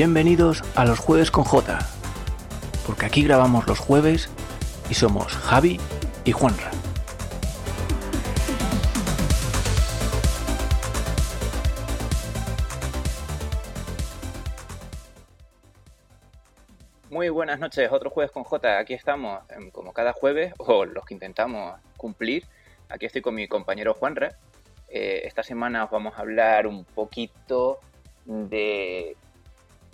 Bienvenidos a los jueves con J, porque aquí grabamos los jueves y somos Javi y Juanra. Muy buenas noches, otro jueves con J. Aquí estamos, em, como cada jueves, o los que intentamos cumplir. Aquí estoy con mi compañero Juanra. Eh, esta semana os vamos a hablar un poquito de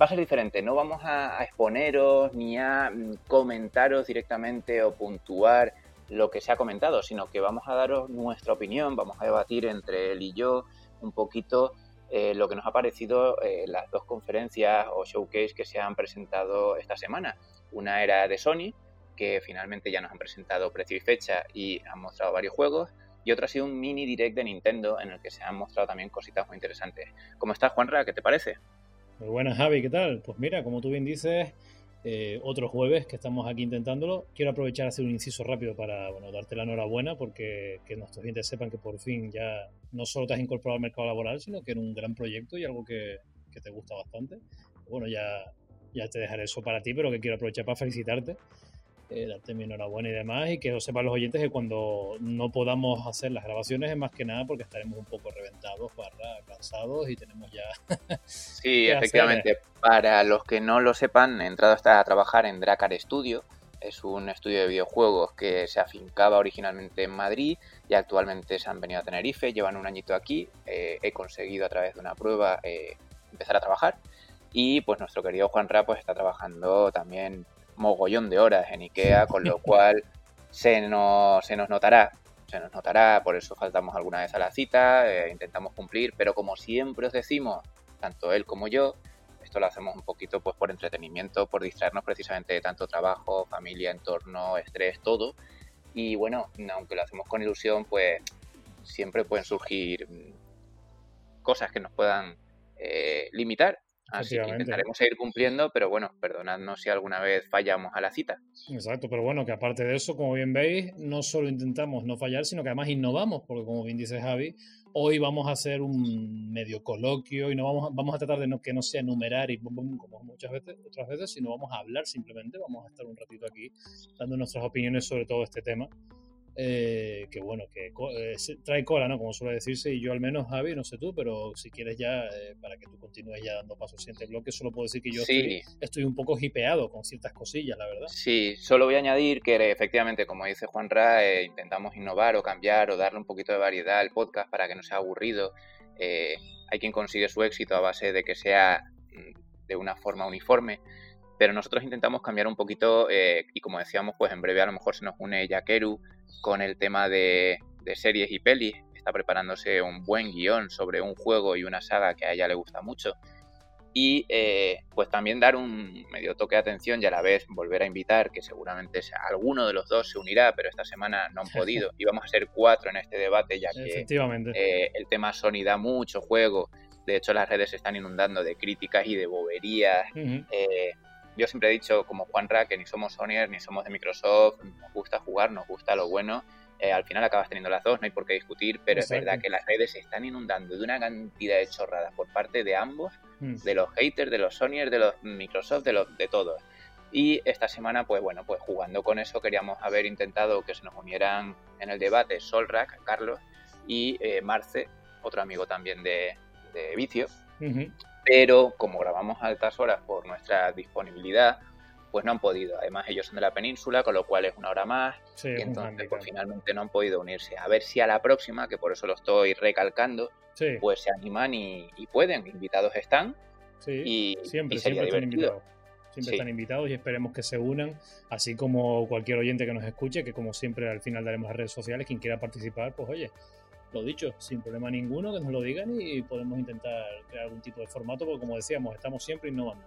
va a ser diferente. No vamos a, exponeros ni a mm, comentaros directamente o puntuar lo que se ha comentado, sino que vamos a daros nuestra opinión, vamos a debatir entre él y yo un poquito eh, lo que nos ha parecido eh, las dos conferencias o showcase que se han presentado esta semana. Una era de Sony, que finalmente ya nos han presentado precio y fecha y han mostrado varios juegos, y otra ha sido un mini direct de Nintendo en el que se han mostrado también cositas muy interesantes. ¿Cómo estás, Juanra? ¿Qué te parece? Muy buenas, Javi, ¿qué tal? Pues mira, como tú bien dices, eh, otro jueves que estamos aquí intentándolo. Quiero aprovechar a hacer un inciso rápido para bueno, darte la enhorabuena porque que nuestros clientes sepan que por fin ya no solo te has incorporado al mercado laboral, sino que era un gran proyecto y algo que, que te gusta bastante. Bueno, ya, ya te dejaré eso para ti, pero que quiero aprovechar para felicitarte eh, darte mi enhorabuena y demás, y que lo sepan los oyentes que cuando no podamos hacer las grabaciones es más que nada porque estaremos un poco reventados, barra, cansados y tenemos ya... sí, efectivamente. Para los que no lo sepan, he entrado hasta a trabajar en Dracar Studio, es un estudio de videojuegos que se afincaba originalmente en Madrid y actualmente se han venido a Tenerife, llevan un añito aquí, eh, he conseguido a través de una prueba eh, empezar a trabajar. Y pues nuestro querido Juan Ra pues está trabajando también mogollón de horas en IKEA, con lo cual se nos, se nos notará, se nos notará, por eso faltamos alguna vez a la cita, eh, intentamos cumplir, pero como siempre os decimos, tanto él como yo, esto lo hacemos un poquito pues por entretenimiento, por distraernos precisamente de tanto trabajo, familia, entorno, estrés, todo. Y bueno, aunque lo hacemos con ilusión, pues siempre pueden surgir cosas que nos puedan eh, limitar Así que intentaremos seguir cumpliendo, pero bueno, perdonadnos si alguna vez fallamos a la cita. Exacto, pero bueno, que aparte de eso, como bien veis, no solo intentamos no fallar, sino que además innovamos, porque como bien dice Javi, hoy vamos a hacer un medio coloquio y no vamos, vamos a tratar de no, que no sea numerar y como muchas veces, otras veces, sino vamos a hablar simplemente, vamos a estar un ratito aquí dando nuestras opiniones sobre todo este tema. Eh, que bueno, que eh, trae cola, ¿no? Como suele decirse, y yo al menos, Javi, no sé tú, pero si quieres ya, eh, para que tú continúes ya dando pasos siguiente bloque, solo puedo decir que yo estoy, un poco hipeado con ciertas cosillas, la verdad. Sí, solo voy a añadir que efectivamente, como dice Juan Ra, intentamos innovar o cambiar o darle un poquito de variedad al podcast para que no sea aburrido. hay quien consigue su éxito a base de que sea mm, de una forma uniforme pero nosotros intentamos cambiar un poquito y como decíamos, pues en breve a lo mejor se nos une Yakeru con el tema de, series y pelis. Está preparándose un buen guion sobre un juego y una saga que a ella le gusta mucho. Y eh, pues también dar un medio toque de atención y a la vez volver a invitar, que seguramente alguno de los dos se unirá, pero esta semana no han podido. Y vamos a ser cuatro en este debate, ya que eh, el tema Sony da mucho juego. De hecho, las redes se están inundando de críticas y de boberías. Eh, yo siempre he dicho, como Juan Ra, que ni somos Sony ni somos de Microsoft, nos gusta jugar, nos gusta lo bueno. Eh, al final acabas teniendo las dos, no hay por qué discutir, pero es verdad que las redes se están inundando de una cantidad de chorradas por parte de ambos, mm. de los haters, de los Sony, de los Microsoft, de, los, de todos. Y esta semana, pues bueno, pues jugando con eso, queríamos haber intentado que se nos unieran en el debate Solrak, Carlos, y eh, Marce, otro amigo también de, Vicio pero como grabamos a altas horas por nuestra disponibilidad, pues no han podido. Además, ellos son de la península, con lo cual es una hora más. y entonces, pues, finalmente no han podido unirse. A ver si a la próxima, que por eso lo estoy recalcando, pues se animan y, pueden. Invitados están. y, siempre, siempre están invitados. Siempre están invitados y esperemos que se unan, así como cualquier oyente que nos escuche, que como siempre al final daremos las redes sociales, quien quiera participar, pues oye, lo dicho, sin problema ninguno, que nos lo digan y podemos intentar crear algún tipo de formato, porque como decíamos, estamos siempre innovando.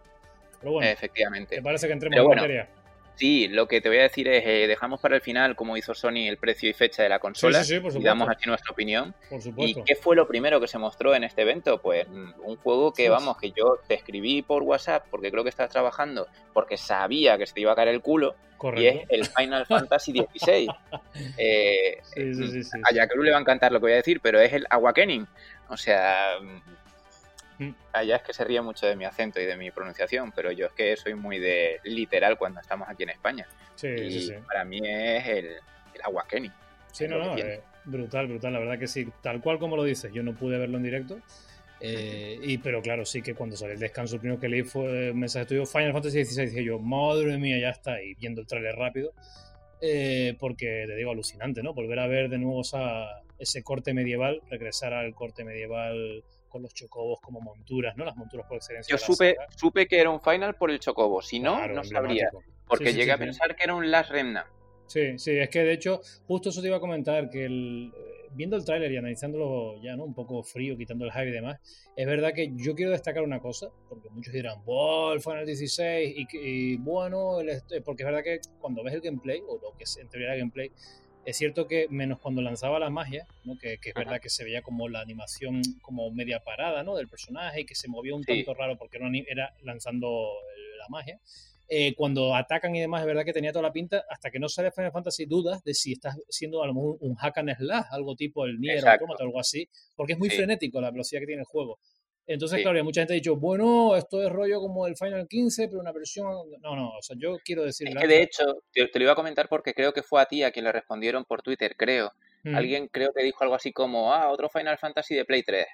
Pero bueno, efectivamente. ¿Te parece que entremos en materia? Sí, lo que te voy a decir es, eh, dejamos para el final, como hizo Sony, el precio y fecha de la consola. Sí, sí, por y damos aquí nuestra opinión. Por supuesto. ¿Y qué fue lo primero que se mostró en este evento? Pues mm, un juego que, vamos, que yo te escribí por WhatsApp porque creo que estás trabajando, porque sabía que se te iba a caer el culo. Correcto. Y es el Final Fantasy XVI. Eh, sí, sí, sí, a Yakeru le va a encantar lo que voy a decir, pero es el Awakening. O sea, Mm. Allá es que se ríe mucho de mi acento y de mi pronunciación, pero yo es que soy muy de literal cuando estamos aquí en España. Sí, y sí, sí. para mí es el, el agua Kenny. Sí, no, no, eh, brutal, brutal, la verdad que sí, tal cual como lo dices, yo no pude verlo en directo, eh, y, pero claro, sí que cuando salió el descanso, el primero que leí fue un mensaje tuyo, Final Fantasy XVI, dije yo, madre mía, ya está, y viendo el trailer rápido, eh, porque te digo, alucinante, ¿no? Volver a ver de nuevo ese corte medieval, regresar al corte medieval con los chocobos como monturas, ¿no? Las monturas por excelencia. Yo supe, supe que era un final por el chocobo, si no, no sabría, porque llegué a pensar que era un Last Remnant. Sí, sí, es que de hecho, justo eso te iba a comentar, que el, viendo el tráiler y analizándolo ya, ¿no? Un poco frío, quitando el hype y demás, es verdad que yo quiero destacar una cosa, porque muchos dirán, ¡Wow! El Final 16, y, bueno, porque es verdad que cuando ves el gameplay, o lo que es en teoría el gameplay, es cierto que menos cuando lanzaba la magia, ¿no? que, es verdad que se veía como la animación como media parada ¿no? del personaje y que se movía un tanto raro porque era lanzando la magia. Eh, cuando atacan y demás, es verdad que tenía toda la pinta, hasta que no sale Final Fantasy, dudas de si estás siendo a lo mejor un hack and slash, algo tipo el Nier o algo así, porque es muy frenético la velocidad que tiene el juego. Entonces, claro, mucha gente ha dicho, bueno, esto es rollo como el Final 15, pero una versión... No, no, o sea, yo quiero decir... que de hecho, te, lo iba a comentar porque creo que fue a ti a quien le respondieron por Twitter, creo. Mm. Alguien creo que dijo algo así como, ah, otro Final Fantasy de Play 3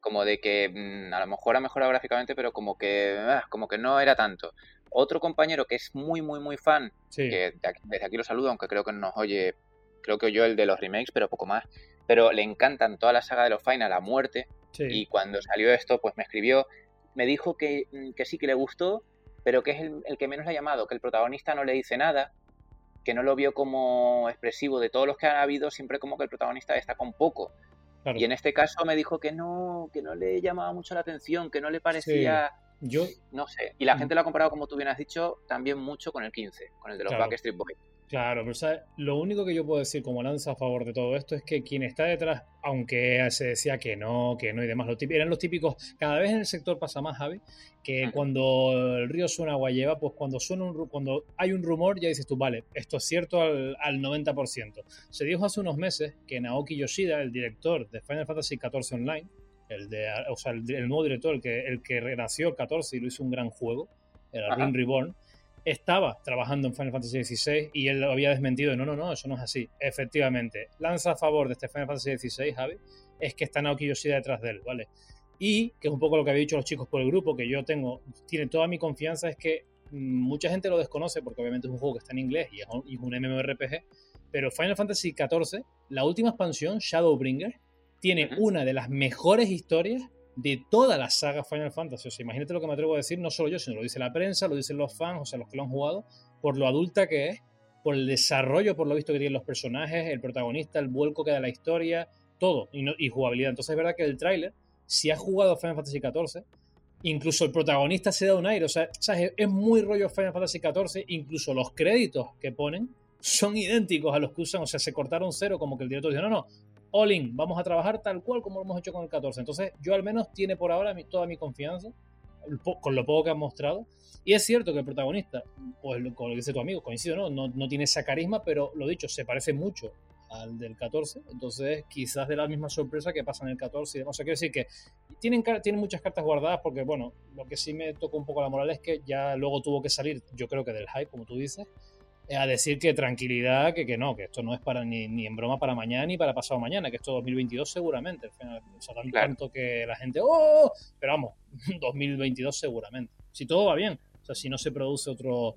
como de que mm, a lo mejor ha mejorado gráficamente, pero como que, ah, como que no era tanto. Otro compañero que es muy, muy, muy fan, que desde aquí lo saludo, aunque creo que nos oye, creo que oyó el de los remakes, pero poco más, pero le encantan toda la saga de los Final a muerte, y cuando salió esto, pues me escribió, me dijo que, mm, que sí que le gustó, pero que es el, el que menos le ha llamado, que el protagonista no le dice nada, que no lo vio como expresivo de todos los que han habido, siempre como que el protagonista está con poco. Y en este caso me dijo que no, que no le llamaba mucho la atención, que no le parecía. Yo. No sé. Y la mm. gente lo ha comparado, como tú bien has dicho, también mucho con el 15, con el de los Backstreet Boys. Claro, pero ¿sabes? lo único que yo puedo decir como lanza a favor de todo esto es que quien está detrás, aunque se decía que no, que no y demás, eran los típicos, cada vez en el sector pasa más, Javi, que cuando el río suena agua lleva, pues cuando suena un, cuando hay un rumor ya dices tú, vale, esto es cierto al, al 90%. Se dijo hace unos meses que Naoki Yoshida, el director de Final Fantasy XIV Online, el de, o sea, el, nuevo director, el que, el que renació el 14 y lo hizo un gran juego, el Ring Reborn, estaba trabajando en Final Fantasy XVI y él lo había desmentido. No, no, no, eso no es así. Efectivamente, lanza a favor de este Final Fantasy XVI, Javi, es que está Naoki Yoshida detrás de él, ¿vale? Y, que es un poco lo que había dicho los chicos por el grupo, que yo tengo, tiene toda mi confianza, es que mm, mucha gente lo desconoce porque obviamente es un juego que está en inglés y es un, y es un MMORPG, pero Final Fantasy XIV, la última expansión, Shadowbringer, tiene una de las mejores historias de toda la saga Final Fantasy. O sea, imagínate lo que me atrevo a decir, no solo yo, sino lo dice la prensa, lo dicen los fans, o sea, los que lo han jugado, por lo adulta que es, por el desarrollo, por lo visto que tienen los personajes, el protagonista, el vuelco que da la historia, todo, y, jugabilidad. Entonces es verdad que el tráiler, si has jugado Final Fantasy XIV, incluso el protagonista se da un aire, o sea, es muy rollo Final Fantasy XIV, incluso los créditos que ponen son idénticos a los que usan, o sea, se cortaron cero, como que el director dice, no, no, all vamos a trabajar tal cual como lo hemos hecho con el 14. Entonces, yo al menos tiene por ahora toda mi confianza con lo poco que han mostrado. Y es cierto que el protagonista, pues con lo que dice tu amigo, coincido, ¿no? ¿no? No tiene esa carisma, pero lo dicho, se parece mucho al del 14. Entonces, quizás de la misma sorpresa que pasa en el 14 y demás. O sea, quiero decir que tienen, tienen muchas cartas guardadas porque, bueno, lo que sí me tocó un poco la moral es que ya luego tuvo que salir, yo creo que del hype, como tú dices, a decir que tranquilidad, que, que no, que esto no es para ni, ni, en broma para mañana ni para pasado mañana, que esto 2022 seguramente. O sea, tanto que la gente, ¡oh! Pero vamos, 2022 seguramente. Si todo va bien. O sea, si no se produce otro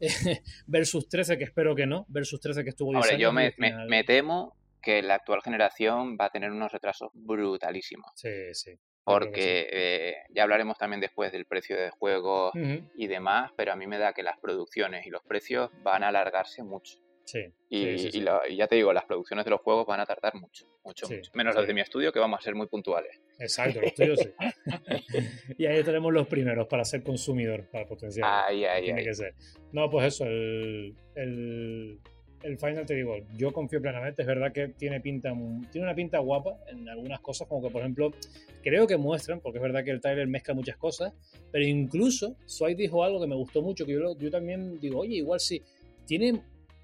Versus 13, que espero que no, Versus 13 que estuvo Ahora, yo me, me, temo que la actual generación va a tener unos retrasos brutalísimos. Sí, sí porque eh, ya hablaremos también después del precio de juego y demás, pero a mí me da que las producciones y los precios van a alargarse mucho. Sí, y, ya te digo, las producciones de los juegos van a tardar mucho, mucho, mucho. Menos las de mi estudio, que vamos a ser muy puntuales. Exacto, los estudios sí. y ahí tenemos los primeros para ser consumidor, para potenciar. Ahí, ahí, Tiene que ser. No, pues eso, el el final te digo, yo confío plenamente, es verdad que tiene pinta tiene una pinta guapa en algunas cosas, como que por ejemplo, creo que muestran, porque es verdad que el trailer mezcla muchas cosas, pero incluso Sway dijo algo que me gustó mucho, que yo, yo también digo, oye, igual sí, tiene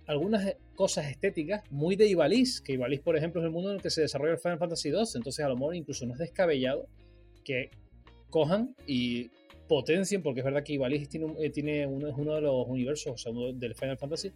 algunas cosas estéticas muy de Ivalice, que Ivalice, por ejemplo, es el mundo en el que se desarrolla el Final Fantasy II, entonces a lo mejor incluso no es descabellado que cojan y potencien, porque es verdad que Ivalice tiene, eh, tiene uno, es uno de los universos o sea, del Final Fantasy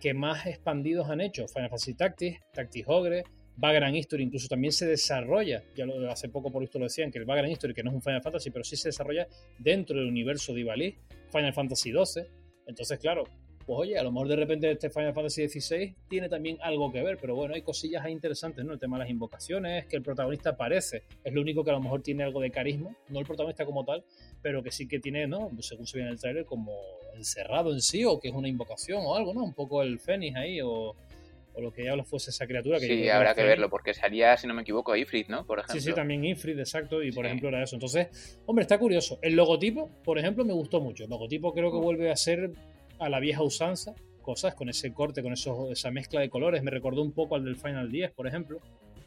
que más expandidos han hecho. Final Fantasy Tactics, Tactics Ogre, Vagrant History incluso también se desarrolla, ya lo, hace poco por esto lo decían, que el Vagrant History, que no es un Final Fantasy, pero sí se desarrolla dentro del universo de Ivalice, Final Fantasy XII. Entonces, claro, pues oye, a lo mejor de repente este Final Fantasy XVI tiene también algo que ver, pero bueno, hay cosillas ahí interesantes, ¿no? El tema de las invocaciones, que el protagonista aparece, es lo único que a lo mejor tiene algo de carisma, no el protagonista como tal, pero que sí que tiene, ¿no? Según se ve en el trailer, como encerrado en sí, o que es una invocación o algo, ¿no? Un poco el Fénix ahí, o, lo que ya lo fuese esa criatura. Que sí, habrá que verlo, porque salía, si no me equivoco, Ifrit, ¿no? Por ejemplo. Sí, sí, también Ifrit, exacto, y por ejemplo era eso. Entonces, hombre, está curioso. El logotipo, por ejemplo, me gustó mucho. El logotipo creo que mm. vuelve a ser a la vieja usanza, cosas con ese corte, con esos, esa mezcla de colores. Me recordó un poco al del Final 10, por ejemplo.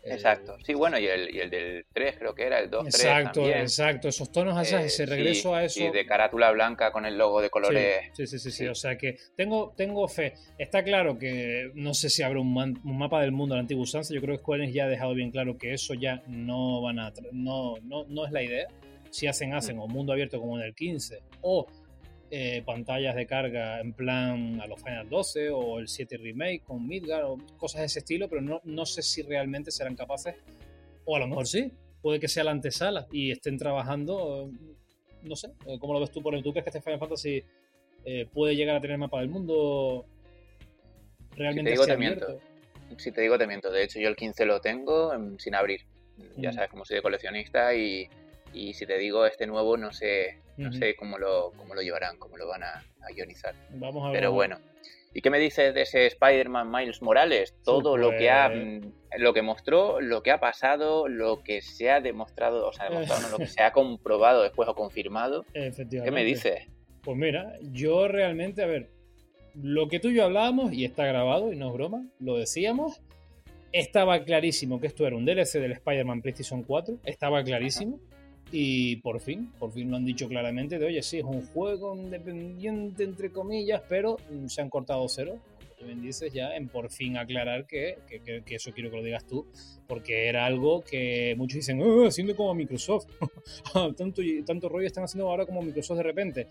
Exacto, sí, bueno, y el, y el del 3 creo que era, el 2, exacto, 3 Exacto, esos tonos allá, eh, ese regreso a eso. Y de carátula blanca con el logo de colores. Sí, sí, sí, sí, o sea que tengo, tengo fe. Está claro que no sé si habrá un, un mapa del mundo de la antigua usanza, yo creo que Square ya ha dejado bien claro que eso ya no van a, no, no, no es la idea. Si hacen, hacen, mm. o mundo abierto como en el 15, o eh, pantallas de carga en plan a los Final 12 o el 7 Remake con Midgar o cosas de ese estilo, pero no, no sé si realmente serán capaces, o a lo mejor sí, puede que sea la antesala y estén trabajando, no sé, eh, ¿cómo lo ves tú? Por ¿Tú crees que este Final Fantasy eh, puede llegar a tener mapa del mundo realmente si te digo, te miento. Si te digo, te miento. De hecho, yo el 15 lo tengo sin abrir. Ya mm. sabes, como soy de coleccionista y y si te digo este nuevo, no sé, no sé cómo lo, cómo lo llevarán, cómo lo van a, ionizar. Vamos a ver. Pero bueno. ¿Y qué me dices de ese Spider-Man Miles Morales? Todo lo que ha lo que mostró, lo que ha pasado, lo que se ha demostrado, o sea, demostrado, lo que se ha comprobado después o confirmado. Efectivamente. ¿Qué me dices? Pues mira, yo realmente, a ver, lo que tú y yo hablábamos, y está grabado, y no es broma, lo decíamos, estaba clarísimo que esto era un DLC del Spider-Man PlayStation 4, estaba clarísimo. Y por fin, por fin lo han dicho claramente de, oye, sí, es un juego independiente, entre comillas, pero mm, se han cortado cero. Como bien dices, ya en por fin aclarar que, que, eso quiero que lo digas tú, porque era algo que muchos dicen, oh, haciendo como Microsoft. tanto, tanto rollo están haciendo ahora como Microsoft de repente.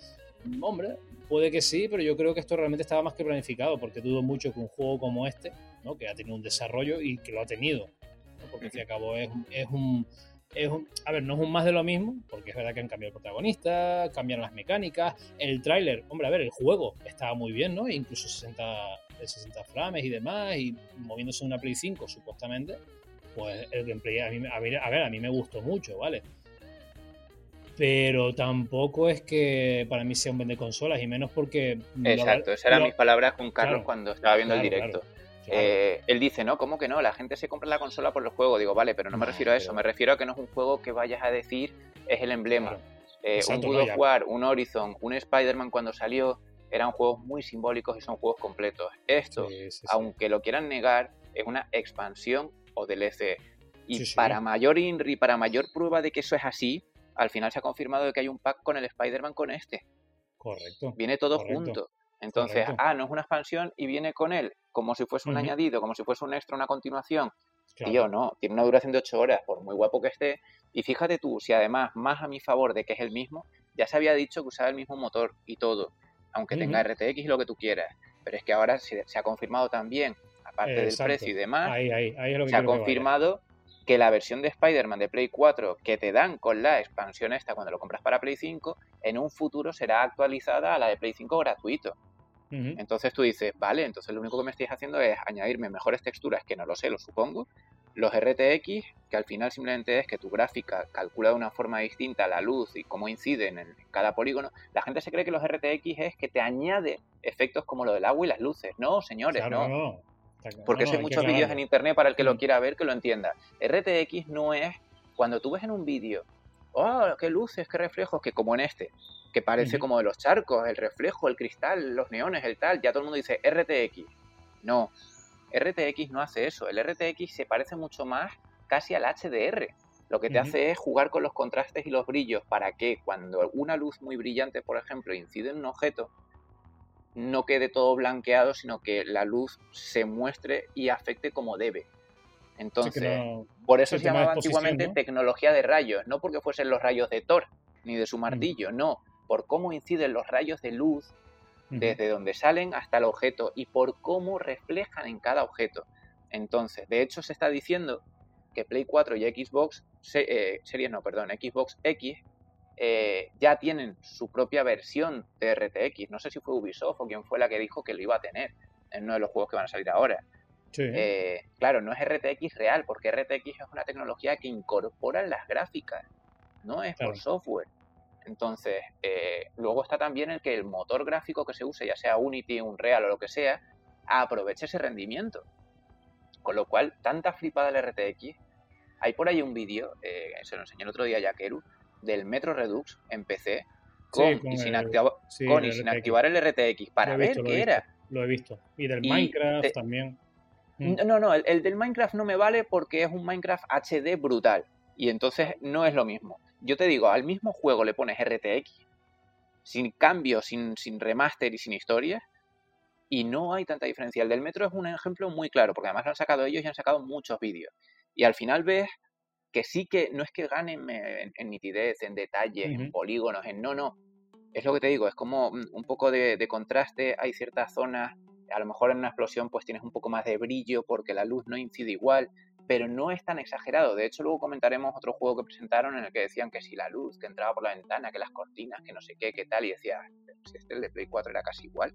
Hombre, puede que sí, pero yo creo que esto realmente estaba más que planificado, porque dudo mucho que un juego como este, ¿no? que ha tenido un desarrollo y que lo ha tenido, porque al fin y al cabo es, un a ver, no es un más de lo mismo, porque es verdad que han cambiado el protagonista, cambian las mecánicas, el tráiler, hombre, a ver, el juego estaba muy bien, ¿no? incluso 60, 60 frames y demás, y moviéndose en una Play 5, supuestamente, pues el gameplay a, mí, a, ver, a mí me gustó mucho, ¿vale? Pero tampoco es que para mí sea un vende consolas, y menos porque... Exacto, esas eran mis palabras con Carlos cuando estaba viendo el directo. Eh, él dice, no, ¿cómo que no? La gente se compra la consola por los juegos. Digo, vale, pero no me refiero a eso. Me refiero a que no es un juego que vayas a decir es el emblema. Eh, un God of War, un Horizon, un Spider-Man cuando salió, eran juegos muy simbólicos y son juegos completos. Esto, aunque lo quieran negar, es una expansión o DLC. Y para mayor INRI, para mayor prueba de que eso es así, al final se ha confirmado de que hay un pack con el Spider-Man con este. Correcto. Viene todo junto. Entonces, ah, no es una expansión y viene con él como si fuese un añadido, como si fuese un extra, una continuación. Y yo no, tiene una duración de 8 horas, por muy guapo que esté. Y fíjate tú, si además, más a mi favor de que es el mismo, ya se había dicho que usaba el mismo motor y todo, aunque tenga RTX y lo que tú quieras. Pero es que ahora se, ha confirmado también, aparte del precio y demás, se ha confirmado que, la versión de Spider-Man de Play 4 que te dan con la expansión esta cuando lo compras para Play 5, en un futuro será actualizada a la de Play 5 gratuito. Entonces tú dices, vale, entonces lo único que me estáis haciendo es añadirme mejores texturas, que no lo sé, lo supongo, los RTX, que al final simplemente es que tu gráfica calcula de una forma distinta la luz y cómo inciden en cada polígono. La gente se cree que los RTX es que te añade efectos como lo del agua y las luces. No, señores, no. Porque hay muchos vídeos en internet para el que lo mm. quiera ver que lo entienda. RTX no es cuando tú ves en un vídeo, oh, qué luces, qué reflejos, que como en este, que parece como de los charcos, el reflejo, el cristal, los neones, el tal, ya todo el mundo dice RTX. No, RTX no hace eso, el RTX se parece mucho más casi al HDR. Lo que te hace es jugar con los contrastes y los brillos. Para que cuando una luz muy brillante, por ejemplo, incide en un objeto, no quede todo blanqueado, sino que la luz se muestre y afecte como debe. Entonces, por eso se llamaba antiguamente tecnología de rayos, no porque fuesen los rayos de Thor ni de su martillo, no, por cómo inciden los rayos de luz desde donde salen hasta el objeto y por cómo reflejan en cada objeto. Entonces, de hecho se está diciendo que Play 4 y Xbox, eh, series no, perdón, Xbox X eh, ya tienen su propia versión de RTX. No sé si fue Ubisoft o quién fue la que dijo que lo iba a tener en uno de los juegos que van a salir ahora. Eh, claro, no es RTX real, porque RTX es una tecnología que incorpora las gráficas, no es por software. Entonces, eh, luego está también el que el motor gráfico que se use, ya sea Unity, Unreal o lo que sea, aproveche ese rendimiento. Con lo cual, tanta flipada el RTX. Hay por ahí un vídeo, eh, se lo enseñé el otro día a Yakeru, del Metro Redux en PC con, y, sin, activar el RTX para ver qué era. Lo he visto. Y del Minecraft también. Mm. No, no, el, del Minecraft no me vale porque es un Minecraft HD brutal. Y entonces no es lo mismo. Yo te digo, al mismo juego le pones RTX, sin cambio, sin, sin remaster y sin historia, y no hay tanta diferencia. El del Metro es un ejemplo muy claro, porque además lo han sacado ellos y han sacado muchos vídeos. Y al final ves que sí que no es que ganen en, nitidez, en detalles, en polígonos, en no, no. Es lo que te digo, es como un poco de, de contraste. Hay ciertas zonas a lo mejor en una explosión pues tienes un poco más de brillo porque la luz no incide igual, pero no es tan exagerado. De hecho, luego comentaremos otro juego que presentaron en el que decían que si la luz que entraba por la ventana, que las cortinas, que no sé qué, qué tal, y decía, si este el de Play 4 era casi igual.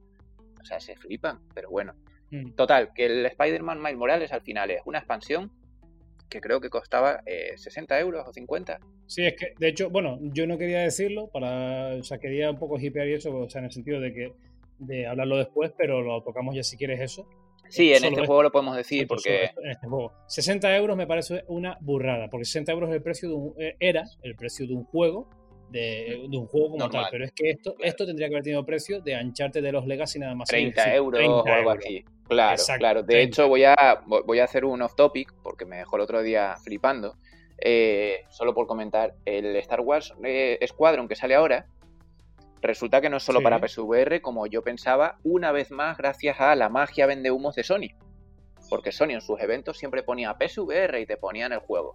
O sea, se flipan, pero bueno. Mm. Total, que el Spider-Man Miles Morales al final es una expansión que creo que costaba 60 eh, euros o 50. Sí, es que, de hecho, bueno, yo no quería decirlo, para, o sea, quería un poco hipear y eso, o sea, en el sentido de que de hablarlo después, pero lo tocamos ya si quieres eso. Sí, en este juego lo podemos decir porque... En este juego. 60 euros me parece una burrada, porque 60 euros es el precio de un, eh, era el precio de un juego, de, un juego como tal, pero es que esto, esto tendría que haber tenido precio de ancharte de los Legacy nada más. 30 euros o algo así. Claro, claro. De hecho, voy a, voy a hacer un off topic, porque me dejó el otro día flipando. Eh, solo por comentar, el Star Wars eh, Squadron que sale ahora, Resulta que no es solo para PSVR, como yo pensaba, una vez más gracias a la magia vende humos de Sony. Porque Sony en sus eventos siempre ponía PSVR y te ponía en el juego.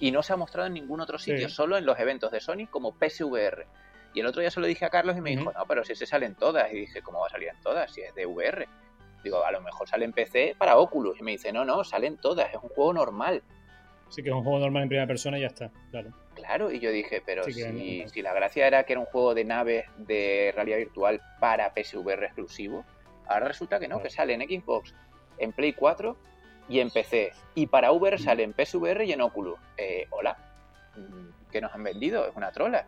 Y no se ha mostrado en ningún otro sitio, solo en los eventos de Sony como PSVR. Y el otro día se lo dije a Carlos y me dijo, no, pero si se salen todas. Y dije, ¿cómo va a salir en todas? Si es de VR. Digo, a lo mejor sale en PC para Oculus. Y me dice, no, no, salen todas, es un juego normal. Sí, que es un juego normal en primera persona y ya está, claro. Claro, y yo dije, pero si, la gracia era que era un juego de naves de realidad virtual para PSVR exclusivo, ahora resulta que no, que sale en Xbox, en Play 4 y en PC. Y para VR sale en PSVR y en Oculus. Eh, hola, mm, ¿qué nos han vendido? Es una trola.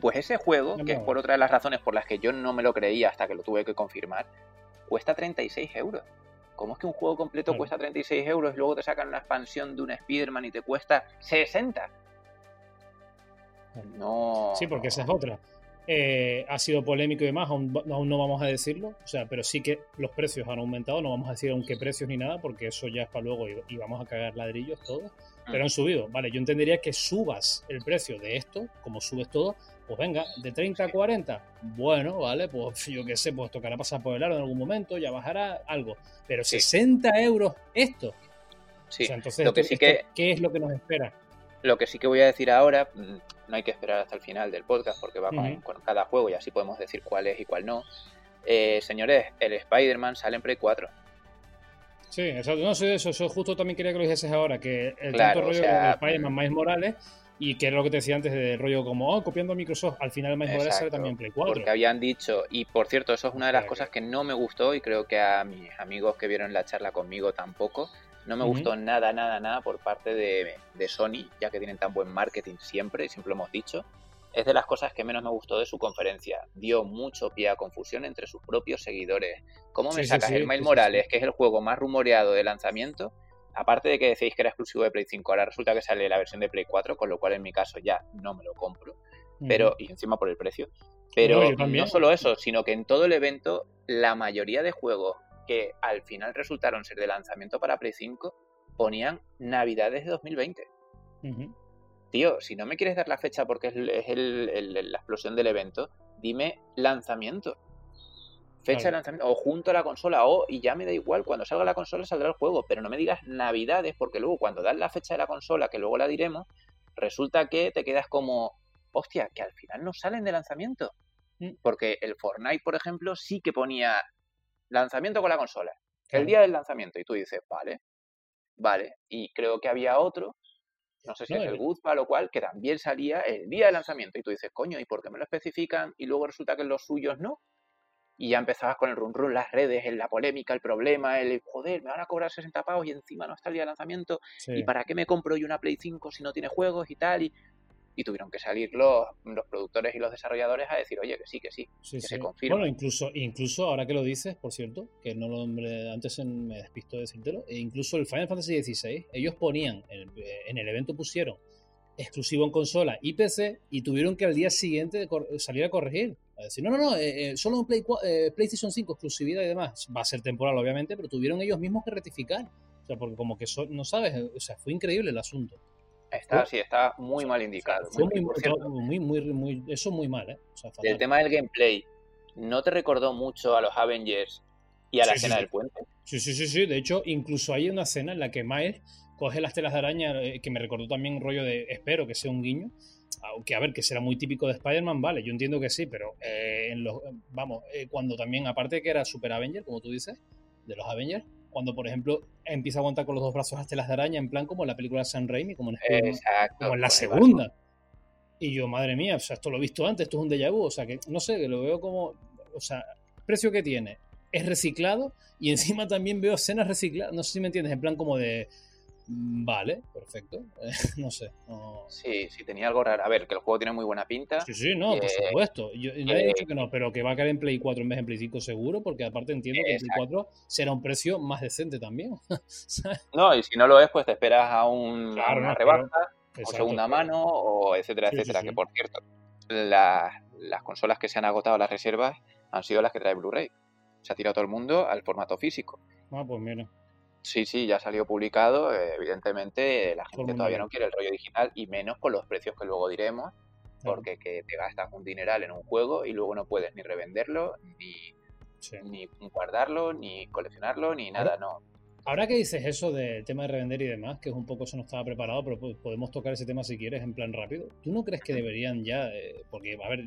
Pues ese juego, que es por otra de las razones por las que yo no me lo creía hasta que lo tuve que confirmar, cuesta 36 euros. ¿Cómo es que un juego completo cuesta 36 euros y luego te sacan una expansión de un Spider-Man y te cuesta 60? No. Sí, porque esa es otra. Eh, ha sido polémico y demás, aún, no vamos a decirlo, o sea, pero sí que los precios han aumentado, no vamos a decir aún qué precios ni nada, porque eso ya es para luego y, vamos a cagar ladrillos todos, pero mm. han subido, vale, yo entendería que subas el precio de esto, como subes todo, pues venga, de 30 a 40, bueno, vale, pues yo qué sé, pues tocará pasar por el aro en algún momento, ya bajará algo. Pero 60 euros esto. Sí, entonces, lo que sí que... ¿qué es lo que nos espera? Lo que sí que voy a decir ahora, mm, no hay que esperar hasta el final del podcast porque va con, cada juego y así podemos decir cuál es y cuál no. Eh, señores, el Spider-Man sale en Play 4. Sí, eso, no sé eso, eso justo también quería que lo dijeses ahora, que el tanto rollo de Spider-Man, Miles Morales y que era lo que te decía antes de rollo como, oh, copiando a Microsoft, al final Miles Morales sale también Play 4. Porque habían dicho, y por cierto, eso es una de las cosas que no me gustó y creo que a mis amigos que vieron la charla conmigo tampoco, no me gustó nada, nada, nada por parte de, de, Sony, ya que tienen tan buen marketing siempre, y siempre lo hemos dicho. Es de las cosas que menos me gustó de su conferencia. Dio mucho pie a confusión entre sus propios seguidores. ¿Cómo me sacas el Miles Morales, que es el juego más rumoreado de lanzamiento, aparte de que decís que era exclusivo de Play 5, ahora resulta que sale la versión de Play 4, con lo cual en mi caso ya no me lo compro. Pero, y encima por el precio. Pero no, solo eso, sino que en todo el evento, la mayoría de juegos que al final resultaron ser de lanzamiento para Play 5 ponían Navidades de 2020. Tío, si no me quieres dar la fecha porque es, la explosión del evento, dime lanzamiento. fecha de lanzamiento, o junto a la consola, o, y ya me da igual, cuando salga la consola saldrá el juego, pero no me digas navidades, porque luego cuando das la fecha de la consola, que luego la diremos, resulta que te quedas como, hostia, que al final no salen de lanzamiento. Mm. Porque el Fortnite, por ejemplo, sí que ponía lanzamiento con la consola, el día del lanzamiento, y tú dices, vale, vale, y creo que había otro, no sé si No, es el Goodball o cual, que también salía el día de lanzamiento, y tú dices, coño, ¿y por qué me lo especifican? Y luego resulta que en los suyos no. Y ya empezabas con el run run, las redes, en la polémica, el problema, el joder, me van a cobrar 60 pavos y encima no está el día de lanzamiento. Sí. ¿Y para qué me compro yo una Play 5 si no tiene juegos y tal? Y, y tuvieron que salir los, los productores y los desarrolladores a decir, oye, que sí, que sí. Sí, que sí. se confirma. Bueno, incluso, incluso ahora que lo dices, por cierto, que no lo hombre, antes me despisto de decírtelo, e incluso el Final Fantasy XVI, ellos ponían, en el, en el evento pusieron exclusivo en consola y PC y tuvieron que al día siguiente salir a corregir. A decir, no, no, no, eh, eh, solo en Play, eh, PlayStation 5, exclusividad y demás. Va a ser temporal, obviamente, pero tuvieron ellos mismos que rectificar. O sea, porque como que so- no sabes, o sea, fue increíble el asunto. Está, sí, está muy mal indicado. Muy- muy, por cierto, muy, eso muy mal, ¿eh? O sea, fatal. del tema del gameplay, ¿no te recordó mucho a los Avengers y a la sí, escena sí. del puente? Sí, sí, sí, sí. De hecho, incluso hay una escena en la que Miles coge las telas de araña, eh, que me recordó también un rollo de, espero que sea un guiño, aunque a ver, que será muy típico de Spider-Man, vale, yo entiendo que sí, pero eh, en los, vamos, eh, cuando también, aparte de que era Super Avenger, como tú dices, de los Avengers, cuando por ejemplo empieza a aguantar con los dos brazos las telas de araña, en plan como en la película de Sam Raimi, como en, Exacto. como en la segunda. Y yo, madre mía, o sea, esto lo he visto antes, esto es un déjà vu, o sea, que no sé, que lo veo como, o sea, precio que tiene es reciclado y encima también veo escenas recicladas, no sé si me entiendes, en plan como de, vale, perfecto, no sé. no- Sí, sí, tenía algo raro. A ver, que el juego tiene muy buena pinta. Sí, sí, no, por Eh, supuesto. Yo, y nadie ha eh, dicho que no, pero que va a caer en Play 4 en vez de en Play 5 seguro, porque aparte entiendo que en Play Exacto. 4 será un precio más decente también. No, y si no lo es, pues te esperas a, un, a una no, rebaja, o segunda mano, o etcétera, Sí, etcétera. sí. Que por cierto, las, las consolas que se han agotado las reservas han sido las que trae Blu-ray. Se ha tirado todo el mundo al formato físico. Ah, pues mira. Sí, sí, ya salió publicado. eh, evidentemente, la Todo el gente todavía bien. no quiere el rollo digital y menos con los precios que luego diremos, porque que te gastas un dineral en un juego y luego no puedes ni revenderlo, ni, sí. ni guardarlo, ni coleccionarlo, ni nada, no. Ahora que dices eso del tema de revender y demás, que es un poco eso no estaba preparado, pero po- podemos tocar ese tema si quieres en plan rápido. ¿Tú no crees que deberían ya, eh, porque a ver,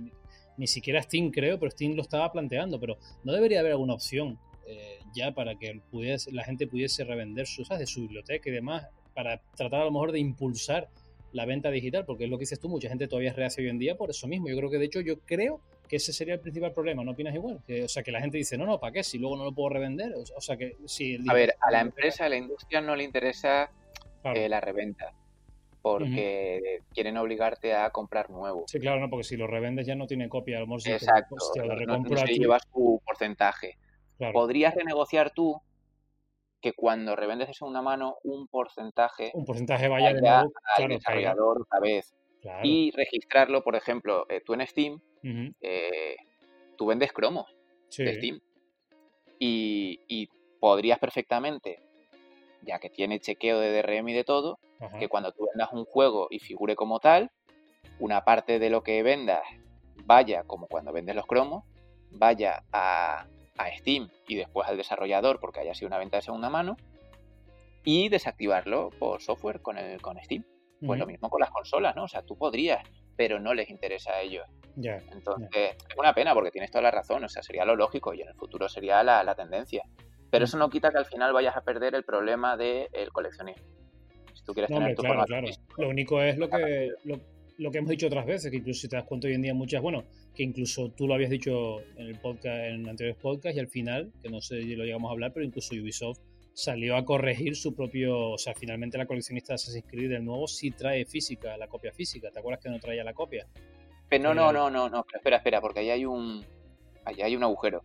ni siquiera Steam creo, pero Steam lo estaba planteando, pero no debería haber alguna opción eh, ya para que pudiese, la gente pudiese revender sus, de su biblioteca y demás, para tratar a lo mejor de impulsar la venta digital, porque es lo que dices tú, mucha gente todavía reacia hoy en día por eso mismo. Yo creo que de hecho yo creo que ese sería el principal problema, ¿no opinas igual? Que, o sea, que la gente dice, no, no, ¿para qué? Si luego no lo puedo revender. O, sea, que si el A ver, a la empresa, a la industria no le interesa Claro. eh, la reventa, porque quieren obligarte a comprar nuevo. Sí, claro, no, porque si lo revendes ya no tiene copia. A lo mejor Exacto, si te lo no- no, no se lleva su porcentaje. Claro, Podrías renegociar tú que cuando revendes de segunda mano un porcentaje un porcentaje vaya de vaya nuevo, al claro, desarrollador otra vez Claro. y registrarlo, por ejemplo, eh, tú en Steam, eh, tú vendes cromos sí, de Steam y, y podrías perfectamente, ya que tiene chequeo de DRM y de todo, ajá, que cuando tú vendas un juego y figure como tal, una parte de lo que vendas vaya, como cuando vendes los cromos, vaya a, a Steam y después al desarrollador porque haya sido una venta de segunda mano y desactivarlo por software con, el, con Steam. Pues lo mismo con las consolas, ¿no? O sea, tú podrías, pero no les interesa a ellos. Entonces, es una pena porque tienes toda la razón, o sea, sería lo lógico y en el futuro sería la, la tendencia. Pero Mm. eso no quita que al final vayas a perder el problema del coleccionismo. Si tú quieres No, tener hombre, tu claro, claro. Lo único es lo que, lo, lo que hemos dicho otras veces, que incluso si te das cuenta hoy en día muchas, bueno, que incluso tú lo habías dicho en el podcast, en anteriores podcasts y al final, que no sé si lo llegamos a hablar, pero incluso Ubisoft salió a corregir su propio, o sea, finalmente la coleccionista de Assassin's Creed del nuevo sí trae física, la copia física, ¿te acuerdas que no traía la copia? Pero no, no, no, no, no, espera, espera, porque ahí hay un, ahí hay un agujero.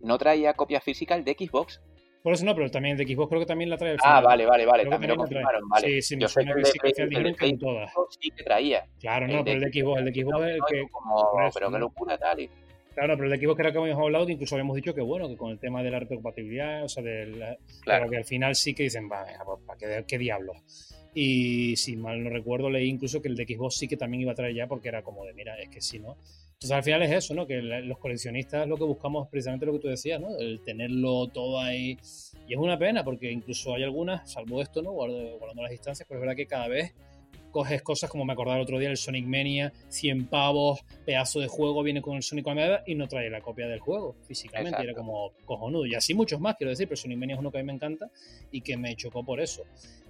No traía copia física el de Xbox. Por eso no, pero también el de Xbox creo que también la trae al Ah, vale, vale, vale, Creo también lo confirmaron, vale. Sí, sí, me Yo suena que el sí, que el dijeron que en todas. Sí que traía. Claro, El no, pero el de Xbox, el de Xbox es el No, que... pero qué locura, tal. Claro, pero el de Xbox creo que habíamos hablado, que incluso habíamos dicho que bueno, que con el tema de la retrocompatibilidad, o sea, de la- Claro. pero que al final sí que dicen, va, pues, ¿para qué, qué diablos? Y si mal no recuerdo, leí incluso que el de Xbox sí que también iba a traer ya, porque era como de, mira, es que si no. Entonces al final es eso, ¿no? Que los coleccionistas lo que buscamos precisamente lo que tú decías, ¿no? El tenerlo todo ahí. Y es una pena porque incluso hay algunas, salvo esto, ¿no? Guardando las distancias, pero es verdad que cada vez coges cosas como me acordaba el otro día, el Sonic Mania, 100 pavos, pedazo de juego, viene con el Sonic Mania y no trae la copia del juego físicamente, era como cojonudo. Y así muchos más, quiero decir, pero Sonic Mania es uno que a mí me encanta y que me chocó por eso.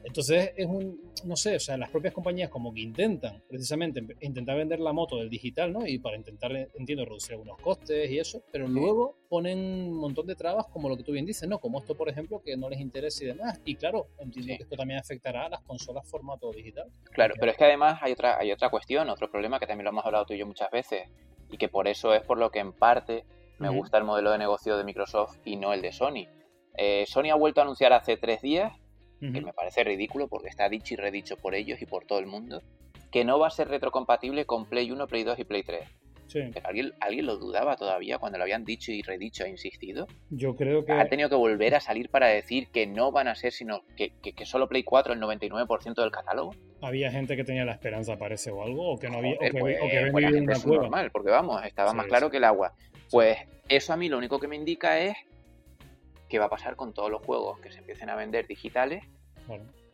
Entonces es un, no sé, o sea, las propias compañías como que intentan precisamente intentar vender la moto del digital, ¿no? Y para intentar, entiendo, reducir algunos costes y eso, pero luego ponen un montón de trabas como lo que tú bien dices, ¿no? Como esto, por ejemplo, que no les interesa y demás. Y claro, entiendo que esto también afectará a las consolas formato digital. Claro, pero es que además hay otra, hay otra cuestión, otro problema que también lo hemos hablado tú y yo muchas veces y que por eso es por lo que en parte me gusta el modelo de negocio de Microsoft y no el de Sony. Eh, Sony ha vuelto a anunciar hace tres días que me parece ridículo porque está dicho y redicho por ellos y por todo el mundo, que no va a ser retrocompatible con Play 1, Play 2 y Play 3. ¿alguien, ¿Alguien lo dudaba todavía cuando lo habían dicho y redicho e insistido? Yo creo que... Ha tenido que volver a salir para decir que no van a ser, sino que, que, solo Play 4 el 99% del catálogo. Había gente que tenía la esperanza, parece, o algo, o que no había... o que, pues, pues normal, porque vamos, estaba más claro que el agua. Pues eso a mí lo único que me indica es qué va a pasar con todos los juegos que se empiecen a vender digitales,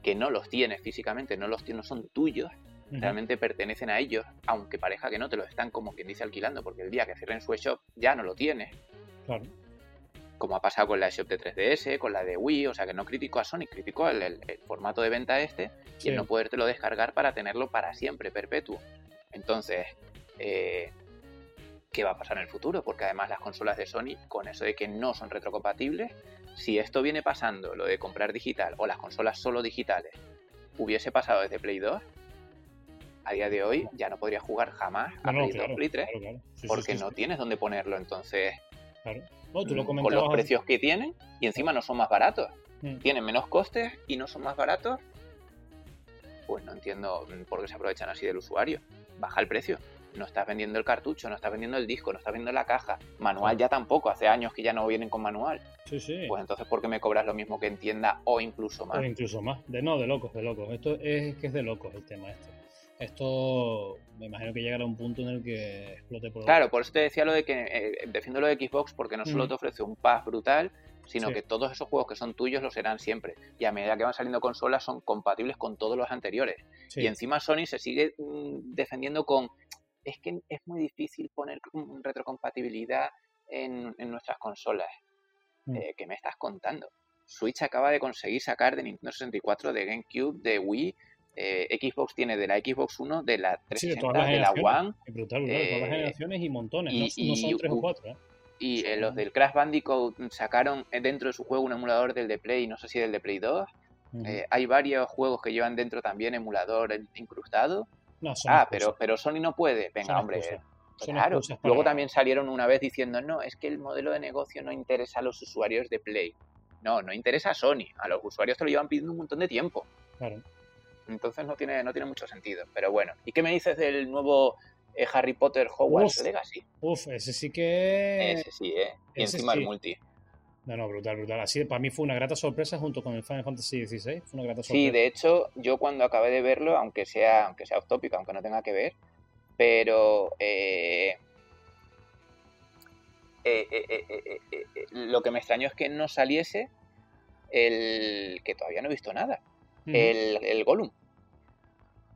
que no los tienes físicamente, no los no son tuyos, realmente pertenecen a ellos, aunque parezca que no, te los están como quien dice alquilando, porque el día que cierren su shop ya no lo tienes. Como ha pasado con la shop de 3DS, con la de Wii, o sea que no critico a Sony, critico el, formato de venta este y el no podértelo descargar para tenerlo para siempre, perpetuo. Entonces, eh, qué va a pasar en el futuro, porque además las consolas de Sony, con eso de que no son retrocompatibles, si esto viene pasando, lo de comprar digital o las consolas solo digitales, hubiese pasado desde Play 2, a día de hoy ya no podría jugar jamás a Play 2 Play 3, porque no tienes dónde ponerlo, entonces... Mm, con los precios que tienen y encima no son más baratos. Mm. Tienen menos costes y no son más baratos. Pues no entiendo por qué se aprovechan así del usuario. Baja el precio no estás vendiendo el cartucho, no estás vendiendo el disco, no estás vendiendo la caja. Manual ya tampoco, hace años que ya no vienen con manual. Sí, sí. Pues entonces, ¿por qué me cobras lo mismo que en tienda o incluso más? O incluso más. De no, de locos, de locos. Esto es que es de locos el tema este. Esto me imagino que llegará a un punto en el que explote por... Claro, por eso te decía lo de que eh, defiendo lo de Xbox porque no solo te ofrece un pass brutal, sino que todos esos juegos que son tuyos lo serán siempre. Y a medida que van saliendo consolas son compatibles con todos los anteriores. Y encima Sony se sigue mm, defendiendo con es que es muy difícil poner retrocompatibilidad en, nuestras consolas. Mm. Eh, ¿Qué me estás contando? Switch acaba de conseguir sacar de Nintendo 64, de GameCube, de Wii. Eh, Xbox tiene de la Xbox 1, de la 360, de, la One. brutal, brutal. todas las eh, generaciones y montones. Y, no, son tres o cuatro. Y los del Crash Bandicoot sacaron dentro de su juego un emulador del de Play, no sé si del de Play 2. hay varios juegos que llevan dentro también emulador incrustado ah, pero, pero Sony no puede. Venga, hombre. Claro. Luego también salieron una vez diciendo, no, es que el modelo de negocio no interesa a los usuarios de Play. No, no interesa a Sony. A los usuarios te lo llevan pidiendo un montón de tiempo. Claro. Entonces no tiene, no tiene mucho sentido. Pero bueno. ¿Y qué me dices del nuevo eh, Harry Potter Hogwarts Legacy? Uf, ese sí que. Ese sí, ¿eh? Y encima el multi. No, no, brutal, brutal. Así, para mí fue una grata sorpresa junto con el Final Fantasy XVI. Fue una grata sorpresa. Sí, de hecho, yo cuando acabé de verlo, aunque sea, aunque sea off topic, aunque no tenga que ver, pero eh, eh, eh, lo que me extrañó es que no saliese el que todavía no he visto nada, el, el Gollum.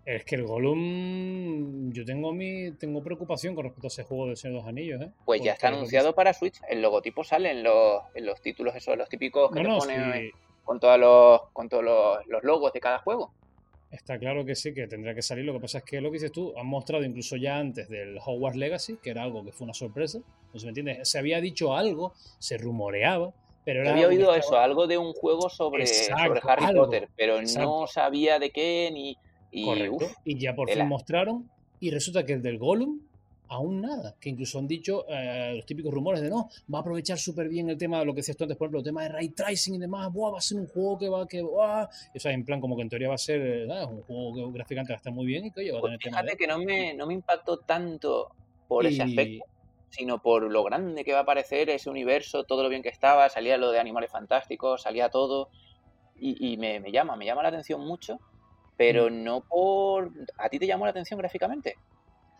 Es que el Gollum, yo tengo mi, tengo preocupación con respecto a ese juego de Señor de los Anillos, ¿eh? Pues ya está anunciado para Switch, el logotipo sale en los, en los títulos esos, los típicos que te ponen con todos los, con todos los, logos de cada juego. Está claro que sí, que tendría que salir. Lo que pasa es que lo que dices tú, han mostrado incluso ya antes del Hogwarts Legacy, que era algo que fue una sorpresa. No se me entiende. Se había dicho algo, se rumoreaba, pero era había oído eso, algo de un juego sobre, sobre Harry Potter, pero no sabía de qué ni y, Correcto. y ya por fin mostraron. Y resulta que el del Gollum, aún nada. Que incluso han dicho eh, los típicos rumores de no, va a aprovechar súper bien el tema de lo que decías tú antes, por ejemplo, el tema de ray tracing y demás. Buah, va a ser un juego que va, que va. O sea, en plan, como que en teoría va a ser eh, un juego que gráficamente va a estar muy bien y que oye, va a pues tener Fíjate que no me, no me impactó tanto por ese aspecto sino por lo grande que va a parecer ese universo, todo lo bien que estaba, salía lo de animales fantásticos, salía todo, y, me, me, llama, me llama la atención mucho, pero mm. no por... ¿A ti te llamó la atención gráficamente?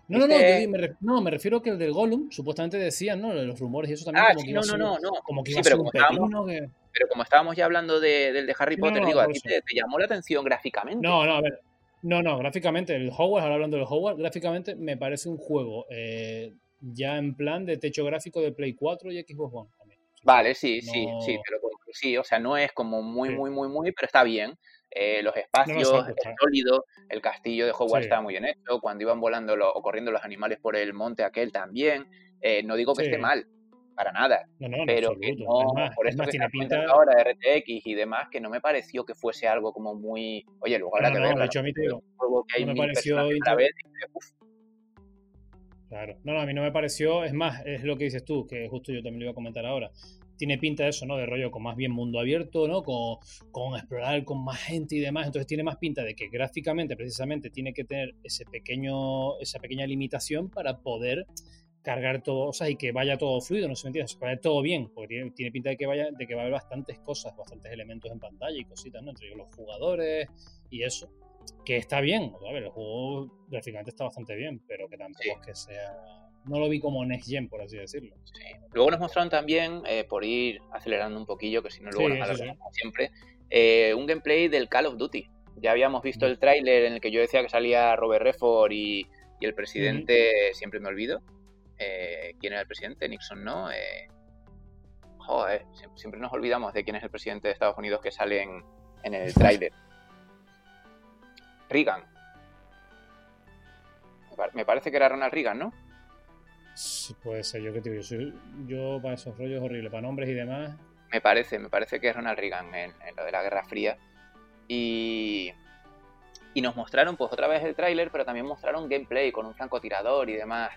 No, no, no, me, no, me refiero que el del Gollum, supuestamente decían, ¿no? Los rumores y eso también. Ah, como que no, no, no, no. Como que iba a ser un pepino que... Pero como estábamos ya hablando de, del de Harry Potter, digo, ¿a ti te, llamó la atención gráficamente? No, no, a ver. No, no, gráficamente, el Hogwarts, ahora hablando del Hogwarts, gráficamente me parece un juego eh, ya en plan de techo gráfico de Play 4 y Xbox One también. Vale, sí, sí, sí, pero sí, o sea, no es como muy, muy, muy, muy, pero está bien. Eh, los espacios, es sólido, el castillo de Hogwarts está muy bien hecho, cuando iban volando o corriendo los animales por el monte aquel también, eh, no digo que esté mal, para nada, pero que no, por eso que tiene pinta ahora de RTX y demás, que no me pareció que fuese algo como muy, oye, luego habrá que ver, de hecho a mí te digo, no me pareció Claro, no, no, a mí no me pareció, es más, es lo que dices tú, que justo yo también lo iba a comentar ahora tiene pinta de eso, ¿no? De rollo con más bien mundo abierto, ¿no? Con, con, explorar con más gente y demás. Entonces tiene más pinta de que gráficamente, precisamente, tiene que tener ese pequeño, esa pequeña limitación para poder cargar todo, o sea, y que vaya todo fluido, no se me entiende, que vaya todo bien, porque tiene, pinta de que vaya, de que va a haber bastantes cosas, bastantes elementos en pantalla y cositas, ¿no? Entre los jugadores y eso. Que está bien, a ver, el juego gráficamente está bastante bien, pero que tampoco es que sea no lo vi como Next Gen, por así decirlo. Luego nos mostraron también, eh, por ir acelerando un poquillo, que si no luego nos como siempre, eh, un gameplay del Call of Duty. Ya habíamos visto el tráiler en el que yo decía que salía Robert Redford y, el presidente, siempre me olvido. Eh, ¿Quién era el presidente? Nixon, ¿no? joder, siempre, nos olvidamos de quién es el presidente de Estados Unidos que sale en, en el tráiler. Reagan. Me parece que era Ronald Reagan, ¿no? Puede ser, yo que te digo, yo, para esos rollos horribles, para nombres y demás. Me parece, me parece que es Ronald Reagan en, lo de la Guerra Fría. Y, y nos mostraron pues otra vez el tráiler, pero también mostraron gameplay con un francotirador y demás.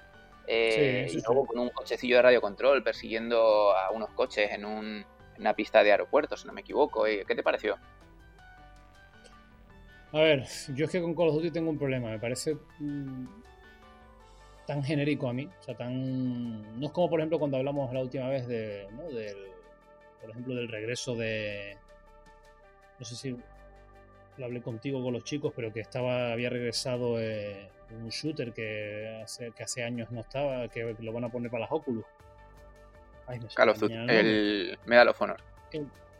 Eh, y luego con un cochecillo de radiocontrol persiguiendo a unos coches en, un, una pista de aeropuerto, si no me equivoco. ¿Qué te pareció? A ver, yo es que con Call of Duty tengo un problema. Me parece mm, tan genérico a mí, o sea, tan... No es como, por ejemplo, cuando hablamos la última vez de, ¿no? del, por ejemplo, del regreso de... No sé si lo hablé contigo con los chicos, pero que estaba había regresado eh, un shooter que hace, que hace años no estaba, que lo van a poner para las Oculus. Ay, el Medal of Honor.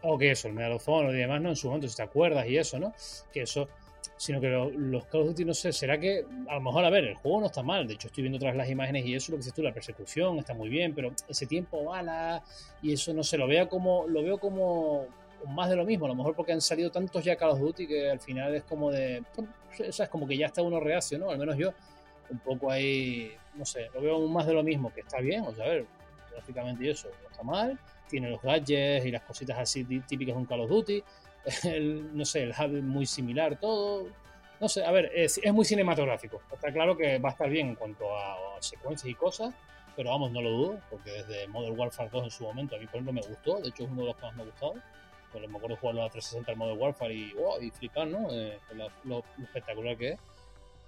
o que eso, el Medal of Honor y demás, ¿no? En su momento, si te acuerdas y eso, ¿no? Que eso sino que los Call of Duty, no sé, será que a lo mejor, a ver, el juego no está mal, de hecho estoy viendo otras las imágenes y eso, lo que dices tú, la persecución está muy bien, pero ese tiempo bala y eso, no sé, lo veo como, lo veo como más de lo mismo, a lo mejor porque han salido tantos ya Call of Duty que al final es como de, o sea, es como que ya está uno reacio, ¿no? Al menos yo, un poco ahí, no sé, lo veo más de lo mismo, que está bien, o sea, a ver, gráficamente y eso, no está mal, tiene los gadgets y las cositas así típicas de un Call of Duty, el, no sé, el hub muy similar, todo. No sé, a ver, es, es, muy cinematográfico. Está claro que va a estar bien en cuanto a, secuencias y cosas, pero vamos, no lo dudo, porque desde Modern Warfare 2 en su momento a mí, por ejemplo, me gustó. De hecho, es uno de los que más me ha gustado. Pues me acuerdo jugarlo a 360 el Modern Warfare y, oh, y flipar, ¿no? Eh, lo, espectacular que es.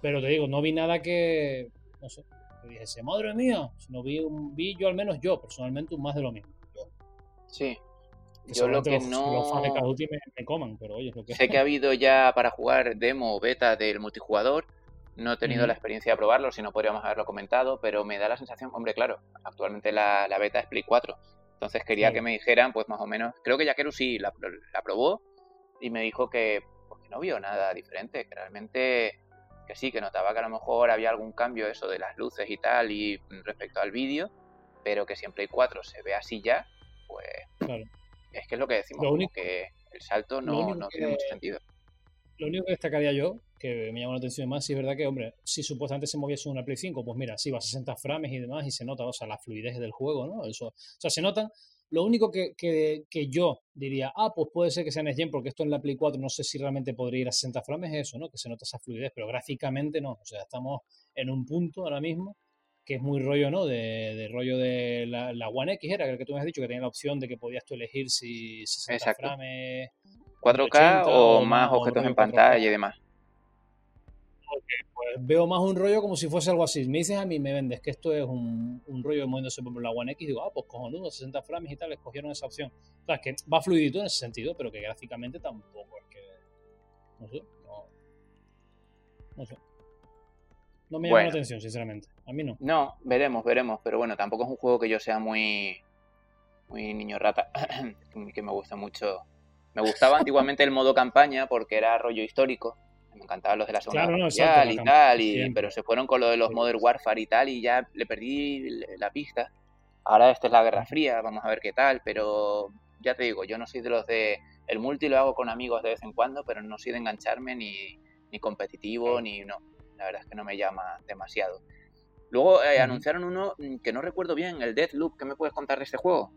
Pero te digo, no vi nada que, no sé, que dijese, madre mía, no vi, un, vi yo al menos yo, personalmente, un más de lo mismo. Sí, yo lo que no. coman, pero oye, Sé que ha habido ya para jugar demo o beta del multijugador. No he tenido la experiencia de probarlo, si no podríamos haberlo comentado, pero me da la sensación, hombre, claro, actualmente la, beta es Play 4. Entonces quería que me dijeran, pues más o menos. Creo que Yakeru sí la, la probó y me dijo que, pues, no vio nada diferente, que realmente que sí, que notaba que a lo mejor había algún cambio eso de las luces y tal y respecto al vídeo, pero que si en Play 4 se ve así ya, pues claro es que es lo que decimos, que el salto no, tiene mucho sentido. Lo único que destacaría yo, que me llama la atención más, si es verdad que, hombre, si supuestamente se moviese una Play 5, pues mira, sí, va a 60 frames y demás, y se nota, o sea, la fluidez del juego, ¿no? Eso, o sea, se nota. Lo único que, que, yo diría, ah, pues puede ser que sea Next Gen, porque esto en la Play 4 no sé si realmente podría ir a 60 frames, es eso, ¿no? Que se nota esa fluidez, pero gráficamente no. O sea, estamos en un punto ahora mismo que es muy rollo, ¿no? De, rollo de la, One X era, el que tú me has dicho, que tenía la opción de que podías tú elegir si 60 frames... 4K o, más objetos en pantalla y demás. pues veo más un rollo como si fuese algo así. Me dices a mí, me vendes que esto es un, un rollo moviéndose por la One X, digo, ah, pues cojonudo, 60 frames y tal, escogieron esa opción. O sea, que va fluidito en ese sentido, pero que gráficamente tampoco es que... No sé, no... No sé. No me llama la atención, sinceramente. A mí no. No, veremos, veremos. Pero bueno, tampoco es un juego que yo sea muy, muy niño rata, que me gusta mucho. Me gustaba antiguamente el modo campaña porque era rollo histórico. Me encantaban los de la Segunda Guerra y tal, y, pero se fueron con lo de los Modern Warfare y tal y ya le perdí la pista. Ahora esta es la Guerra Fría, vamos a ver qué tal, pero ya te digo, yo no soy de los de... El multi lo hago con amigos de vez en cuando, pero no soy de engancharme ni, ni competitivo, ni no. La verdad es que no me llama demasiado. Luego eh, anunciaron uno mm, que no recuerdo bien, el Deathloop. ¿Qué me puedes contar de este juego?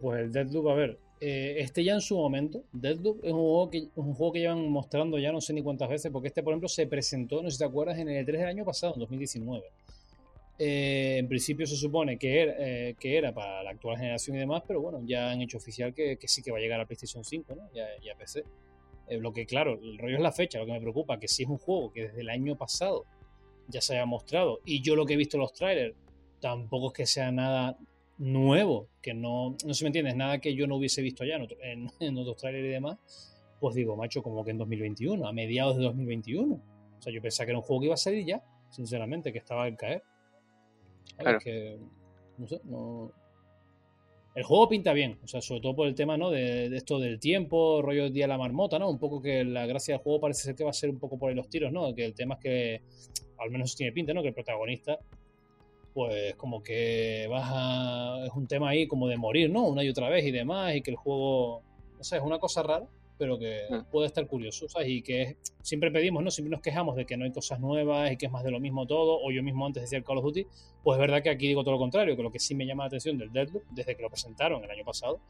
Pues el Deathloop, a ver, eh, este ya en su momento, Deathloop es un juego, que, un juego que llevan mostrando ya no sé ni cuántas veces, porque este, por ejemplo, se presentó, no sé si te acuerdas, en el 3 del año pasado, en 2019. Eh, en principio se supone que era, que era para la actual generación y demás, pero bueno, ya han hecho oficial que, sí que va a llegar a PlayStation 5 ¿no? y a PC. Eh, lo que, claro, el rollo es la fecha, lo que me preocupa, que si es un juego que desde el año pasado ya se haya mostrado, y yo lo que he visto en los trailers, tampoco es que sea nada nuevo, que no, no se me entiende, es nada que yo no hubiese visto ya en, en, otros trailers y demás, pues digo, macho, como que en 2021, a mediados de 2021. O sea, yo pensaba que era un juego que iba a salir ya, sinceramente, que estaba al caer. Claro. que, no sé, no, el juego pinta bien, o sea, sobre todo por el tema, ¿no? De, esto del tiempo, rollo día de la marmota, ¿no? Un poco que la gracia del juego parece ser que va a ser un poco por ahí los tiros, ¿no? Que el tema es que, al menos tiene pinta, ¿no? Que el protagonista, pues como que vas a... es un tema ahí como de morir, ¿no? Una y otra vez y demás, y que el juego, no sé, es una cosa rara pero que mm. puede estar curioso, ¿sabes? Y que siempre pedimos, ¿no? Siempre nos quejamos de que no hay cosas nuevas y que es más de lo mismo todo, o yo mismo antes decía el Call of Duty, pues es verdad que aquí digo todo lo contrario, que lo que sí me llama la atención del Deadloop, desde que lo presentaron el año pasado,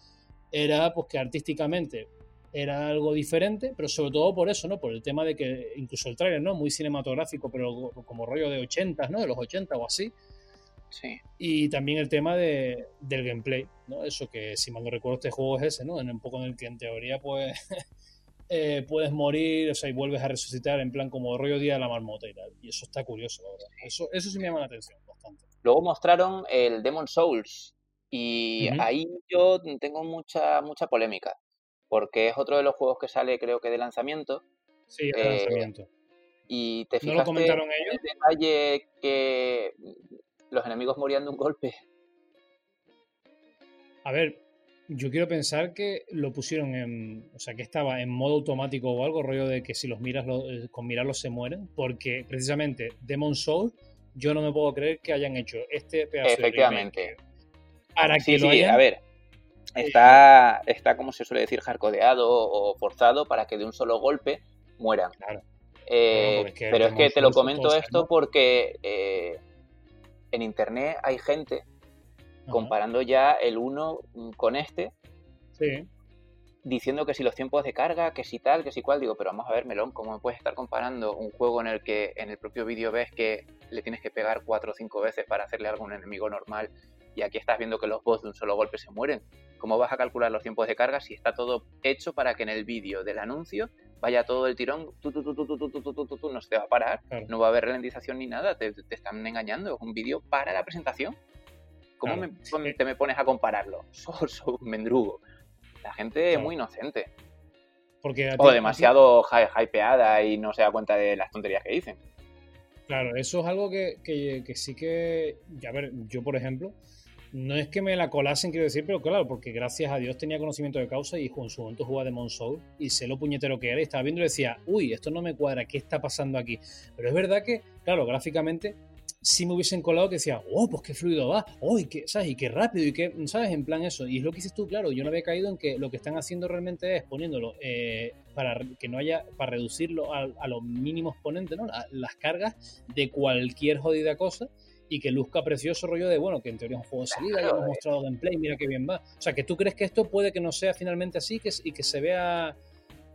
era pues que artísticamente era algo diferente, pero sobre todo por eso, ¿no? Por el tema de que incluso el trailer, ¿no? Muy cinematográfico, pero como rollo de 80, ¿no? De los 80 o así. Sí. Y también el tema de, del gameplay, ¿no? Eso que, si mal no recuerdo, este juego es ese, ¿no? En un poco en el que en teoría, pues, eh, puedes morir, o sea, y vuelves a resucitar en plan como rollo día de la marmota y tal. Y eso está curioso, la verdad. Eso, eso sí me llama la atención bastante. Luego mostraron el Demon Souls y ahí yo tengo mucha, mucha polémica, porque es otro de los juegos que sale, creo que de lanzamiento. Sí, de lanzamiento. Y te fijaste ¿No lo comentaron ellos? el detalle que los enemigos morían de un golpe. A ver, yo quiero pensar que lo pusieron en. O sea, que estaba en modo automático o algo, rollo de que si los miras, eh, con mirarlos se mueren. Porque precisamente Demon Soul, yo no me puedo creer que hayan hecho este pedazo Efectivamente. para que lo a ver. Está, está, como se suele decir, jarcodeado o forzado para que de un solo golpe mueran. Claro. Eh, pero es que te lo comento esto porque eh, en internet hay gente comparando ya el uno con este. Diciendo que si los tiempos de carga, que si tal, que si cual, digo, pero vamos a ver, Melón, ¿cómo puedes estar comparando un juego en el que en el propio vídeo ves que le tienes que pegar cuatro o cinco veces para hacerle algo a un enemigo normal y aquí estás viendo que los boss de un solo golpe se mueren? ¿Cómo vas a calcular los tiempos de carga si está todo hecho para que en el vídeo del anuncio vaya todo el tirón, tú, tú, tú, no se te va a parar, no va a haber ralentización ni nada, te, están engañando, es un vídeo para la presentación. ¿Cómo me, te me pones a compararlo? Sos, un mendrugo. La gente es muy inocente. Porque o demasiado hypeada y no se da cuenta de las tonterías que dicen. Claro, eso es algo que, que, que sí que, a ver, yo por ejemplo, no es que me la colasen, quiero decir, pero claro, porque gracias a Dios tenía conocimiento de causa y en su momento jugaba de Monsoul y sé lo puñetero que era y estaba viendo y decía, uy, esto no me cuadra, ¿qué está pasando aquí? Pero es verdad que, claro, gráficamente si me hubiesen colado que decía, oh, pues qué fluido va, oh, y qué, ¿sabes? Y qué rápido, y qué, ¿sabes? En plan eso. Y es lo que dices tú, claro, yo no había caído en que lo que están haciendo realmente es poniéndolo eh, para que no haya, para reducirlo a, los mínimos ponentes, ¿no? las cargas de cualquier jodida cosa y que luzca precioso rollo de, bueno, que en teoría es un juego de salida, ya hemos mostrado gameplay, mira qué bien va. O sea, que tú crees que esto puede que no sea finalmente así que, y que se vea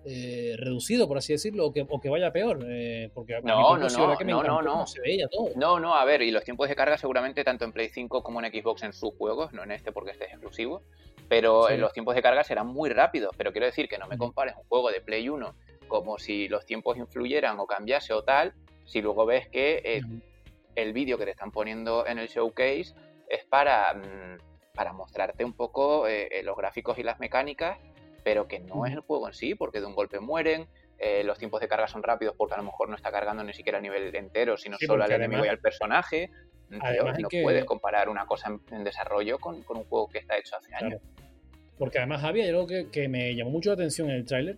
eh, reducido, por así decirlo, o que, o que vaya peor. Eh, porque no, no, no, no, no, se veía todo. No, no, a ver, y los tiempos de carga seguramente tanto en Play 5 como en Xbox en sus juegos, no en este porque este es exclusivo, pero en los tiempos de carga serán muy rápidos. Pero quiero decir que no me compares un juego de Play 1 como si los tiempos influyeran o cambiase o tal, si luego ves que eh, el vídeo que te están poniendo en el showcase es para, mm, para mostrarte un poco eh, eh, los gráficos y las mecánicas, pero que no es el juego en sí, porque de un golpe mueren, eh, los tiempos de carga son rápidos porque a lo mejor no está cargando ni siquiera a nivel entero, sino solo al enemigo y al personaje. no puedes comparar una cosa en, desarrollo con, un juego que está hecho hace años. Porque además había algo que, que me llamó mucho la atención en el tráiler,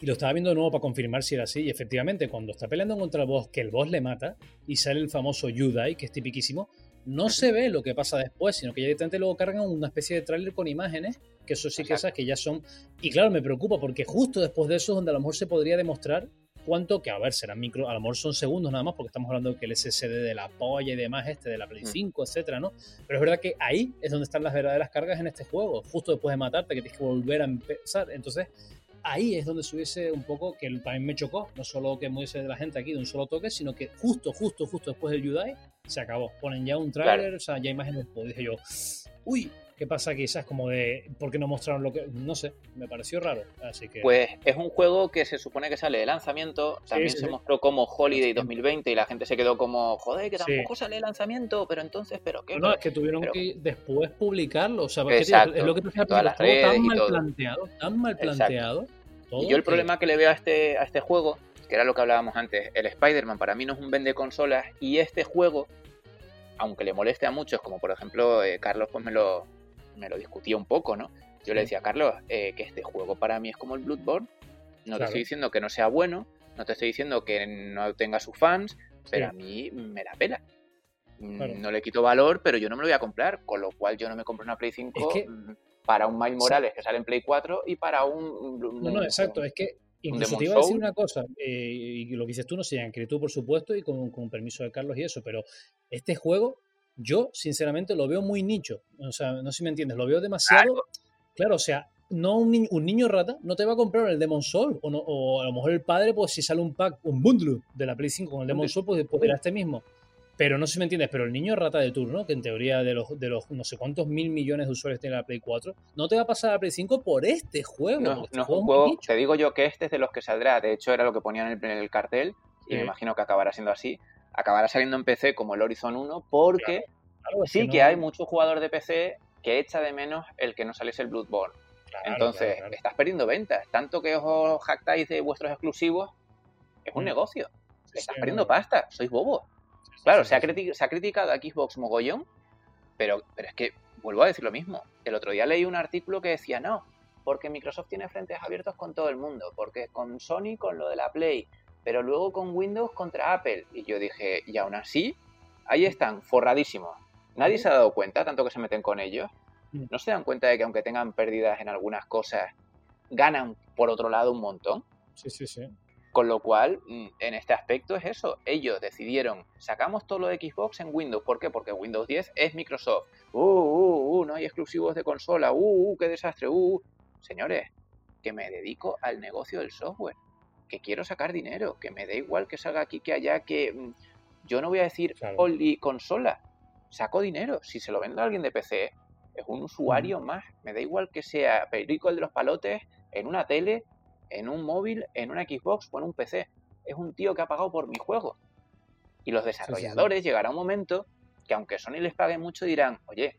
y lo estaba viendo de nuevo para confirmar si era así. Y efectivamente, cuando está peleando contra el boss, que el boss le mata y sale el famoso Yudai, que es tipiquísimo, no se ve lo que pasa después, sino que directamente luego cargan una especie de tráiler con imágenes, que eso sí que esas que ya son. Y claro, me preocupa porque justo después de eso es donde a lo mejor se podría demostrar cuánto, que a ver, serán micro, a lo mejor son segundos nada más, porque estamos hablando de que el SSD de la polla y demás, este de la Play 5, mm. etcétera, ¿no? Pero es verdad que ahí es donde están las verdaderas cargas en este juego, justo después de matarte, que tienes que volver a empezar. Entonces, ahí es donde se hubiese un poco, que también me chocó, no solo que muriese de la gente aquí de un solo toque, sino que justo, justo, justo después del Yudai se acabó. Ponen ya un trailer, o sea, ya imágenes, pues dije yo, uy, ¿qué pasa aquí? como de, ¿por qué no mostraron lo que...? No sé, me pareció raro, así que... Pues es un juego que se supone que sale de lanzamiento, también se mostró como Holiday 2020 y la gente se quedó como, joder, que tampoco sale de lanzamiento, pero entonces, ¿pero qué? No, es que tuvieron que después publicarlo, o sea, es lo que tú decías, tan mal planteado, tan mal planteado y yo el problema que le veo a este, a este juego, que era lo que hablábamos antes, el Spider-Man para mí no es un vende consolas y este juego, aunque le moleste a muchos, como por ejemplo eh, Carlos pues me lo, me lo discutía un poco, ¿no? Yo le decía a Carlos eh, que este juego para mí es como el Bloodborne, no te estoy diciendo que no sea bueno, no te estoy diciendo que no tenga sus fans, pero a mí me da pena. Mm, no le quito valor, pero yo no me lo voy a comprar, con lo cual yo no me compro una Play 5 para un Miles Morales que sale en Play 4 y para un... no, no, exacto, es que incluso te iba a decir una cosa, eh, y lo que dices tú no sé, en tú por supuesto y con, con permiso de Carlos y eso, pero este juego yo sinceramente lo veo muy nicho, o sea, no sé si me entiendes, lo veo demasiado... Claro, o sea, no un, niño, un niño rata no te va a comprar el Demon Soul o, no, o a lo mejor el padre pues si sale un pack, un bundle de la Play 5 con el Demon Soul pues, pues era este mismo. Pero no sé si me entiendes, pero el niño rata de turno, que en teoría de los, de los no sé cuántos mil millones de usuarios tiene la Play 4, no te va a pasar a la Play 5 por este juego. No, este no es un juego, te digo yo que este es de los que saldrá, de hecho era lo que ponían en el, cartel, y me imagino que acabará siendo así, acabará saliendo en PC como el Horizon 1, porque sí que, hay muchos jugadores de PC que echa de menos el que no saliese el Bloodborne. Entonces, estás perdiendo ventas, tanto que os jactáis de vuestros exclusivos, es un mm. negocio. estás perdiendo pasta, sois bobos. Claro, se, ha criticado a Xbox mogollón, pero, pero es que vuelvo a decir lo mismo. El otro día leí un artículo que decía, no, porque Microsoft tiene frentes abiertos con todo el mundo, porque con Sony con lo de la Play, pero luego con Windows contra Apple. Y yo dije, y aún así, ahí están, forradísimos. Nadie se ha dado cuenta, tanto que se meten con ellos. Mm. No se dan cuenta de que aunque tengan pérdidas en algunas cosas, ganan por otro lado un montón. Sí, sí, sí. Con lo cual, mm, en este aspecto es eso. Ellos decidieron, sacamos todo lo de Xbox en Windows. ¿Por qué? Porque Windows 10 es Microsoft. Uh, uh, uh, no hay exclusivos de consola. Uh, uh, qué desastre. Uh, uh. Señores, que me dedico al negocio del software. Que quiero sacar dinero. Que me da igual que salga aquí, que allá, que... Mm, yo no voy a decir only consola. Saco dinero. Si se lo vendo a alguien de PC, es un usuario más. Me da igual que sea Perico el de los palotes en una tele en un móvil, en una Xbox o en un PC. Es un tío que ha pagado por mi juego. Y los desarrolladores llegará un momento que aunque Sony les pague mucho dirán, oye,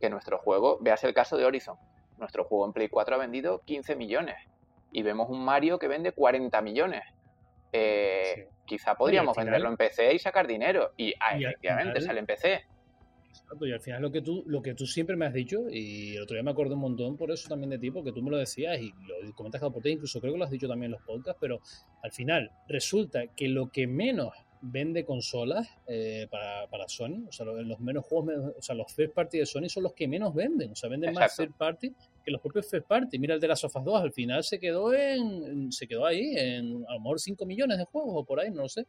que nuestro juego, veas el caso de Horizon, nuestro juego en Play 4 ha vendido 15 millones y vemos un Mario que vende 40 millones. Eh, quizá podríamos venderlo en PC y sacar dinero. Y, ah, efectivamente sale en PC y al final lo que tú, lo que tú siempre me has dicho, y el otro día me acordé un montón por eso también de ti, porque tú me lo decías y lo comentas por ti, incluso creo que lo has dicho también en los podcasts, pero al final resulta que lo que menos vende consolas eh, para, para, Sony, o sea, los, menos juegos, o sea, los first party de Sony son los que menos venden, o sea, venden más third party que los propios first party. Mira el de las Sofas 2, al final se quedó en, se quedó ahí en a lo mejor 5 millones de juegos o por ahí, no lo sé,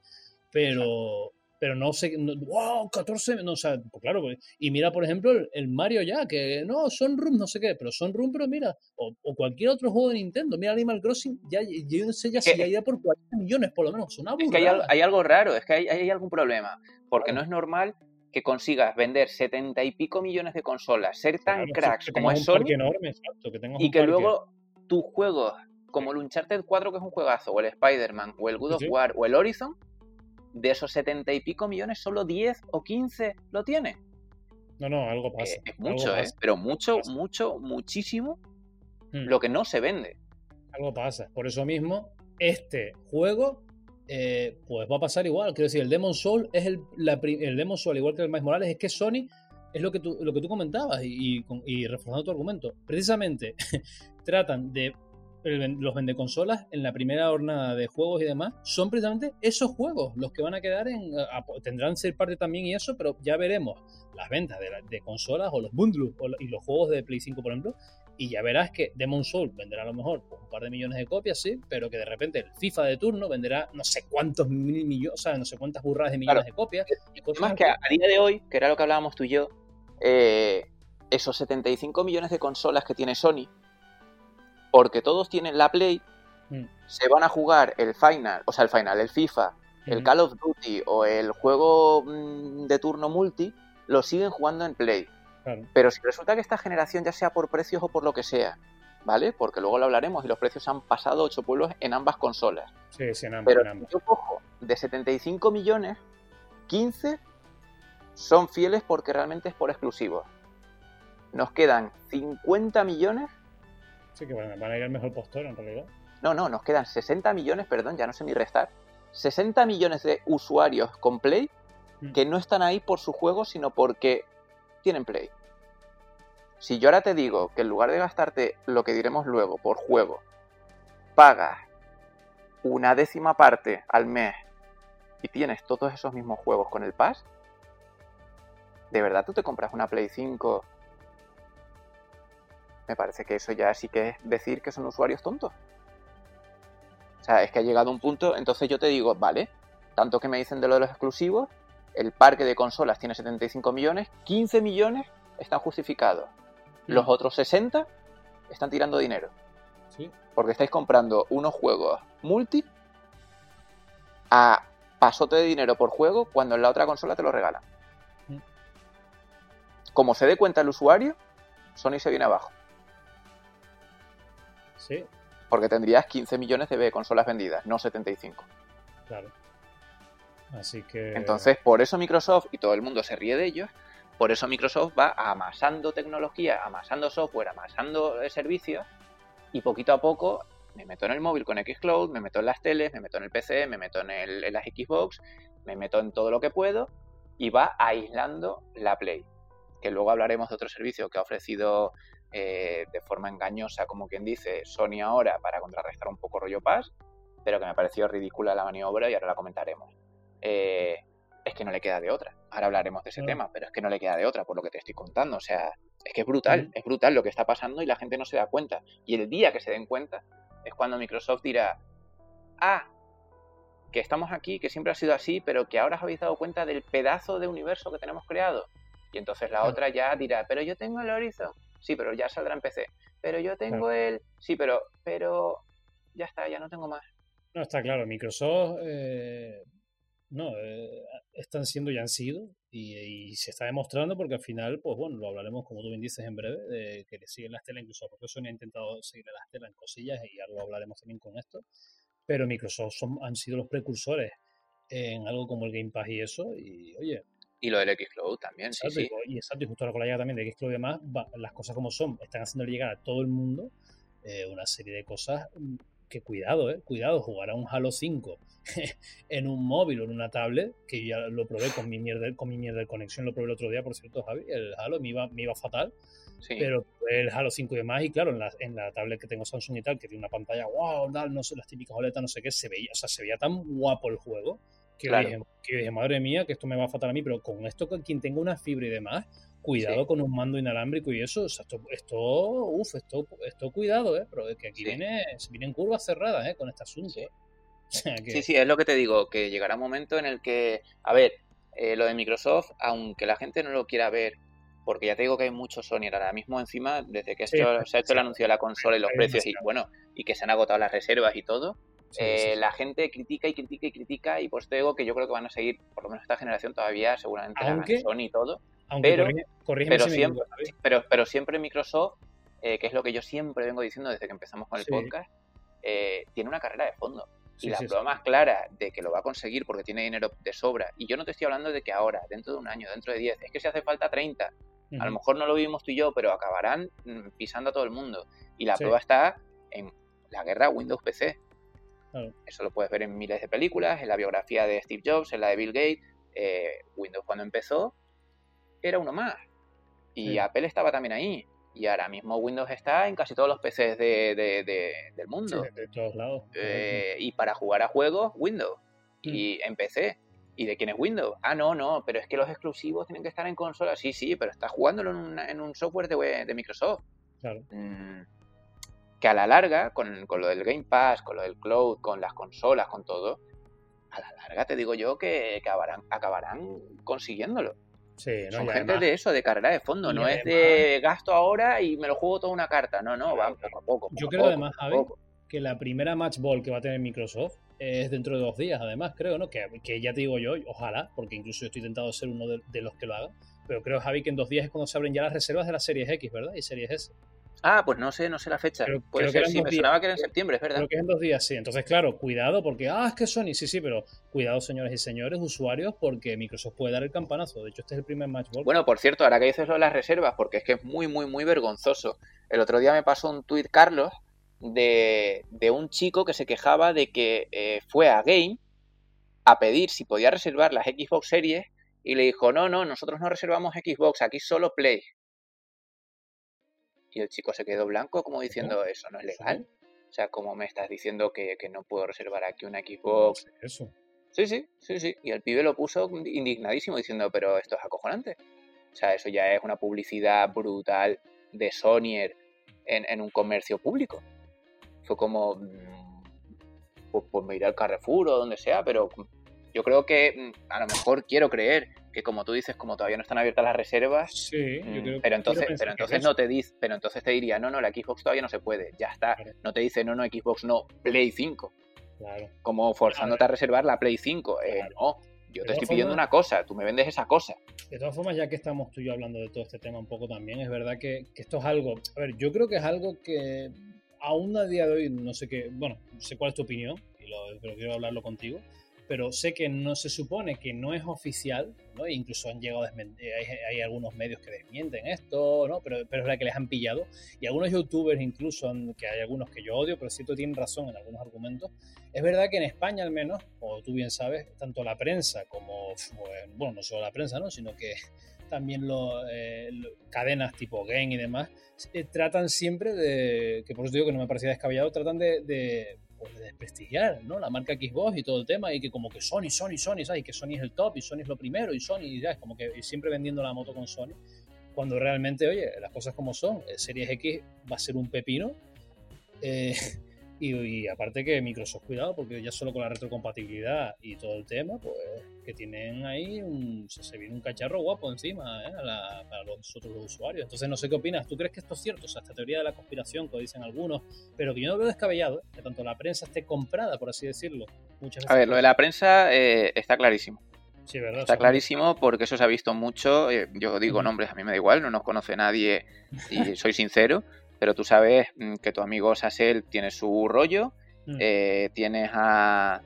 pero pero no sé, wow, 14, no, o sea, pues claro, pues, y mira, por ejemplo, el, Mario ya, que no, son Room, no sé qué, pero son Room, pero mira, o, cualquier otro juego de Nintendo, mira Animal Crossing, ya, yo no sé ya si ya irá por 40 millones, por lo menos, una Es que hay, algo raro, es que hay, algún problema, porque no es normal que consigas vender setenta y pico millones de consolas, ser tan cracks como es Sony, y que luego tus juegos, como el Uncharted 4, que es un juegazo, o el Spider-Man, o el God of War, o el Horizon, de esos setenta y pico millones, solo 10 o 15 lo tiene. No, no, algo pasa. es mucho, ¿eh? Pero mucho, mucho, muchísimo hmm. lo que no se vende. Algo pasa. Por eso mismo, este juego eh, pues va a pasar igual. Quiero decir, el Demon Soul es el, el Demon Soul, igual que el Miles Morales, es que Sony es lo que tú, lo que tú comentabas y, y, reforzando tu argumento. Precisamente tratan de los vendeconsolas en la primera jornada de juegos y demás son precisamente esos juegos los que van a quedar en. tendrán ser parte también y eso, pero ya veremos las ventas de, consolas o los bundles y los juegos de Play 5, por ejemplo, y ya verás que Demon Soul venderá a lo mejor un par de millones de copias, sí, pero que de repente el FIFA de turno venderá no sé cuántos mil millones, o sea, no sé cuántas burradas de millones de copias. Y Más que a, día de hoy, que era lo que hablábamos tú y yo, eh, esos 75 millones de consolas que tiene Sony, porque todos tienen la Play, mm. se van a jugar el Final, o sea, el Final, el FIFA, el Call of Duty o el juego mm, de turno multi, lo siguen jugando en Play. Pero si resulta que esta generación, ya sea por precios o por lo que sea, ¿vale? Porque luego lo hablaremos y los precios han pasado ocho pueblos en ambas consolas. Sí, sí, en ambas. Pero yo cojo de 75 millones, 15 son fieles porque realmente es por exclusivos. Nos quedan 50 millones. Sí, que van a ir al mejor postor en realidad. No, no, nos quedan 60 millones, perdón, ya no sé ni restar. 60 millones de usuarios con Play mm. que no están ahí por su juego, sino porque tienen Play. Si yo ahora te digo que en lugar de gastarte lo que diremos luego por juego, pagas una décima parte al mes y tienes todos esos mismos juegos con el Pass, ¿de verdad tú te compras una Play 5? Me parece que eso ya sí que es decir que son usuarios tontos. O sea, es que ha llegado un punto, entonces yo te digo, vale, tanto que me dicen de lo de los exclusivos, el parque de consolas tiene 75 millones, 15 millones están justificados. Mm. Los otros 60 están tirando dinero. ¿Sí? Porque estáis comprando unos juegos multi a pasote de dinero por juego cuando en la otra consola te lo regalan. Mm. Como se dé cuenta el usuario, Sony se viene abajo. Sí. Porque tendrías 15 millones de consolas vendidas, no 75. Claro. Así que... Entonces, por eso Microsoft, y todo el mundo se ríe de ellos, por eso Microsoft va amasando tecnología, amasando software, amasando eh, servicios, y poquito a poco me meto en el móvil con Xcloud, me meto en las teles, me meto en el PC, me meto en, el, las Xbox, me meto en todo lo que puedo, y va aislando la Play. Que luego hablaremos de otro servicio que ha ofrecido eh, de forma engañosa, como quien dice, Sony ahora para contrarrestar un poco rollo Pass, pero que me pareció ridícula la maniobra y ahora la comentaremos. Eh, es que no le queda de otra. Ahora hablaremos de ese tema, pero es que no le queda de otra por lo que te estoy contando. O sea, es que es brutal, es brutal lo que está pasando y la gente no se da cuenta. Y el día que se den cuenta es cuando Microsoft dirá, ah, que estamos aquí, que siempre ha sido así, pero que ahora os habéis dado cuenta del pedazo de universo que tenemos creado. Y entonces la otra ya dirá, pero yo tengo el Horizon. Sí, pero ya saldrá en PC. Pero yo tengo el... Sí, pero... Pero... Ya está, ya no tengo más. No, está claro. Microsoft... Eh no, eh, están siendo y han sido, y, se está demostrando porque al final, pues bueno, lo hablaremos como tú bien dices en breve, de que le siguen las telas, incluso porque Sony ha intentado seguirle las telas en cosillas y ya lo hablaremos también con esto, pero Microsoft son, han sido los precursores en algo como el Game Pass y eso, y oye... Y lo del Xcloud también, sí, sí. Y, exacto, y justo ahora con la llegada también de Xcloud y demás, las cosas como son, están haciendo llegar a todo el mundo eh, una serie de cosas mm, que cuidado, eh, cuidado, jugar a un Halo 5 en un móvil o en una tablet, que ya lo probé con mi mierda, con mi mierda de conexión, lo probé el otro día, por cierto, Javi, el Halo me iba, me iba fatal, pero el Halo 5 y demás, y claro, en la, en la tablet que tengo Samsung y tal, que tiene una pantalla, wow, no sé, las típicas oletas, no sé qué, se veía, o sea, se veía tan guapo el juego, que, dije, que dije, madre mía, que esto me va a fatal a mí, pero con esto, con quien tenga una fibra y demás, cuidado con un mando inalámbrico y eso, o sea, esto, esto, uf, esto, esto cuidado, ¿eh? Pero es que aquí viene, vienen curvas cerradas, ¿eh? Con este asunto. Sí. sí, es lo que te digo, que llegará un momento en el que, a ver, eh, lo de Microsoft, aunque la gente no lo quiera ver, porque ya te digo que hay mucho Sony ahora mismo encima, desde que se ha hecho el anuncio de la consola y los precios y bueno, y que se han agotado las reservas y todo, eh, la gente critica y critica y critica y pues te digo que yo creo que van a seguir, por lo menos esta generación todavía, seguramente Aunque, Sony y todo, pero, pero, siempre, pero, pero, siempre Microsoft, eh, que es lo que yo siempre vengo diciendo desde que empezamos con el podcast, eh, tiene una carrera de fondo. y la prueba más clara de que lo va a conseguir porque tiene dinero de sobra. Y yo no te estoy hablando de que ahora, dentro de un año, dentro de 10, es que si hace falta 30. A lo mejor no lo vivimos tú y yo, pero acabarán mm, pisando a todo el mundo. Y la prueba está en la guerra Windows-PC. Eso lo puedes ver en miles de películas, en la biografía de Steve Jobs, en la de Bill Gates. Eh, Windows cuando empezó era uno más. Y Apple estaba también ahí. Y ahora mismo Windows está en casi todos los PCs del mundo. de, todos lados. Eh, y para jugar a juegos, Windows. Y en PC. ¿Y de quién es Windows? Ah, no, no, pero es que los exclusivos tienen que estar en consola. Sí, sí, pero estás jugándolo en, un software de, de Microsoft. Claro. Mm, que a la larga, con, lo del Game Pass, con lo del cloud, con las consolas, con todo, a la larga te digo yo que acabarán, acabarán consiguiéndolo. Sí, Son gente de eso, de carrera de fondo, no es de gasto ahora y me lo juego toda una carta. No, no, va poco a poco. yo creo además, Javi, que la primera match ball que va a tener Microsoft es dentro de dos días, además, creo, ¿no? Que, que ya te digo yo, ojalá, porque incluso yo estoy tentado de ser uno de, los que lo haga. Pero creo, Javi, que en dos días es cuando se abren ya las reservas de las series X, ¿verdad? Y series S. Ah, pues no sé, no sé la fecha. Puede ser, sí, me sonaba que era en septiembre, es verdad. Creo que es en dos días, sí. Entonces, claro, cuidado, porque, ah, es que Sony, sí, sí, pero cuidado, señores y señores, usuarios, porque Microsoft puede dar el campanazo. De hecho, este es el primer matchball. Bueno, por cierto, ahora que dices lo de las reservas, porque es que es muy, muy, muy vergonzoso. El otro día me pasó un tuit, Carlos, de, un chico que se quejaba de que eh, fue a Game a pedir si podía reservar las Xbox Series y le dijo, no, no, nosotros no reservamos Xbox, aquí solo Play. Y el chico se quedó blanco como diciendo, eso no es legal. O sea, como me estás diciendo que, no puedo reservar aquí una Xbox. Eso. Sí, sí, sí, sí. Y el pibe lo puso indignadísimo diciendo, pero esto es acojonante. O sea, eso ya es una publicidad brutal de Sonyer en, un comercio público. Fue como, mm, pues, pues me iré al Carrefour o donde sea, pero yo creo que mm, a lo mejor quiero creer que como tú dices, como todavía no están abiertas las reservas, sí, yo mm, creo pero entonces, pero entonces no te dice, pero entonces te diría, no, no, la Xbox todavía no se puede, ya está. No te dice, no, no, Xbox no, Play 5. Claro. Como forzándote a reservar la Play 5. Eh, no, yo te estoy pidiendo una cosa, tú me vendes esa cosa. De todas formas, ya que estamos tú y yo hablando de todo este tema un poco también, es verdad que, que esto es algo, a ver, yo creo que es algo que aún a día de hoy, no sé qué, bueno, no sé cuál es tu opinión, y lo, pero quiero hablarlo contigo, pero sé que no se supone que no es oficial, ¿no? incluso han llegado a desmentir, hay, algunos medios que desmienten esto, ¿no? pero, pero es la que les han pillado, y algunos youtubers incluso, que hay algunos que yo odio, pero cierto tienen razón en algunos argumentos, es verdad que en España al menos, como tú bien sabes, tanto la prensa como, bueno, no solo la prensa, ¿no? sino que también lo, eh, cadenas tipo Game y demás, eh, tratan siempre de, que por eso digo que no me parecía descabellado, tratan de de desprestigiar ¿no? la marca Xbox y todo el tema y que como que Sony, Sony, Sony, ¿sabes? Y que Sony es el top y Sony es lo primero y Sony, ya es como que siempre vendiendo la moto con Sony, cuando realmente, oye, las cosas como son, eh, Series X va a ser un pepino. Eh, y, aparte que Microsoft, cuidado, porque ya solo con la retrocompatibilidad y todo el tema, pues que tienen ahí un, se, viene un cacharro guapo encima ¿eh? para los otros usuarios. Entonces no sé qué opinas. ¿Tú crees que esto es cierto? O sea, esta teoría de la conspiración, que dicen algunos, pero que yo no veo descabellado, ¿eh? que tanto la prensa esté comprada, por así decirlo. Muchas A ver, lo de la prensa eh, está clarísimo. Sí, ¿verdad? Está clarísimo porque eso se ha visto mucho. yo digo nombres, a mí me da igual, no nos conoce nadie y soy sincero pero tú sabes mm, que tu amigo Sassel tiene su rollo, mm. eh, tienes a,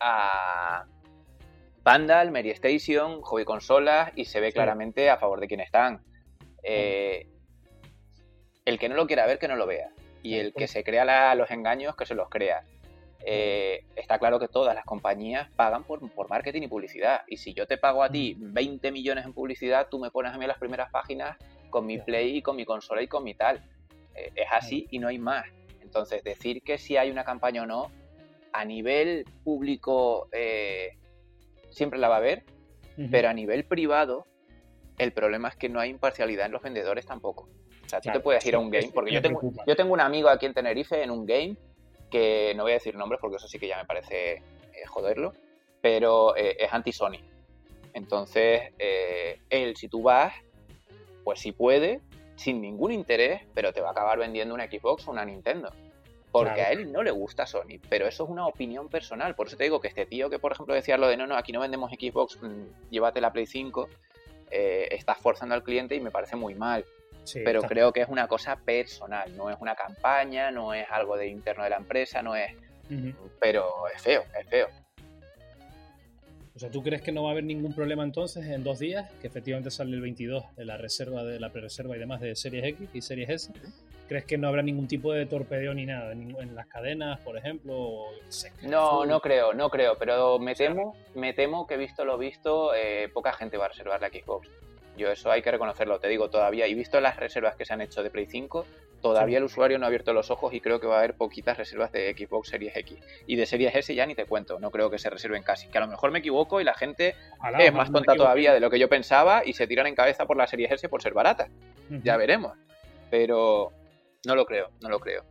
a Vandal, Mary Station, Hobby Consolas y se ve claramente a favor de quien están. Eh, el que no lo quiera ver, que no lo vea. Y el que se crea los engaños, que se los crea. Eh, está claro que todas las compañías pagan por, por, marketing y publicidad. Y si yo te pago a ti 20 mm. millones en publicidad, tú me pones a mí en las primeras páginas con mi Play y con mi consola y con mi tal. Eh, es así y no hay más. Entonces, decir que si hay una campaña o no, a nivel público eh, siempre la va a haber, pero a nivel privado, el problema es que no hay imparcialidad en los vendedores tampoco. O sea, tú te puedes ir a un game, porque yo tengo, yo tengo un amigo aquí en Tenerife en un game que no voy a decir nombres porque eso sí que ya me parece eh, joderlo, pero es anti-Sony. Entonces, él, si tú vas, pues sí puede, sin ningún interés, pero te va a acabar vendiendo una Xbox o una Nintendo. Porque a él no le gusta Sony, pero eso es una opinión personal. Por eso te digo que este tío que, por ejemplo, decía lo de no, no, aquí no vendemos Xbox, mm, llévate la Play 5, eh, estás forzando al cliente y me parece muy mal. pero creo que es una cosa personal, no es una campaña, no es algo de interno de la empresa, no es. Pero es feo, es feo. O sea, ¿tú crees que no va a haber ningún problema entonces en dos días? Que efectivamente sale el 22 de la reserva, de la pre-reserva y demás de Series X y Series S. ¿Crees que no habrá ningún tipo de torpedeo ni nada en, las cadenas, por ejemplo? no, no creo, no creo, pero me temo, me temo que visto lo visto, eh, poca gente va a reservar la Xbox. Yo eso hay que reconocerlo, te digo todavía. Y visto las reservas que se han hecho de Play 5, todavía el usuario no ha abierto los ojos y creo que va a haber poquitas reservas de Xbox Series X. Y de Series S ya ni te cuento, no creo que se reserven casi. Que a lo mejor me equivoco y la gente es más tonta todavía de lo que yo pensaba y se tiran en cabeza por la Series S por ser barata. Ya veremos. Pero no lo creo, no lo creo.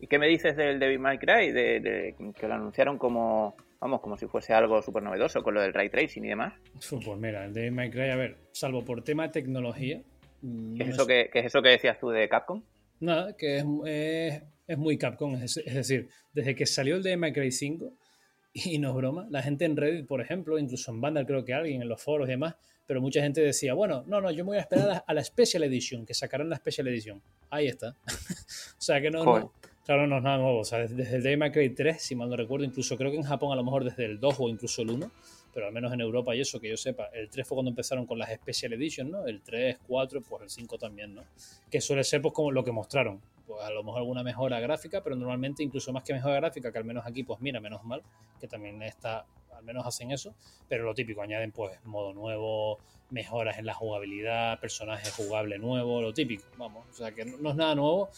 ¿Y qué me dices del Devil May Cry? de, que lo anunciaron como vamos, como si fuese algo súper novedoso con lo del ray tracing y demás. Pues mira, el de Cry, a ver, salvo por tema de tecnología. Mm, ¿Qué es, eso que, es eso que decías tú de Capcom? Nada, que es, es, muy Capcom. Es, decir, desde que salió el de Cry 5, y no es broma, la gente en Reddit, por ejemplo, incluso en Vandal creo que alguien, en los foros y demás, pero mucha gente decía, bueno, no, no, yo me voy a esperar a la Special Edition, que sacarán la Special Edition. Ahí está. o sea que no, no, Claro, no es nada nuevo. O sea, desde el Devil Cry 3, si mal no recuerdo, incluso creo que en Japón a lo mejor desde el 2 o incluso el 1, pero al menos en Europa y eso, que yo sepa, el 3 fue cuando empezaron con las Special Editions, ¿no? El 3, 4, pues el 5 también, ¿no? Que suele ser pues como lo que mostraron. Pues a lo mejor alguna mejora gráfica, pero normalmente incluso más que mejora gráfica, que al menos aquí, pues mira, menos mal, que también está, al menos hacen eso, pero lo típico, añaden pues modo nuevo, mejoras en la jugabilidad, personaje jugable nuevo, lo típico, vamos, o sea que no es nada nuevo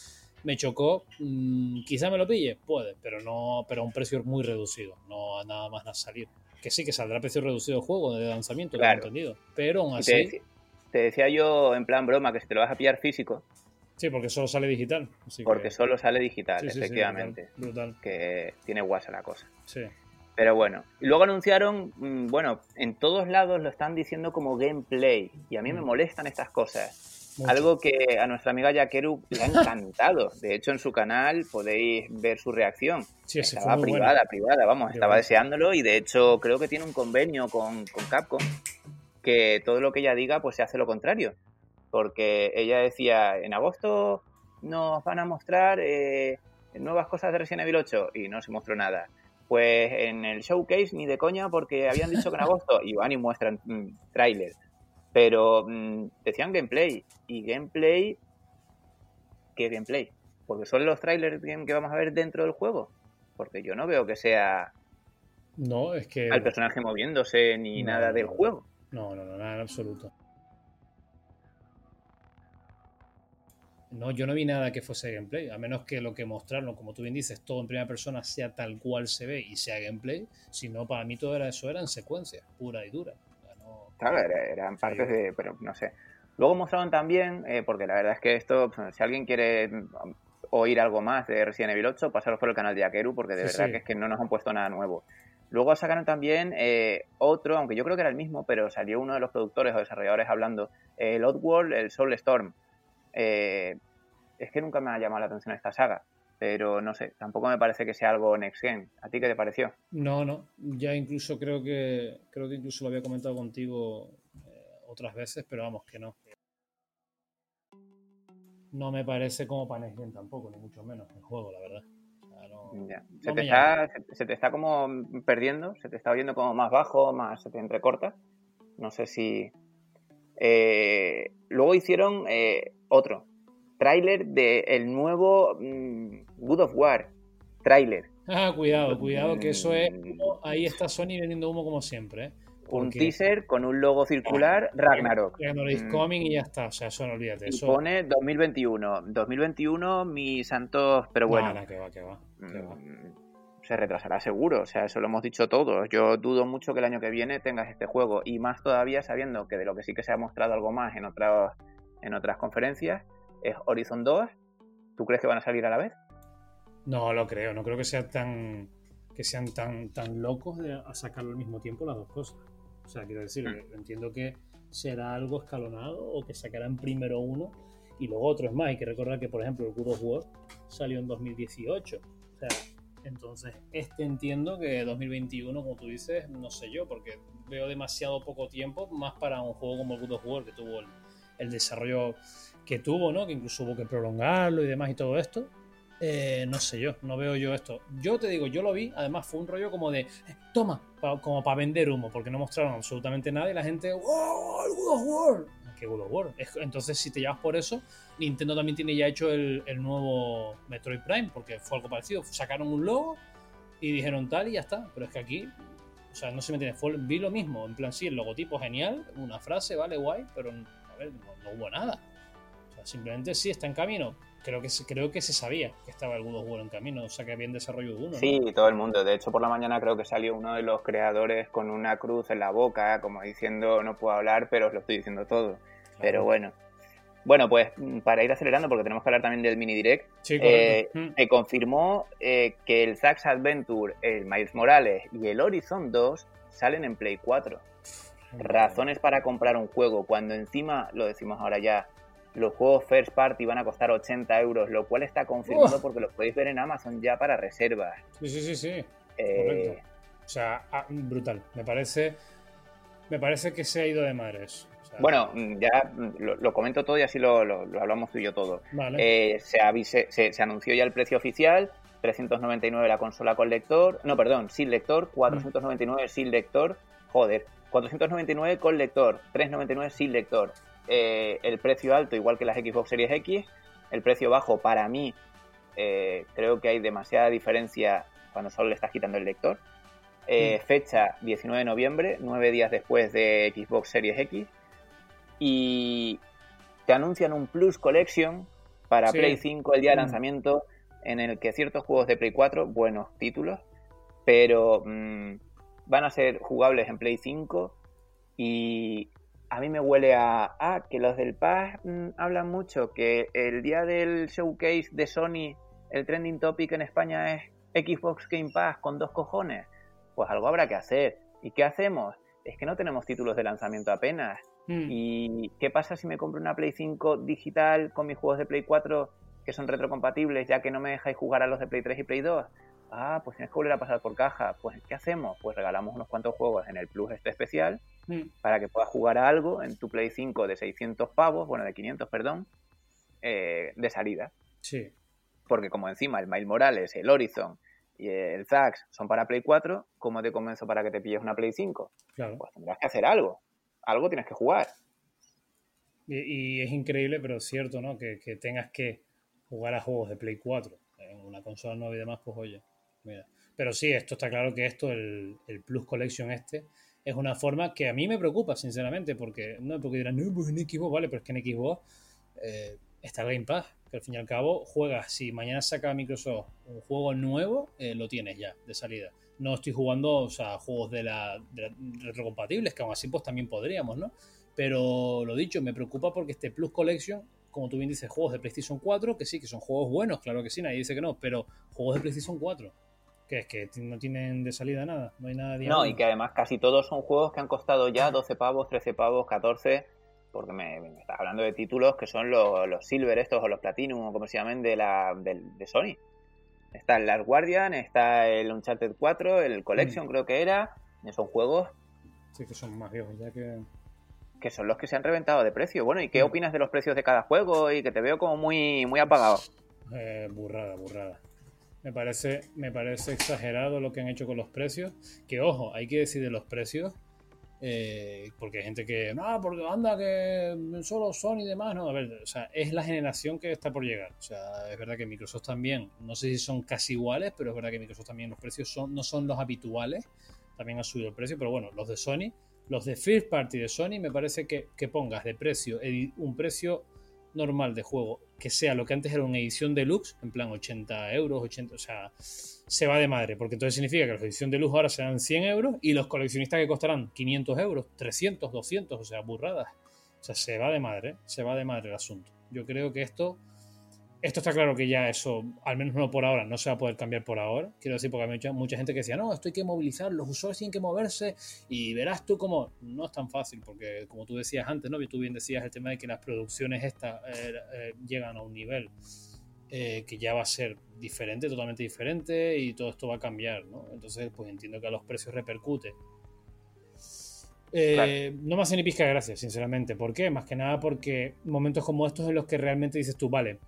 me chocó. Mm, quizá me lo pille, puede, pero no, pero a un precio muy reducido, no a nada más a salir. Que sí, que saldrá a precio reducido el juego de lanzamiento, claro. lo he entendido. Pero aún así. Te, decía yo en plan broma que si te lo vas a pillar físico. Sí, porque solo sale digital. porque solo sale digital, efectivamente. brutal, Que tiene guasa la cosa. Sí. Pero bueno, y luego anunciaron, mm, bueno, en todos lados lo están diciendo como gameplay. Y a mí me mm. molestan estas cosas algo que a nuestra amiga Yakeru le ha encantado. De hecho, en su canal podéis ver su reacción. Sí, estaba privada, privada, vamos, estaba deseándolo y de hecho creo que tiene un convenio con, Capcom que todo lo que ella diga pues se hace lo contrario. Porque ella decía, en agosto nos van a mostrar eh, nuevas cosas de Resident Evil 8 y no se mostró nada. Pues en el showcase ni de coña porque habían dicho que en agosto y van y muestran mm, trailers pero mm, decían gameplay. Y gameplay. ¿Qué gameplay? Porque son los trailers que vamos a ver dentro del juego. Porque yo no veo que sea. No, es que. Al personaje moviéndose ni nada del juego. No, no, no, nada en absoluto. No, yo no vi nada que fuese gameplay, a menos que lo que mostraron, como tú bien dices, todo en primera persona sea tal cual se ve y sea gameplay. Si no, para mí todo era eso, eran secuencias, pura y dura. Claro, eran partes de, pero no sé. Luego mostraron también, eh, porque la verdad es que esto, pues, si alguien quiere mm, oír algo más de Resident Evil 8, pasaros por el canal de Akeru, porque de verdad que es que no nos han puesto nada nuevo. Luego sacaron también eh, otro, aunque yo creo que era el mismo, pero salió uno de los productores o desarrolladores hablando, el Oddworld, el Soul Storm. Eh, es que nunca me ha llamado la atención esta saga, pero no sé, tampoco me parece que sea algo next gen. ¿A ti qué te pareció? No, no, ya incluso creo que creo que incluso lo había comentado contigo eh, otras veces, pero vamos que no. No me parece como para next gen tampoco, ni mucho menos el juego, la verdad. se, te está, se, te está, como perdiendo, se te está oyendo como más bajo, más se te entrecorta. No sé si. Eh, luego hicieron eh, otro, tráiler del el nuevo mm, Good of War. Tráiler. Ah, cuidado, cuidado, que eso es. Mm. Ahí está Sony vendiendo humo como siempre. ¿eh? Un teaser con un logo circular, Ragnarok. Ragnarok is mm. coming y ya está. O sea, eso no olvídate. Eso... pone 2021. 2021, mis santos. Pero bueno. que va, que va, Se retrasará seguro. O sea, eso lo hemos dicho todos. Yo dudo mucho que el año que viene tengas este juego. Y más todavía sabiendo que de lo que sí que se ha mostrado algo más en otras, en otras conferencias es Horizon 2. ¿Tú crees que van a salir a la vez? No lo creo, no creo que sea tan que sean tan, tan locos de sacarlo al mismo tiempo las dos cosas. O sea, quiero decir, hmm. entiendo que será algo escalonado o que sacarán primero uno y luego otro es más. Hay que recordar que, por ejemplo, el God of War salió en 2018. O sea, entonces, este entiendo que 2021, como tú dices, no sé yo, porque veo demasiado poco tiempo, más para un juego como el God of War, que tuvo el desarrollo que tuvo, ¿no? Que incluso hubo que prolongarlo y demás y todo esto. Eh, no sé yo, no veo yo esto. Yo te digo, yo lo vi, además fue un rollo como de, eh, toma, como para vender humo, porque no mostraron absolutamente nada y la gente, ¡wow! ¡El God of War! que God of War. Entonces, si te llevas por eso, Nintendo también tiene ya hecho el, nuevo Metroid Prime, porque fue algo parecido. Sacaron un logo y dijeron tal y ya está. Pero es que aquí, o sea, no se me entiende. vi lo mismo. En plan, sí, el logotipo genial, una frase, vale, guay, pero a ver, no, hubo nada. Simplemente sí está en camino. Creo que, creo que se sabía que estaba el War en camino, o sea que había en desarrollo uno. Sí, todo el mundo. De hecho, por la mañana creo que salió uno de los creadores con una cruz en la boca, como diciendo no puedo hablar, pero os lo estoy diciendo todo. Pero bueno. Bueno, pues para ir acelerando, porque tenemos que hablar también del mini direct, eh, mm. se confirmó eh, que el Zax Adventure, el Miles Morales y el Horizon 2 salen en Play 4. Razones para comprar un juego cuando encima, lo decimos ahora ya, los juegos first party van a costar 80 euros, lo cual está confirmado porque los podéis ver en Amazon ya para reservas. Sí, sí, sí, sí. Eh, o sea, ah, brutal. Me parece, me parece que se ha ido de madre eso. bueno, mm, ya mm, lo, comento todo y así lo, hablamos tú y yo todo. Eh, se, se, anunció ya el precio oficial, 399 la consola con lector, no, perdón, sin lector, 499 sin lector, joder, 499 con lector, 399 sin lector. Eh, el precio alto, igual que las Xbox Series X, el precio bajo para mí eh, creo que hay demasiada diferencia cuando solo le estás quitando el lector. Eh, mm. Fecha 19 de noviembre, nueve días después de Xbox Series X. Y te anuncian un Plus Collection para Play 5 el día de mm. lanzamiento, en el que ciertos juegos de Play 4, buenos títulos, pero mm, van a ser jugables en Play 5 y a mí me huele a, ah, que los del Paz mm, hablan mucho, que el día del showcase de Sony, el trending topic en España es Xbox Game Pass con dos cojones. Pues algo habrá que hacer. ¿Y qué hacemos? Es que no tenemos títulos de lanzamiento apenas. Hmm. ¿Y qué pasa si me compro una Play 5 digital con mis juegos de Play 4 que son retrocompatibles, ya que no me dejáis jugar a los de Play 3 y Play 2? Ah, pues tienes que volver a pasar por caja. Pues, ¿qué hacemos? Pues regalamos unos cuantos juegos en el Plus este especial mm. para que puedas jugar a algo en tu Play 5 de 600 pavos, bueno, de 500, perdón, eh, de salida. Sí. Porque como encima el Miles Morales, el Horizon y el Zax son para Play 4, ¿cómo te convenzo para que te pilles una Play 5? Claro. Pues tendrás que hacer algo. Algo tienes que jugar. Y, es increíble, pero es cierto, ¿no? Que, que tengas que jugar a juegos de Play 4 en una consola nueva y demás, pues oye, pero sí, esto está claro que esto, el, Plus Collection este, es una forma que a mí me preocupa, sinceramente, porque no porque dirán, no, pues en Xbox, vale, pero es que en Xbox eh, está Game Pass, que al fin y al cabo juegas, si mañana saca Microsoft un juego nuevo, eh, lo tienes ya de salida. No estoy jugando, o sea, juegos de la, retrocompatibles, que aún así pues también podríamos, ¿no? Pero lo dicho, me preocupa porque este Plus Collection, como tú bien dices, juegos de PlayStation 4, que sí, que son juegos buenos, claro que sí, nadie dice que no, pero juegos de PlayStation 4 que es que no tienen de salida nada, no hay nada de No, y que además casi todos son juegos que han costado ya 12 pavos, 13 pavos, 14, porque me, estás hablando de títulos que son los, los, Silver estos o los Platinum o como se llamen de, la, de, Sony. Está el Last Guardian, está el Uncharted 4, el Collection mm. creo que era, son juegos... Sí, que son más viejos ya que... Que son los que se han reventado de precio. Bueno, ¿y qué mm. opinas de los precios de cada juego? Y que te veo como muy, muy apagado. Eh, burrada, burrada. Me parece, me parece exagerado lo que han hecho con los precios. Que ojo, hay que decir de los precios. Eh, porque hay gente que, no, porque anda que solo son y demás. No, a ver, o sea, es la generación que está por llegar. O sea, es verdad que Microsoft también, no sé si son casi iguales, pero es verdad que Microsoft también los precios son, no son los habituales. También ha subido el precio, pero bueno, los de Sony, los de First Party de Sony, me parece que, que pongas de precio un precio normal de juego que sea lo que antes era una edición deluxe, en plan 80 euros, 80, o sea, se va de madre, porque entonces significa que las edición deluxe ahora serán 100 euros y los coleccionistas que costarán 500 euros, 300, 200, o sea, burradas. O sea, se va de madre, se va de madre el asunto. Yo creo que esto esto está claro que ya eso, al menos no por ahora, no se va a poder cambiar por ahora. Quiero decir, porque hay mucha, mucha gente que decía, no, esto hay que movilizar, los usuarios tienen que moverse y verás tú cómo. No es tan fácil, porque como tú decías antes, ¿no? Y tú bien decías el tema de que las producciones estas eh, eh, llegan a un nivel eh, que ya va a ser diferente, totalmente diferente y todo esto va a cambiar, ¿no? Entonces, pues entiendo que a los precios repercute. No me hace ni pizca de gracia, sinceramente. ¿Por qué? Más que nada porque momentos como estos en los que realmente dices tú, vale,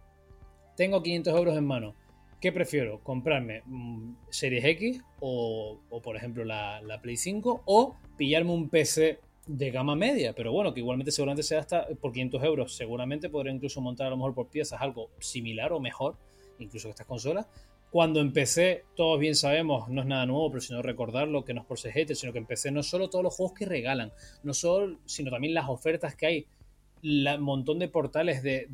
tengo 500 euros en mano. ¿Qué prefiero? ¿Comprarme mm, Series X o, por ejemplo la, Play 5 o pillarme un PC de gama media, pero bueno, que igualmente seguramente sea hasta por 500 euros. Seguramente podría incluso montar a lo mejor por piezas algo similar o mejor, incluso que estas consolas. Cuando empecé, todos bien sabemos, no es nada nuevo, pero sino recordarlo, que no es por ser sino que empecé no solo todos los juegos que regalan, no solo, sino también las ofertas que hay un montón de portales de,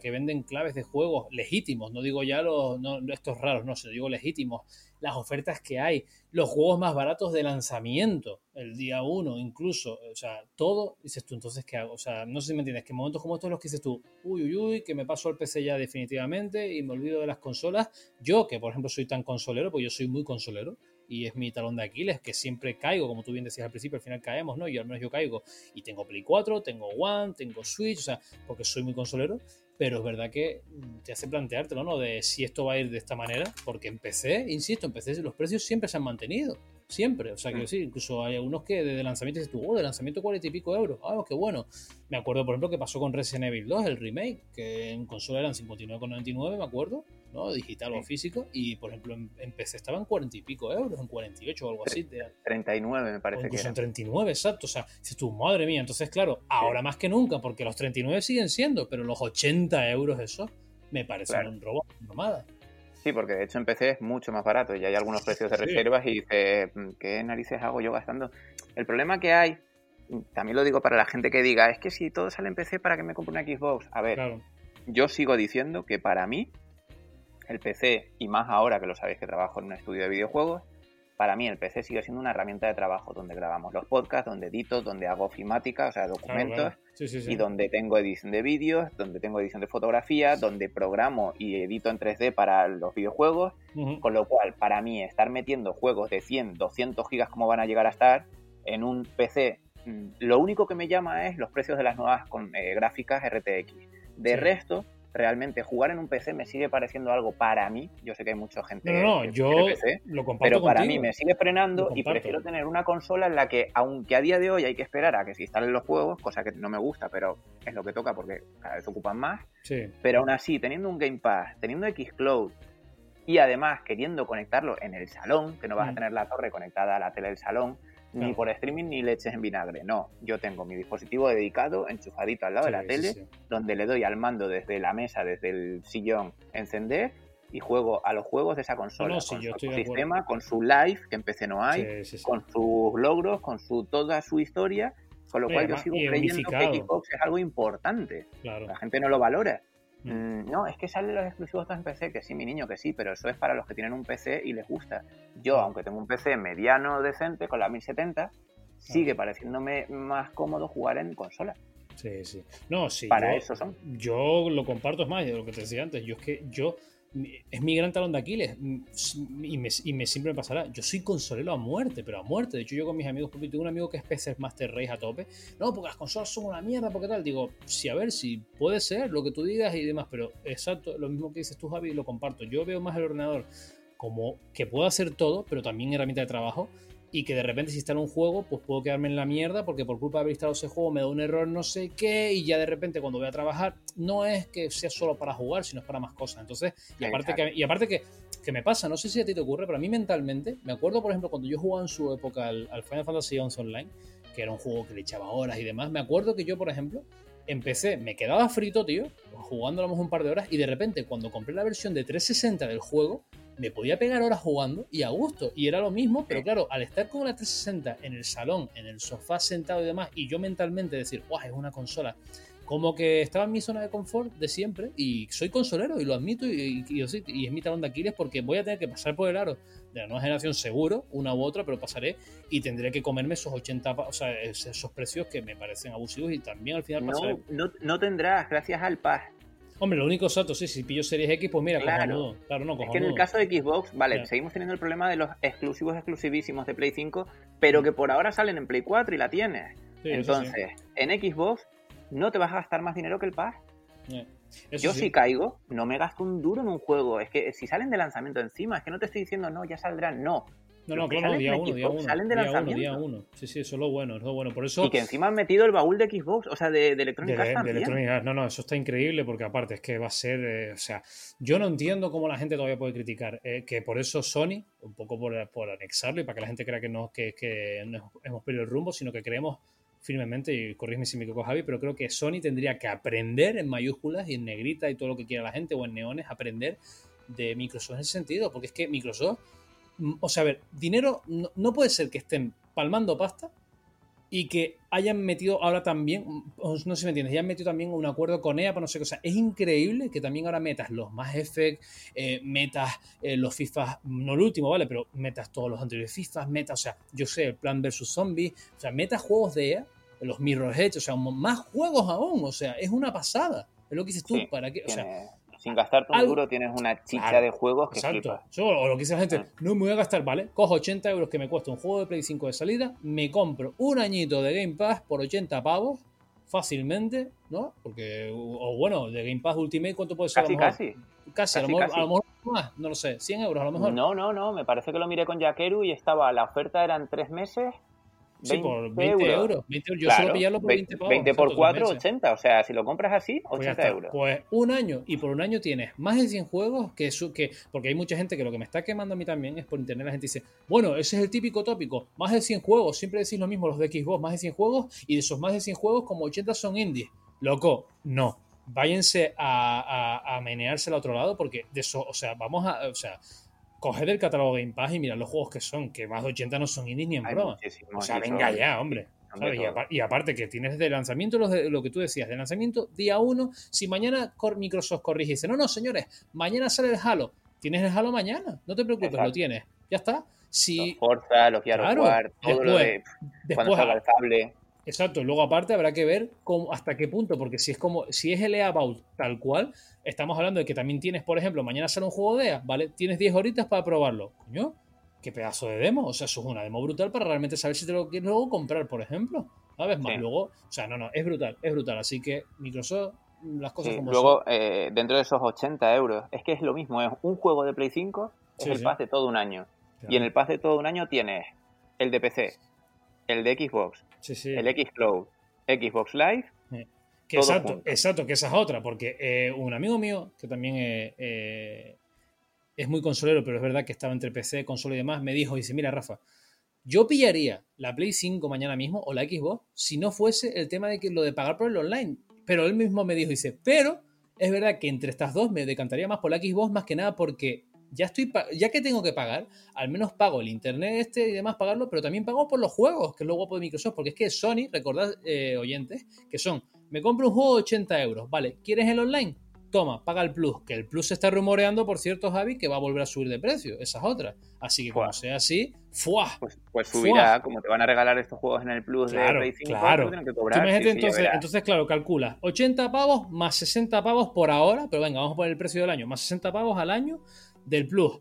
que venden claves de juegos legítimos, no digo ya los, no, estos raros, no, sino digo legítimos, las ofertas que hay, los juegos más baratos de lanzamiento, el día uno incluso, o sea, todo, dices tú, entonces, ¿qué hago? O sea, no sé si me entiendes, que momentos como estos los que dices tú, uy, uy, uy, que me paso al PC ya definitivamente y me olvido de las consolas, yo que por ejemplo soy tan consolero, pues yo soy muy consolero, y es mi talón de Aquiles, que siempre caigo, como tú bien decías al principio, al final caemos, ¿no? Y al menos yo caigo. Y tengo Play 4, tengo One, tengo Switch, o sea, porque soy muy consolero, pero es verdad que te hace planteártelo, ¿no? De si esto va a ir de esta manera, porque empecé, insisto, empecé, los precios siempre se han mantenido. Siempre, o sea, que mm. sí, incluso hay algunos que desde lanzamiento dices tú, oh, de lanzamiento 40 y pico euros, ah, qué bueno. Me acuerdo, por ejemplo, que pasó con Resident Evil 2, el remake, que en consola eran 59,99, me acuerdo, ¿no? Digital o físico, y por ejemplo en, PC estaban 40 y pico euros, en 48 o algo así. 39 me parece que era. en 39, exacto, o sea, dices tú, madre mía, entonces claro, ahora más que nunca, porque los 39 siguen siendo, pero los 80 euros eso me parece un robo, nomada. Sí, porque de hecho en PC es mucho más barato y hay algunos precios de reservas y dices, mm, ¿qué narices hago yo gastando? El problema que hay, también lo digo para la gente que diga, es que si todo sale en PC, ¿para que me compre una Xbox? A ver, yo sigo diciendo que para mí el PC, y más ahora que lo sabéis que trabajo en un estudio de videojuegos, para mí el PC sigue siendo una herramienta de trabajo donde grabamos los podcasts, donde edito, donde hago ofimática, o sea, documentos, y donde tengo edición de vídeos, donde tengo edición de fotografía, donde programo y edito en 3D para los videojuegos, con lo cual para mí estar metiendo juegos de 100, 200 gigas como van a llegar a estar en un PC, mm, lo único que me llama es los precios de las nuevas con, eh, gráficas RTX. De resto, realmente jugar en un PC me sigue pareciendo algo para mí. Yo sé que hay mucha gente. No, no, yo lo comparto Pero para mí me sigue frenando y prefiero tener una consola en la que, aunque a día de hoy hay que esperar a que se instalen los juegos, cosa que no me gusta, pero es lo que toca porque cada vez ocupan más. Sí. Pero aún así, teniendo un Game Pass, teniendo Xcloud y además queriendo conectarlo en el salón, que no vas a mm. tener la torre conectada a la tele del salón, ni por streaming ni leches en vinagre. No, yo tengo mi dispositivo dedicado, enchufadito al lado de la tele, donde le doy al mando desde la mesa, desde el sillón, encender y juego a los juegos de esa consola, con su sistema, con su live, que en PC no hay, con sus logros, con su toda su historia, con lo cual yo sigo creyendo que Xbox es algo importante. La gente no lo valora. Mm, no, es que salen los exclusivos en PC, que sí, mi niño, que sí, pero eso es para los que tienen un PC y les gusta. Yo, aunque tengo un PC mediano decente con la 1070, sigue pareciéndome más cómodo jugar en consola. Sí, sí. No, sí. Para eso son. Yo lo comparto, es más, de lo que te decía antes. Yo es que yo es mi gran talón de Aquiles mm, y me, siempre pasará. Yo soy consolero a muerte, pero a muerte. De hecho, yo con mis amigos, porque tengo un amigo que es PC Master Race a tope. No, porque las consolas son una mierda, porque tal. Digo, sí, a ver, si puede ser lo que tú digas y demás, pero exacto, lo mismo que dices tú, Javi, lo comparto. Yo veo más el ordenador como que puedo hacer todo, pero también herramienta de trabajo y que de repente si instalo un juego, pues puedo quedarme en la mierda porque por culpa de haber instalado ese juego me da un error no sé qué y ya de repente cuando voy a trabajar no es que sea solo para jugar, sino es para más cosas. Entonces, y aparte, que, y aparte que, que, me pasa, no sé si a ti te ocurre, pero a mí mentalmente, me acuerdo por ejemplo cuando yo jugaba en su época al, Final Fantasy XI Online, que era un juego que le echaba horas y demás, me acuerdo que yo por ejemplo empecé, me quedaba frito, tío, jugando a lo mejor un par de horas y de repente cuando compré la versión de 360 del juego, me podía pegar horas jugando y a gusto. Y era lo mismo, pero claro, al estar con la 360 en el salón, en el sofá sentado y demás, y yo mentalmente decir, ¡guau! Es una consola. Como que estaba en mi zona de confort de siempre y soy consolero y lo admito y, y, y, es mi talón de Aquiles porque voy a tener que pasar por el aro de la nueva generación seguro, una u otra, pero pasaré y tendré que comerme esos 80, o sea, esos precios que me parecen abusivos y también al final pasaré. No, no tendrás, gracias al PAS Hombre, lo único exacto, sí, si pillo Series X, pues mira, claro. Claro, no, Es que en el caso de Xbox, vale, seguimos teniendo el problema de los exclusivos exclusivísimos de Play 5, pero que por ahora salen en Play 4 y la tienes. Entonces, en Xbox no te vas a gastar más dinero que el Pass. Yo si caigo, no me gasto un duro en un juego. Es que si salen de lanzamiento encima, es que no te estoy diciendo, no, ya saldrán. No. No, no, claro, día uno, día uno. Salen de día lanzamiento. Uno, día uno. Sí, sí, eso es lo bueno, es lo bueno. Por eso... Y que encima han metido el baúl de Xbox, o sea, de, de Electronic Arts también. De Electronic Arts. No, no, eso está increíble porque aparte es que va a ser... Eh, o sea, yo no entiendo cómo la gente todavía puede criticar. Eh, que por eso Sony, un poco por, por, anexarlo y para que la gente crea que no, que, que no hemos perdido el rumbo, sino que creemos firmemente, y corrígeme si me equivoco Javi, pero creo que Sony tendría que aprender en mayúsculas y en negrita y todo lo que quiera la gente o en neones, aprender de Microsoft en ese sentido, porque es que Microsoft, o sea, a ver, dinero, no, puede ser que estén palmando pasta y que hayan metido ahora también, no sé si me entiendes, hayan metido también un acuerdo con EA para no sé qué. O sea, es increíble que también ahora metas los más Effect, eh, metas eh, los FIFA, no el último, ¿vale? Pero metas todos los anteriores FIFA, metas, o sea, yo sé, el Plan vs Zombies, o sea, metas juegos de EA, los Mirror Edge, o sea, más juegos aún, o sea, es una pasada. Es lo que dices tú, ¿para qué? O sea, sin gastar un duro tienes una chicha de juegos que exacto. o lo que dice la gente, no me voy a gastar, ¿vale? Cojo 80 euros que me cuesta un juego de Play 5 de salida, me compro un añito de Game Pass por 80 pavos, fácilmente, ¿no? Porque, o bueno, de Game Pass Ultimate, ¿cuánto puede ser? Casi, casi. Casi, a, lo mejor, a lo mejor más, no lo sé, 100 euros a lo mejor. No, no, no, me parece que lo miré con Yakeru y estaba, la oferta eran 3 meses Sí, por 20 euros. 20 euros. Yo suelo pillarlo por 20 pavos. 20 por 4, 80. O sea, si lo compras así, 80 pues euros. Pues un año. Y por un año tienes más de 100 juegos que, que. Porque hay mucha gente que lo que me está quemando a mí también es por internet. La gente dice, bueno, ese es el típico tópico. Más de 100 juegos. Siempre decís lo mismo los de Xbox. Más de 100 juegos. Y de esos más de 100 juegos, como 80 son indies. Loco, no. Váyanse a, a, a menearse al otro lado porque de eso, o sea, vamos a. O sea, coger el catálogo de Game Pass y mirar los juegos que son, que más de 80 no son indies ni en broma. O sea, venga ya, hombre. Y, aparte que tienes de lanzamiento lo, lo, que tú decías, de lanzamiento día 1, si mañana Microsoft corrige y dice, no, no, señores, mañana sale el Halo, tienes el Halo mañana, no te preocupes, lo tienes, ya está. Si, los Forza, los claro, todo lo de cuando salga el cable. Exacto, luego aparte habrá que ver cómo, hasta qué punto, porque si es como, si es el EA About tal cual, estamos hablando de que también tienes, por ejemplo, mañana sale un juego de EA, ¿vale? Tienes 10 horitas para probarlo. Coño, qué pedazo de demo. O sea, eso es una demo brutal para realmente saber si te lo quieres luego comprar, por ejemplo. ¿Sabes? Más luego, o sea, no, no, es brutal, es brutal. Así que Microsoft, las cosas como Luego, eh, dentro de esos 80 euros, es que es lo mismo, es un juego de Play 5, es el pass de todo un año. Y en el pass de todo un año tienes el de PC, el de Xbox, el Xcloud, Xbox Live. exacto, exacto, que esa es otra, porque eh, un amigo mío, que también eh, es muy consolero, pero es verdad que estaba entre PC, consola y demás, me dijo, dice, mira Rafa, yo pillaría la Play 5 mañana mismo o la Xbox si no fuese el tema de que lo de pagar por el online. Pero él mismo me dijo, dice, pero es verdad que entre estas dos me decantaría más por la Xbox más que nada porque ya estoy ya que tengo que pagar, al menos pago el internet este y demás, pagarlo, pero también pago por los juegos, que es lo guapo de Microsoft, porque es que Sony, recordad, eh, oyentes, que son, me compro un juego de 80 euros, vale, ¿quieres el online? Toma, paga el Plus, que el Plus se está rumoreando, por cierto, Javi, que va a volver a subir de precio, esa es otra. Así que como sea así, ¡fua! Pues, pues subirá, como te van a regalar estos juegos en el Plus de Play 5, claro. que cobrar. entonces, entonces, claro, calcula 80 pavos más 60 pavos por ahora, pero venga, vamos a poner el precio del año, más 60 pavos al año del Plus.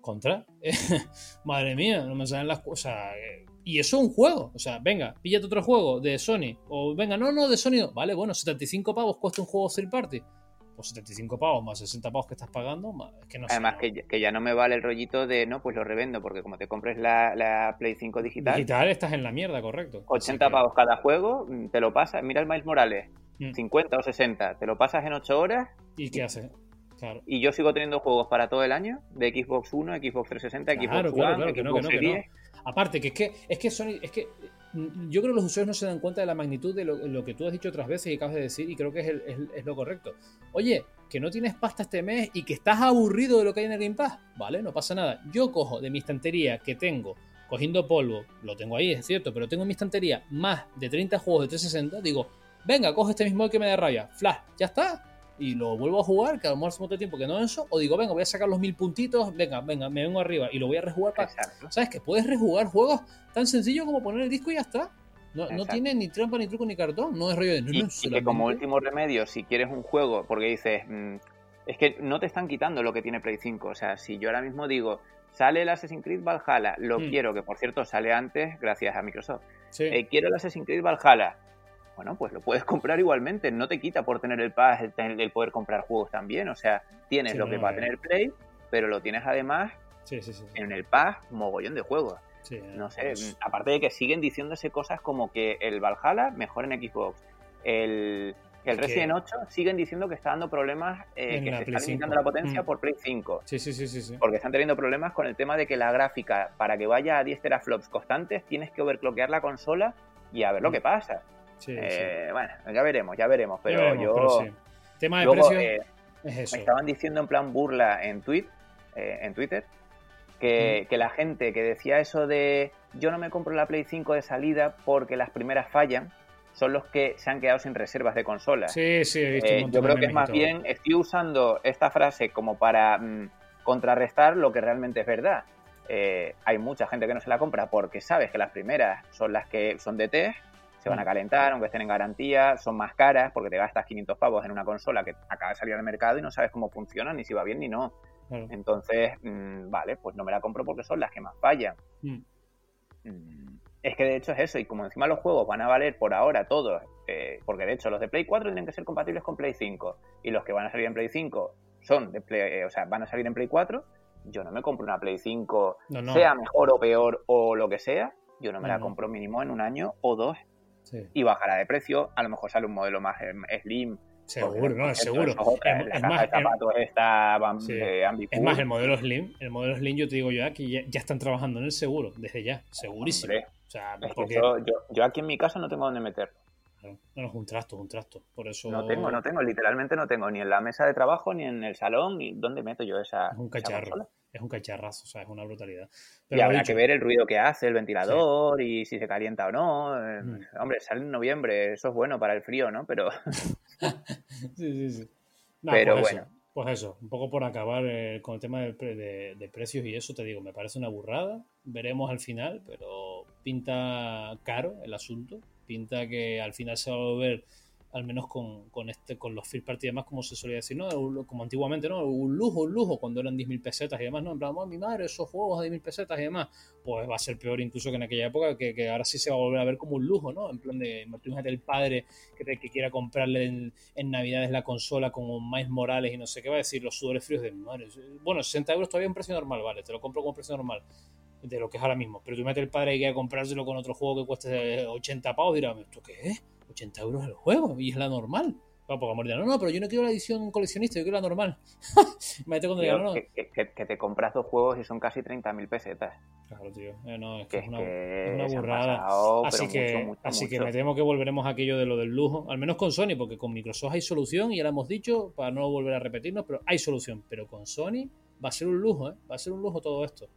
Contra. Madre mía, no me salen las cosas. Eh, y eso es un juego. O sea, venga, píllate otro juego de Sony. O venga, no, no, de Sony. Vale, bueno, 75 pavos cuesta un juego third party. Pues 75 pavos más 60 pavos que estás pagando, es que no Además, que, ya no me vale el rollito de, no, pues lo revendo, porque como te compres la, Play 5 digital. Digital estás en la mierda, correcto. 80 pavos cada juego, mm, te lo pasas. Mira el Miles Morales, 50 mm. o 60, te lo pasas en 8 horas. ¿Y qué Y yo sigo teniendo juegos para todo el año de Xbox One, Xbox 360, Xbox One, Xbox Series. Aparte, que es que, es que Sony, es que mm, yo creo que los usuarios no se dan cuenta de la magnitud de lo, que tú has dicho otras veces y acabas de decir, y creo que es, lo correcto. Oye, que no tienes pasta este mes y que estás aburrido de lo que hay en el Game Pass, ¿vale? No pasa nada. Yo cojo de mi estantería que tengo cogiendo polvo, lo tengo ahí, es cierto, pero tengo en mi estantería más de 30 juegos de 360, digo, venga, coge este mismo que me da rabia, flash, ya está, y lo vuelvo a jugar, que a lo mejor hace mucho tiempo que no eso, o digo, venga, voy a sacar los mil puntitos, venga, venga, me vengo arriba y lo voy a rejugar para. ¿Sabes? Que puedes rejugar juegos tan sencillo como poner el disco y ya está. No, no tiene ni trampa, ni truco, ni cartón. No es rollo de. No, y, que como último remedio, si quieres un juego, porque dices, mm, es que no te están quitando lo que tiene Play 5. O sea, si yo ahora mismo digo, sale el Assassin's Creed Valhalla, lo mm. quiero, que por cierto sale antes, gracias a Microsoft. Eh, quiero el Assassin's Creed Valhalla bueno, pues lo puedes comprar igualmente, no te quita por tener el pass el, poder comprar juegos también, o sea, tienes lo que va a tener Play, pero lo tienes además Sí, sí, sí. En el Pass, mogollón de juegos. Eh, No sé, pues, aparte de que siguen diciéndose cosas como que el Valhalla mejor en Xbox. El, el Que- Resident 8 siguen diciendo que está dando problemas, eh, que se está limitando 5. la potencia Mm. por Play 5. Sí, sí, sí, sí, sí. Porque están teniendo problemas con el tema de que la gráfica, para que vaya a 10 teraflops constantes, tienes que overclockear la consola y a ver lo Mm. que pasa. Sí, sí. Eh, Bueno, ya veremos, ya veremos. Pero Ya veremos, yo. pero sí. Tema de luego, eh, es eso. me estaban diciendo en plan burla en, tweet, eh, en Twitter que, que la gente que decía eso de yo no me compro la Play 5 de salida porque las primeras fallan, son los que se han quedado sin reservas de consolas. Sí, sí, he visto un yo creo que es más bien, estoy usando esta frase como para mm, contrarrestar lo que realmente es verdad. Hay mucha gente que no se la compra porque sabes que las primeras son las que son de test, se van a Mm. calentar, aunque estén en garantía, son más caras porque te gastas 500 pavos en una consola que acaba de salir al mercado y no sabes cómo funciona, ni si va bien ni no. Claro. Entonces, mm, vale, pues no me la compro porque son las que más fallan. Mm. Mm, Es que de hecho es eso, y como encima los juegos van a valer por ahora todos, eh, porque de hecho los de Play 4 tienen que ser compatibles con Play 5, y los que van a salir en Play 5 son de Play, eh, o sea, van a salir en Play 4, yo no me compro una Play 5, No, no. sea mejor o peor o lo que sea, yo no me No, la compro mínimo en un año o dos, Sí. y bajará de precio, a lo mejor sale un modelo más em, slim. Seguro, no, seguro. es otra, Es, la es caja más, de es- zapatos está bam- Sí. eh, es más, el modelo Slim, el modelo Slim yo te digo ya que ya, ya están trabajando en el seguro, desde ya, segurísimo. Hombre, o sea, porque yo, yo aquí en mi casa no tengo dónde meterlo. Claro, no, no, es un trasto, es un trasto. Por eso No tengo, no tengo, literalmente no tengo, ni en la mesa de trabajo, ni en el salón, ni dónde meto yo esa, es un cacharro. Es un cacharrazo, o sea, es una brutalidad. Y Pero habrá dicho, que ver el ruido que hace el ventilador y si se calienta o no. eh, Mm. Hombre, sale en noviembre, eso es bueno para el frío, ¿no? Pero Sí, sí, sí. Nah, Pero pues bueno. Eso, pues eso, un poco por acabar eh, con el tema de, de precios y eso, te digo, me parece una burrada. Veremos al final, pero pinta caro el asunto. Pinta que al final se va a volver, al menos con, con este con los first party y demás, como se solía decir, ¿no? Como antiguamente, ¿no? Un lujo, un lujo, cuando eran 10.000 pesetas y demás, ¿no? En plan, "Oh, mi madre, esos juegos de 10.000 pesetas y demás. Pues va a ser peor incluso que en aquella época, que, que ahora sí se va a volver a ver como un lujo, ¿no? En plan de, imagínate el padre que, que quiera comprarle en, en Navidades la consola como Miles Morales y no sé qué va a decir, los sudores fríos de madre. Bueno, 60 euros todavía un precio normal, vale, te lo compro con precio normal de lo que es ahora mismo. Pero tú metes el padre que quiera comprárselo con otro juego que cueste 80 pavos, dirá, ¿esto qué es? 80 euros el juego y es la normal. Va, porque amor no, no, pero yo no quiero la edición coleccionista, yo quiero la normal. Imagínate cuando diga, tío, no, no. que, que- que- que te compras dos juegos y son casi 30.000 pesetas. Claro, tío. Eh, no, es que Que es es una, que es una se han burrada. pasado, Así que, mucho, mucho, así que me temo que volveremos a aquello de lo del lujo, al menos con Sony, porque con Microsoft hay solución, y ya lo hemos dicho, para no volver a repetirnos, pero hay solución. Pero con Sony va a ser un lujo, ¿eh? va a ser un lujo todo esto.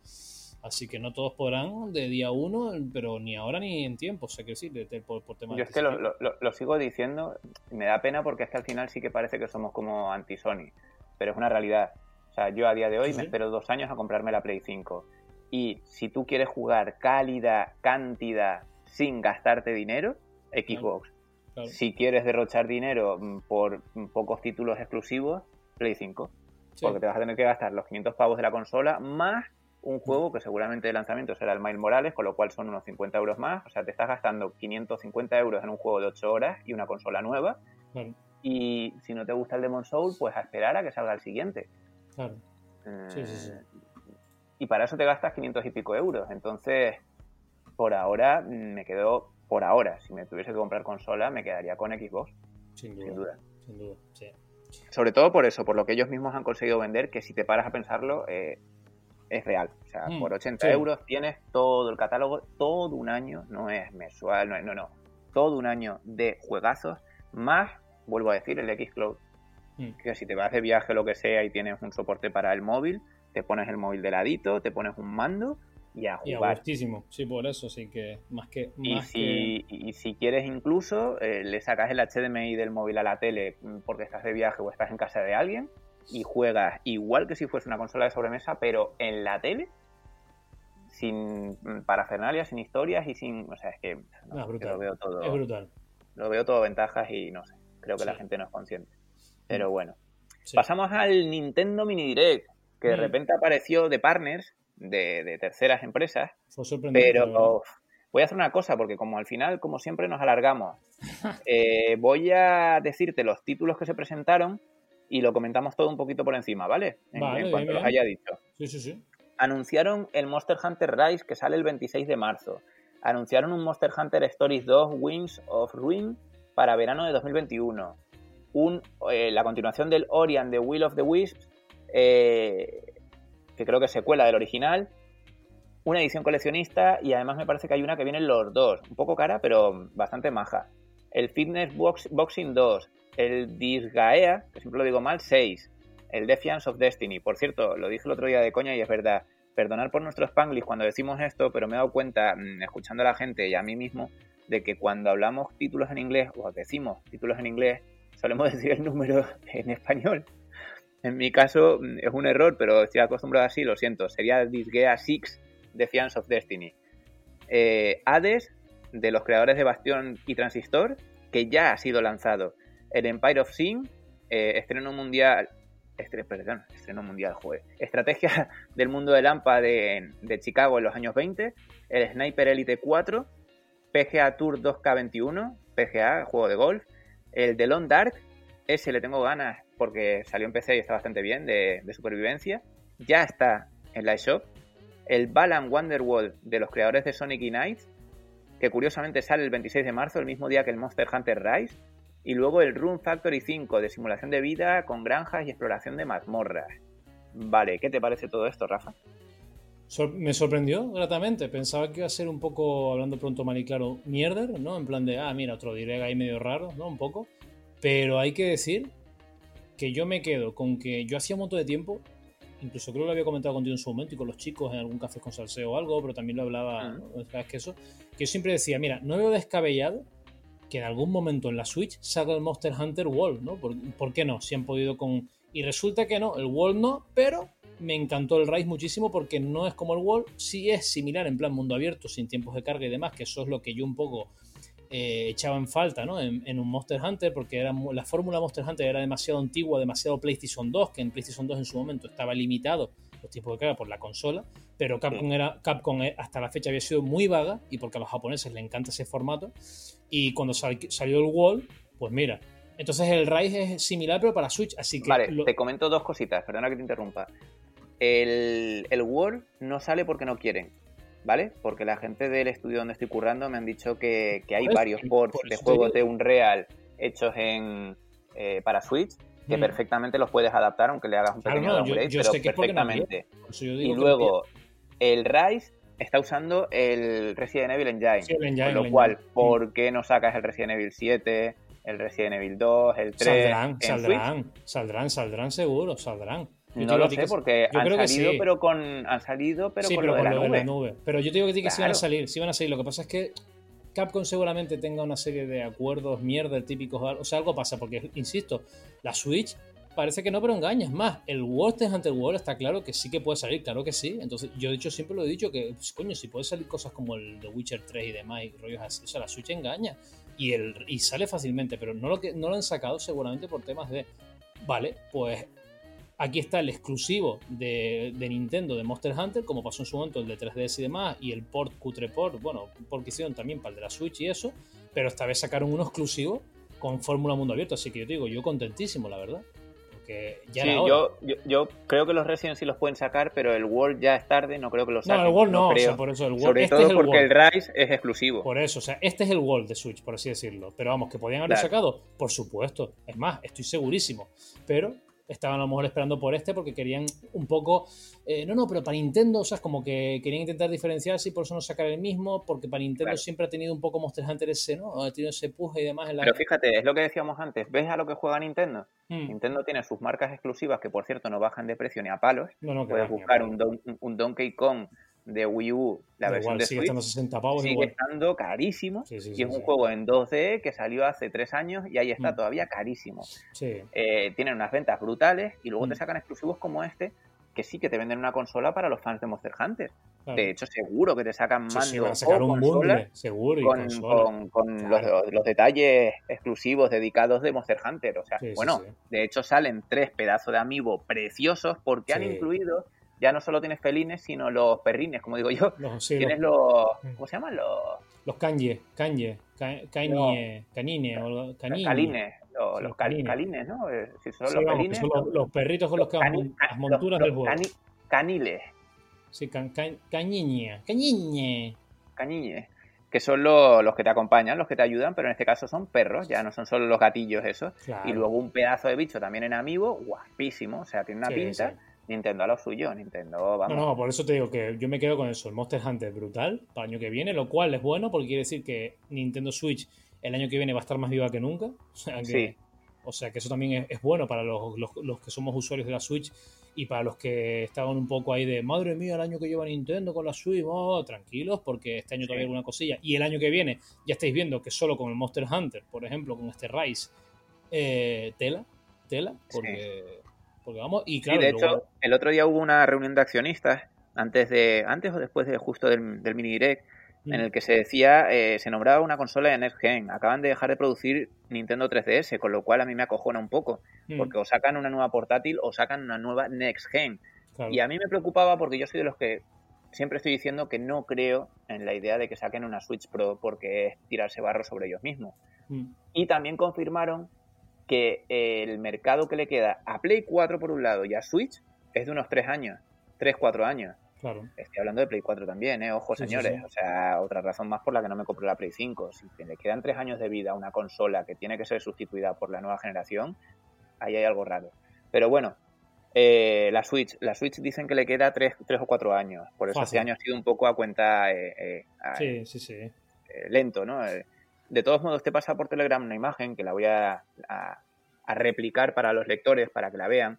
Así que no todos podrán de día uno, pero ni ahora ni en tiempo, o sea que sí, de- de- por, por temas Yo es que lo, lo- lo- lo sigo diciendo me da pena porque es que al final sí que parece que somos como anti-Sony, pero es una realidad. O sea, yo a día de hoy Sí, me sí. espero dos años a comprarme la Play 5. Y si tú quieres jugar calidad, cantidad, sin gastarte dinero, Xbox. Claro. Si quieres derrochar dinero mm, por mm, pocos títulos exclusivos, Play 5. Sí. Porque te vas a tener que gastar los 500 pavos de la consola más un juego que seguramente de lanzamiento será el Miles Morales, con lo cual son unos 50 euros más. O sea, te estás gastando 550 euros en un juego de 8 horas y una consola nueva. Claro, Y si no te gusta el Demon Soul, pues a esperar a que salga el siguiente. claro. Sí, sí, sí. Eh, Y para eso te gastas 500 y pico euros. Entonces, por ahora, mm, me quedo, por ahora, si me tuviese que comprar consola, me quedaría con Xbox, Sin duda. sin duda. Sin duda, sí. Sobre todo por eso, por lo que ellos mismos han conseguido vender, que si te paras a pensarlo, eh, es real. O sea, Mm, por 80 sí. euros tienes todo el catálogo, todo un año, no es mensual, no, es- no, no, todo un año de juegazos, más, vuelvo a decir, el Xcloud. Mm. Que si te vas de viaje o lo que sea y tienes un soporte para el móvil, te pones el móvil de ladito, te pones un mando y a Y a jugar. gustísimo, sí, por eso, sí que más que... Y y si quieres incluso, eh, le sacas el HDMI del móvil a la tele mm, porque estás de viaje o estás en casa de alguien y juegas igual que si fuese una consola de sobremesa, pero en la tele, sin mm, parafernalia, sin historias y sin... O sea, es que no, Ah, brutal. lo veo todo Es brutal. lo veo todo ventajas y no sé, creo que la gente no es consciente. Pero bueno. Sí. Pasamos al Nintendo Mini Direct, que de Mm. repente apareció de partners, de, de terceras empresas, Fue sorprendente. pero voy a hacer una cosa, porque como al final, como siempre, nos alargamos, eh, voy a decirte los títulos que se presentaron y lo comentamos todo un poquito por encima, ¿vale? En, Vale, en bien, cuanto los haya dicho. Sí, sí, sí. anunciaron el Monster Hunter Rise que sale el 26 de marzo. Anunciaron un Monster Hunter Stories 2 Wings of Ruin para verano de 2021. Un, eh, la continuación del Ori and the Will of the Wisps, eh, que creo que es secuela del original. Una edición coleccionista y además me parece que hay una que vienen los dos. Un poco cara, pero bastante maja. El Fitness Boxing 2. El Disgaea, que siempre lo digo mal, 6 el Defiance of Destiny. Por cierto, lo dije el otro día de coña y es verdad. Perdonar por nuestro spanglish cuando decimos esto, pero me he dado cuenta, mm, escuchando a la gente y a mí mismo, de que cuando hablamos títulos en inglés o decimos títulos en inglés, solemos decir el número en español. En mi caso mm, es un error, pero estoy acostumbrado así, lo siento. Sería Disgaea 6 Defiance of Destiny. Eh, Hades, de los creadores de Bastión y Transistor, que ya ha sido lanzado. El Empire of Sin, eh, estreno mundial perdón, estreno mundial, joder. Estrategia del mundo de Lampa de, Chicago en los años 20, el Sniper Elite 4, PGA Tour 2K21, PGA, juego de golf, el The Long Dark, ese le tengo ganas porque salió en PC y está bastante bien, de, supervivencia, ya está en la eShop, el Balan Wonderworld de los creadores de Sonic y Knights, que curiosamente sale el 26 de marzo, el mismo día que el Monster Hunter Rise, y luego el Room Factory 5 de simulación de vida con granjas y exploración de mazmorras. Vale, ¿qué te parece todo esto, Rafa? me sorprendió gratamente. Pensaba que iba a ser un poco, hablando pronto mal y claro, mierder, ¿no? En plan de, ah, mira, otro direct ahí medio raro, ¿no? Un poco. Pero hay que decir que yo me quedo con que yo hacía un montón de tiempo, incluso creo que lo había comentado contigo en su momento y con los chicos en algún café con salseo o algo, pero también lo hablaba, uh que eso? Que yo siempre decía, mira, no veo descabellado que en algún momento en la Switch salga el Monster Hunter World, ¿no? ¿Por, qué no? Si han podido con... Y resulta que no, el World no, pero me encantó el Rise muchísimo porque no es como el World, sí es similar en plan mundo abierto, sin tiempos de carga y demás, que eso es lo que yo un poco eh, echaba en falta ¿no? En, un Monster Hunter, porque era, la fórmula Monster Hunter era demasiado antigua, demasiado PlayStation 2, que en PlayStation 2 en su momento estaba limitado los tiempos de carga por la consola, pero Capcom, era, Capcom eh, hasta la fecha había sido muy vaga y porque a los japoneses les encanta ese formato. Y cuando salió el Wall, pues mira. Entonces el Rise es similar, pero para Switch. Así que. Vale, te comento dos cositas, perdona que te interrumpa. El, el Wall no sale porque no quieren, ¿vale? Porque la gente del estudio donde estoy currando me han dicho que, hay varios ports de juegos de Unreal hechos en eh, para Switch que mm. perfectamente los puedes adaptar aunque le hagas un pequeño downgrade, pero perfectamente. y luego el Rise está usando el Resident Evil Engine. con lo cual, ¿por qué no sacas el Resident Evil 7, el Resident Evil 2, el 3? Saldrán, saldrán, saldrán, saldrán seguro, saldrán. no lo sé, porque han salido, pero con, han salido, pero con, lo, de la, nube. Pero yo te digo que, sí que sí van a salir, sí van a salir. Lo que pasa es que Capcom seguramente tenga una serie de acuerdos mierda típicos, o sea, algo pasa, porque, insisto, la Switch parece que no, pero engaña. Es más, el World Hunter World está claro que sí que puede salir, claro que sí. Entonces, yo de hecho siempre lo he dicho que, pues, coño, si puede salir cosas como el The Witcher 3 y demás y rollos así, o sea, la Switch engaña. Y, el, y sale fácilmente, pero no lo, que, no lo han sacado seguramente por temas de, vale, pues aquí está el exclusivo de, Nintendo de Monster Hunter, como pasó en su momento el de 3DS y demás, y el port cutre port, bueno, porque hicieron también para el de la Switch y eso, pero esta vez sacaron uno exclusivo con Fórmula Mundo Abierto, así que yo digo, yo contentísimo, la verdad sí, yo, yo, creo que los Resident sí los pueden sacar, pero el World ya es tarde, no creo que lo saquen. No, el World no, por eso el World. Sobre este todo porque el, Rise es exclusivo. Por eso, o sea, este es el World de Switch, por así decirlo. Pero vamos, que podían haberlo sacado, por supuesto. Es más, estoy segurísimo. Pero estaban a lo mejor esperando por este porque querían un poco. Eh, no, no, pero para Nintendo, o sea, es como que querían intentar diferenciarse y por eso no sacar el mismo, porque para Nintendo siempre ha tenido un poco Monster Hunter ese, ¿no? Ha tenido ese puje y demás. En la... Pero fíjate, es lo que decíamos antes. ¿Ves a lo que juega Nintendo? Hmm. Nintendo tiene sus marcas exclusivas que, por cierto, no bajan de precio ni a palos. No, no, Puedes buscar un, un Donkey Kong de Wii U, la versión de sigue estando 60 pavos sigue estando carísimo. y es un juego en 2D que salió hace 3 años y ahí está mm. todavía carísimo. Eh, tienen unas ventas brutales y luego te mm. sacan exclusivos como este que sí que te venden una consola para los fans de Monster Hunter. De hecho, seguro que te sacan mando sacar un consola seguro, con, con, los, detalles exclusivos dedicados de Monster Hunter. O sea, bueno, de hecho salen tres pedazos de amiibo preciosos porque han incluido ya no solo tienes felines, sino los perrines, como digo yo. tienes los, ¿Cómo se llaman? Los. Los kanye, kanye, canine, canine, o canine. Calines, los, calines. ¿no? Eh, si son los, los, perritos con los que las monturas del juego. caniles. Sí, can, can, cañiñe. Cañiñe. Cañiñe. Que son lo- los que te acompañan, los que te ayudan, pero en este caso son perros, ya no son solo los gatillos esos. Claro. Y luego un pedazo de bicho también en amigo, guapísimo. O sea, tiene una Sí, pinta. sí. Nintendo a lo suyo, Nintendo, No, vamos. no, por eso te digo que yo me quedo con eso. El Monster Hunter brutal para el año que viene, lo cual es bueno porque quiere decir que Nintendo Switch el año que viene va a estar más viva que nunca. O sea que, Sí. o sea que eso también es, es bueno para los, los- los que somos usuarios de la Switch y para los que estaban un poco ahí de madre mía el año que lleva Nintendo con la Switch, oh, tranquilos porque este año todavía hay alguna cosilla. Y el año que viene ya estáis viendo que solo con el Monster Hunter, por ejemplo, con este Rise, eh, tela, tela, porque, porque vamos, y Sí, claro, de luego- hecho, el otro día hubo una reunión de accionistas, antes de antes o después de justo del, del mini direct, en Mm. el que se decía, eh, se nombraba una consola de Next Gen. Acaban de dejar de producir Nintendo 3DS, con lo cual a mí me acojona un poco, Mm, porque o sacan una nueva portátil o sacan una nueva Next Gen. claro. Y a mí me preocupaba porque yo soy de los que siempre estoy diciendo que no creo en la idea de que saquen una Switch Pro porque es tirarse barro sobre ellos mismos. Mm. Y también confirmaron que el mercado que le queda a Play 4 por un lado y a Switch es de unos 3 años, 3-4 años. Claro. Estoy hablando de Play 4 también, ¿eh? Ojo, Sí, señores. sí. O sea, otra razón más por la que no me compro la Play 5. Si le quedan 3 años de vida a una consola que tiene que ser sustituida por la nueva generación, ahí hay algo raro. Pero bueno, eh, la Switch. La Switch dicen que le queda 3, o 4 años. Por eso Fácil. este año ha sido un poco a cuenta eh, eh, a- Sí, sí, sí. eh, lento, ¿no? De todos modos, te pasa por Telegram una imagen que la voy a, a- a replicar para los lectores, para que la vean.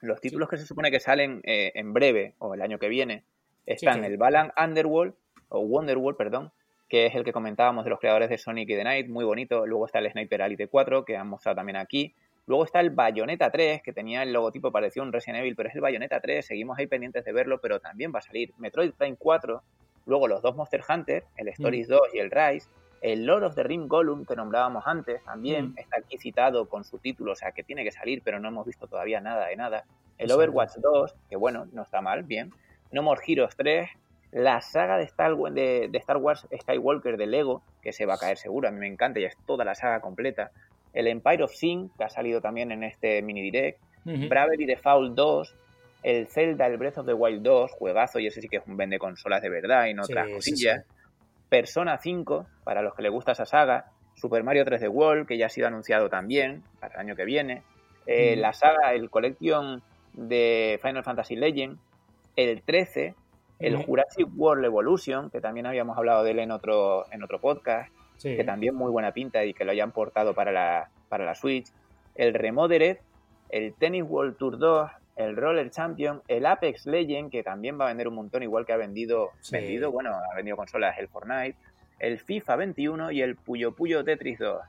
Los títulos que se supone que salen eh, en breve o el año que viene están el Balan Underworld, o Wonderworld, perdón, que es el que comentábamos de los creadores de Sonic y The Night, muy bonito. Luego está el Sniper Elite 4, que han mostrado también aquí. Luego está el Bayonetta 3, que tenía el logotipo parecido a un Resident Evil, pero es el Bayonetta 3, seguimos ahí pendientes de verlo, pero también va a salir Metroid Prime 4, luego los dos Monster Hunter, el Stories 2 y el Rise, el Lord of the Ring Gollum, que nombrábamos antes, también Mm. está aquí citado con su título, o sea que tiene que salir, pero no hemos visto todavía nada de nada. El. Overwatch 2, que bueno, no está mal, bien. No More Heroes 3, la saga de Star, de, de Star Wars Skywalker de Lego, que se va a caer seguro, a mí me encanta y es toda la saga completa. El Empire of Sin, que ha salido también en este mini direct. Ujú. Bravery Default 2, el Zelda, el Breath of the Wild 2, juegazo, y ese sí que es un vende consolas de verdad y no Sí, otras cosillas. sí. Persona 5, para los que les gusta esa saga. Super Mario 3D World, que ya ha sido anunciado también para el año que viene. Eh, Mm. La saga, el Collection de Final Fantasy Legend. El 13, el Ujú. Jurassic World Evolution, que también habíamos hablado de él en otro, en otro podcast Sí. que también muy buena pinta y que lo hayan portado para la, para la Switch, el Remodered, el Tennis World Tour 2, el Roller Champion, el Apex Legend, que también va a vender un montón, igual que ha vendido, Sí. vendido bueno, ha vendido consolas el Fortnite, el FIFA 21 y el Puyo Puyo Tetris 2.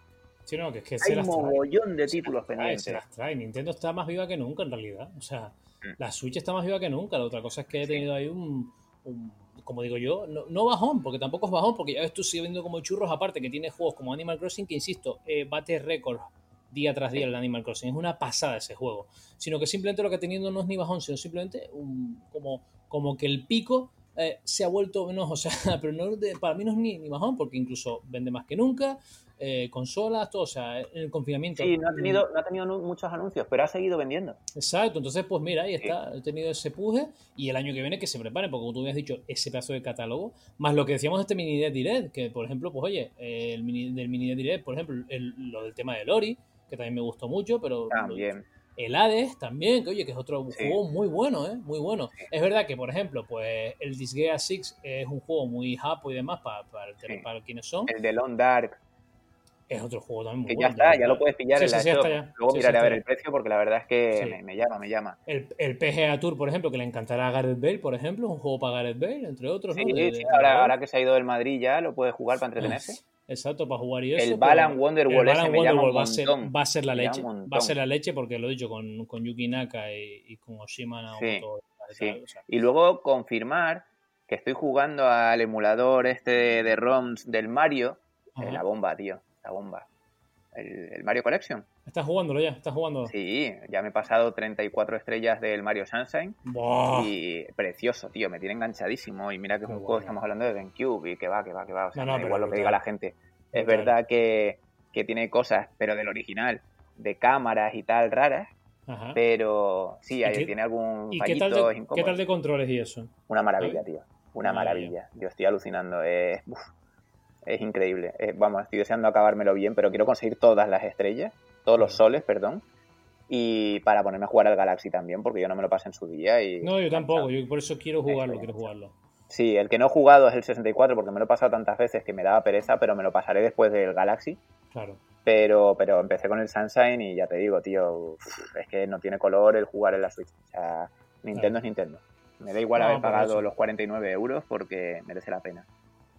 Sí, no, que es que Hay un mogollón de títulos trae, pendientes. se las trae. Nintendo está más viva que nunca en realidad. O sea, Mm. la Switch está más viva que nunca. La otra cosa es que he tenido ahí un, un- como digo yo, no, no bajón, porque tampoco es bajón, porque ya ves tú sigue viendo como churros aparte que tiene juegos como Animal Crossing, que insisto, eh, bate récord día tras día el Animal Crossing. Es una pasada ese juego. Sino que simplemente lo que ha tenido no es ni bajón, sino simplemente un- como, como que el pico eh, se ha vuelto menos, o sea, pero no de- para mí no es ni, ni bajón, porque incluso vende más que nunca, eh, consolas, todo, o sea, en el confinamiento. Sí, no ha tenido, no ha tenido muchos anuncios, pero ha seguido vendiendo. Exacto, entonces pues mira, ahí Sí. está, he tenido ese puje y el año que viene que se preparen, porque como tú habías dicho, ese pedazo de catálogo, más lo que decíamos de este mini Direct Direct, que por ejemplo, pues oye, eh, el mini, del mini Direct, por ejemplo, el- lo del tema de Lori, que también me gustó mucho, pero También. el Hades también, que oye, que es otro Sí. juego muy bueno, ¿eh? Muy bueno. Es verdad que, por ejemplo, pues el Disgaea 6 es un juego muy hapo y demás para, para, Sí. para quienes son. El de Long Dark, Es otro juego también muy que ya bueno. está, ya lo puedes pillar en la shop. Luego miraré a ver el precio porque la verdad es que me, me llama, me llama. El, el PGA Tour, por ejemplo, que le encantará a Gareth Bale, por ejemplo, un juego para Gareth Bale, entre otros, Sí, ¿no? De- sí, de- ahora, de- ahora que se ha ido del Madrid ya lo puedes jugar para entretenerse. Exacto, para jugar y eso. El Balan un Wonderworld va a, ser, va a ser la leche. Va a ser la leche porque lo he dicho con, con Yuki Naka y, y con Oshima sí. o sea, Y luego confirmar que estoy jugando al emulador este de ROMs del Mario. ajá. Eh, la bomba, tío, la bomba. El, el Mario Collection. Estás jugándolo ya, estás jugando. Sí, ya me he pasado 34 estrellas del Mario Sunshine. Buah. Y precioso, tío, me tiene enganchadísimo. Y mira que es un juego, estamos hablando de GameCube y que va, que va, que va. O sea, No, no, me da pero igual lo que diga la gente. Es Brutal. verdad que, que tiene cosas, pero del original, de cámaras y tal raras. Pero sí, ahí tiene algún ¿y qué tal, de, ¿qué tal de controles y eso? Una maravilla, tío. Una maravilla. Yo estoy alucinando. Es, es increíble. vamos, estoy deseando acabármelo bien, pero quiero conseguir todas las estrellas, todos los soles, perdón. Y para ponerme a jugar al Galaxy también, porque yo no me lo pasé en su día. Y... No, yo tampoco. Yo por eso quiero jugarlo, quiero jugarlo. Sí, el que no he jugado es el 64 porque me lo he pasado tantas veces que me daba pereza, pero me lo pasaré después del Galaxy. Claro. Pero, pero empecé con el Sunshine y ya te digo, tío, es que no tiene color el jugar en la Switch. O sea, Nintendo es Nintendo. Me da igual haber pagado los 49 euros porque merece la pena.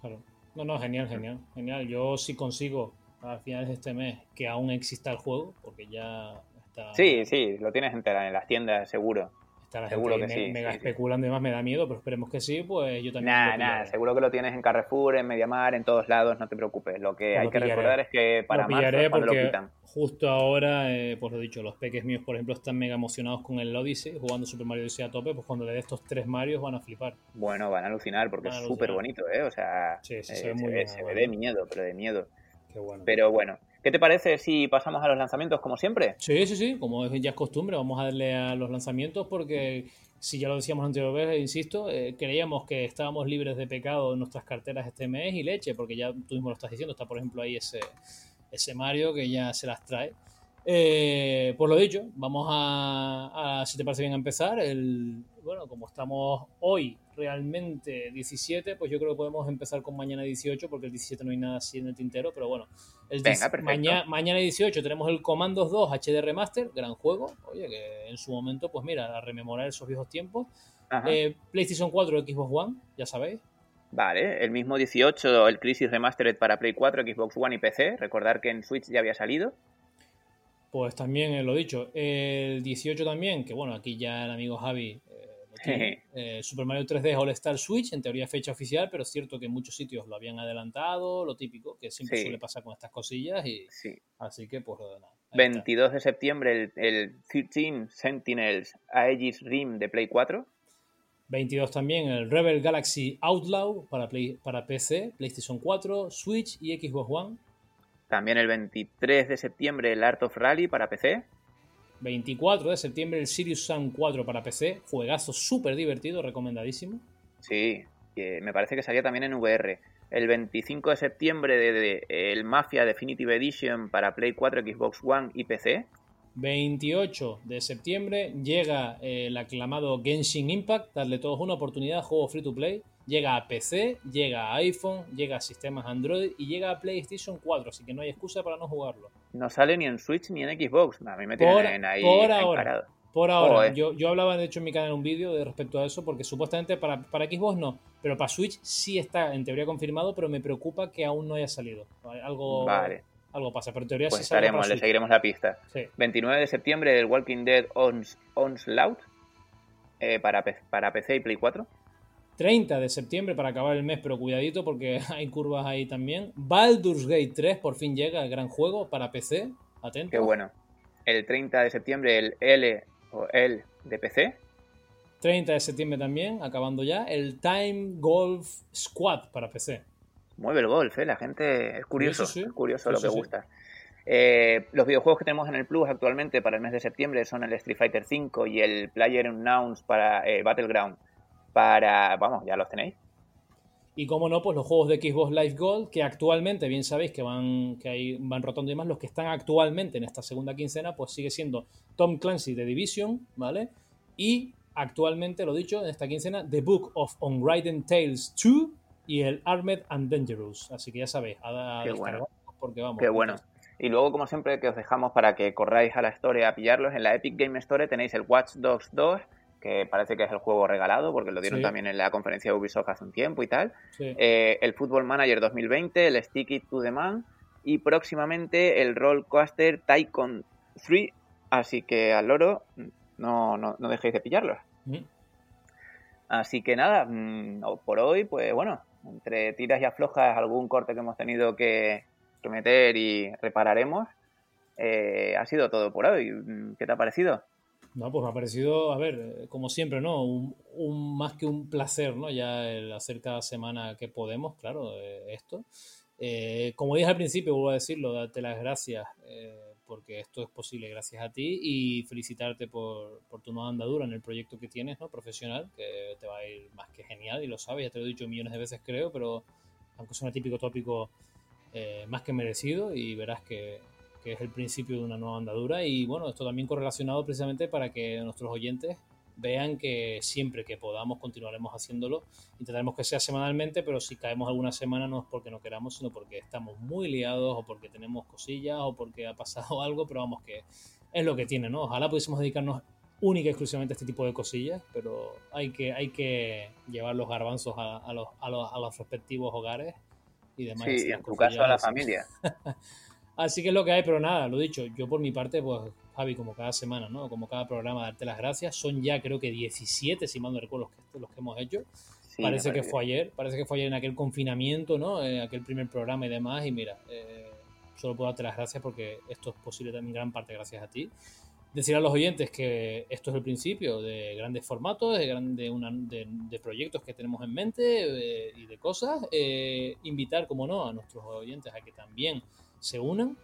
Claro. No, no, genial, genial. Genial. Yo sí consigo a finales de este mes que aún exista el juego, porque ya está. Sí, sí, lo tienes entera en las tiendas, seguro seguro que sí. Mega especulando y demás me da miedo, pero esperemos que sí, pues yo también. Nada, nada, seguro que lo tienes en Carrefour, en Mediamar, en todos lados, no te preocupes. Lo que hay que recordar es que para lo marzo cuando lo quitan. Justo ahora, eh, pues lo dicho, los peques míos, por ejemplo, están mega emocionados con el Odyssey, jugando Super Mario Odyssey a tope, pues cuando le dé estos tres Marios van a flipar. Bueno, van a alucinar porque es súper bonito, ¿eh? O sea, se, ve, se ve de miedo, pero de miedo. Qué bueno. Pero bueno, ¿Qué te parece si pasamos a los lanzamientos como siempre? Sí, sí, sí, como ya es costumbre, vamos a darle a los lanzamientos porque si ya lo decíamos anteriormente, insisto, eh, creíamos que estábamos libres de pecado en nuestras carteras este mes y leche, porque ya tú mismo lo estás diciendo, está por ejemplo ahí ese, ese Mario que ya se las trae. Eh, por lo dicho, vamos a, si te parece bien, empezar. El, bueno, como estamos hoy realmente 17, pues yo creo que podemos empezar con mañana 18, porque el 17 no hay nada así en el tintero, pero bueno. El mañana, mañana 18 tenemos el Commandos 2 HD Remaster, gran juego. Oye, que en su momento, pues mira, a rememorar esos viejos tiempos. Eh, PlayStation 4 Xbox One, ya sabéis. Vale, el mismo 18, el Crisis Remastered para Play 4, Xbox One y PC. Recordar que en Switch ya había salido. Pues también eh, lo dicho, el 18 también, que bueno, aquí ya el amigo Javi eh, eh, Super Mario 3D All Star Switch, en teoría fecha oficial, pero es cierto que en muchos sitios lo habían adelantado, lo típico, que siempre suele pasar con estas cosillas. y Así que, pues nada. 22 de septiembre el, 13 Sentinels Aegis Rim de Play 4. 22 también el Rebel Galaxy Outlaw para, Play, para PC, PlayStation 4, Switch y Xbox One. También el 23 de septiembre el Art of Rally para PC. 24 de septiembre el Sirius Sam 4 para PC. Juegazo súper divertido, recomendadísimo. Sí, me parece que salía también en VR. El 25 de septiembre de, el Mafia Definitive Edition para Play 4, Xbox One y PC. 28 de septiembre llega el aclamado Genshin Impact. Darle todos una oportunidad, juego free to play. Llega a PC, llega a iPhone, llega a sistemas Android y llega a PlayStation 4, así que no hay excusa para no jugarlo. No sale ni en Switch ni en Xbox. A mí me tienen ahí por ahora. Por ahora, yo, yo, hablaba de hecho en mi canal un vídeo de respecto a eso, porque supuestamente para, para, Xbox no, pero para Switch sí está en teoría confirmado, pero me preocupa que aún no haya salido. Algo, algo pasa, pero en teoría pues sí estaremos, le seguiremos la pista. 29 de septiembre el Walking Dead Onslaught eh, para, para PC y Play 4. 30 de septiembre para acabar el mes, pero cuidadito porque hay curvas ahí también. Baldur's Gate 3 por fin llega, el gran juego para PC. Atento. Qué bueno. El 30 de septiembre el L o L de PC. 30 de septiembre también, acabando ya, el Time Golf Squad para PC. Mueve el golf, ¿eh? la gente es curioso, es curioso lo que gusta. Eh, los videojuegos que tenemos en el Plus actualmente para el mes de septiembre son el Street Fighter V y el Player Unknowns para eh, Battleground para, vamos, ya los tenéis. Y como no, pues los juegos de Xbox Live Gold, que actualmente, bien sabéis que van, que ahí van rotando y más, los que están actualmente en esta segunda quincena, pues sigue siendo Tom Clancy de Division, ¿vale? Y actualmente, lo dicho, en esta quincena, The Book of Unwritten Tales 2 y el Armed and Dangerous. Así que ya sabéis, a, Qué bueno. porque vamos. Qué bueno. Y luego, como siempre, que os dejamos para que corráis a la Store a pillarlos, en la Epic Game Store tenéis el Watch Dogs 2 que parece que es el juego regalado, porque lo dieron también en la conferencia de Ubisoft hace un tiempo y tal. Eh, el Football Manager 2020, el Stick It to the Man y próximamente el Rollcoaster Tycoon 3. Así que al loro, no, no, no dejéis de pillarlos. Mm. Así que nada, mm, por hoy, pues bueno, entre tiras y aflojas, algún corte que hemos tenido que, meter y repararemos. Eh, ha sido todo por hoy. ¿Qué te ha parecido? No, pues me ha parecido, a ver, eh, como siempre, ¿no? Un, más que un placer, ¿no? Ya el hacer cada semana que podemos, claro, eh, esto. Eh, como dije al principio, vuelvo a decirlo, darte las gracias porque esto es posible gracias a ti y felicitarte por, por, tu nueva andadura en el proyecto que tienes, ¿no? Profesional, que te va a ir más que genial y lo sabes, ya te lo he dicho millones de veces creo, pero aunque suena típico tópico, eh, más que merecido y verás que, que es el principio de una nueva andadura y bueno, esto también correlacionado precisamente para que nuestros oyentes vean que siempre que podamos continuaremos haciéndolo. Intentaremos que sea semanalmente, pero si caemos alguna semana no es porque no queramos, sino porque estamos muy liados o porque tenemos cosillas o porque ha pasado algo, pero vamos que es lo que tiene, ¿no? Ojalá pudiésemos dedicarnos única y exclusivamente a este tipo de cosillas, pero hay que, hay que llevar los garbanzos a, los, a, los, a los respectivos hogares y demás. Sí, en tu caso a la familia. Así que es lo que hay, pero nada, lo dicho, yo por mi parte, pues Javi, como cada semana, ¿no? Como cada programa, darte las gracias. Son ya creo que 17, si mal no recuerdo, los que, los que hemos hecho. parece que fue ayer, parece que fue ayer en aquel confinamiento, ¿no? En aquel primer programa y demás. Y mira, eh, solo puedo darte las gracias porque esto es posible también gran parte gracias a ti. Decir a los oyentes que esto es el principio de grandes formatos, de, grande, una, de, proyectos que tenemos en mente eh, y de cosas. Eh, invitar, como no, a nuestros oyentes a que también se unan,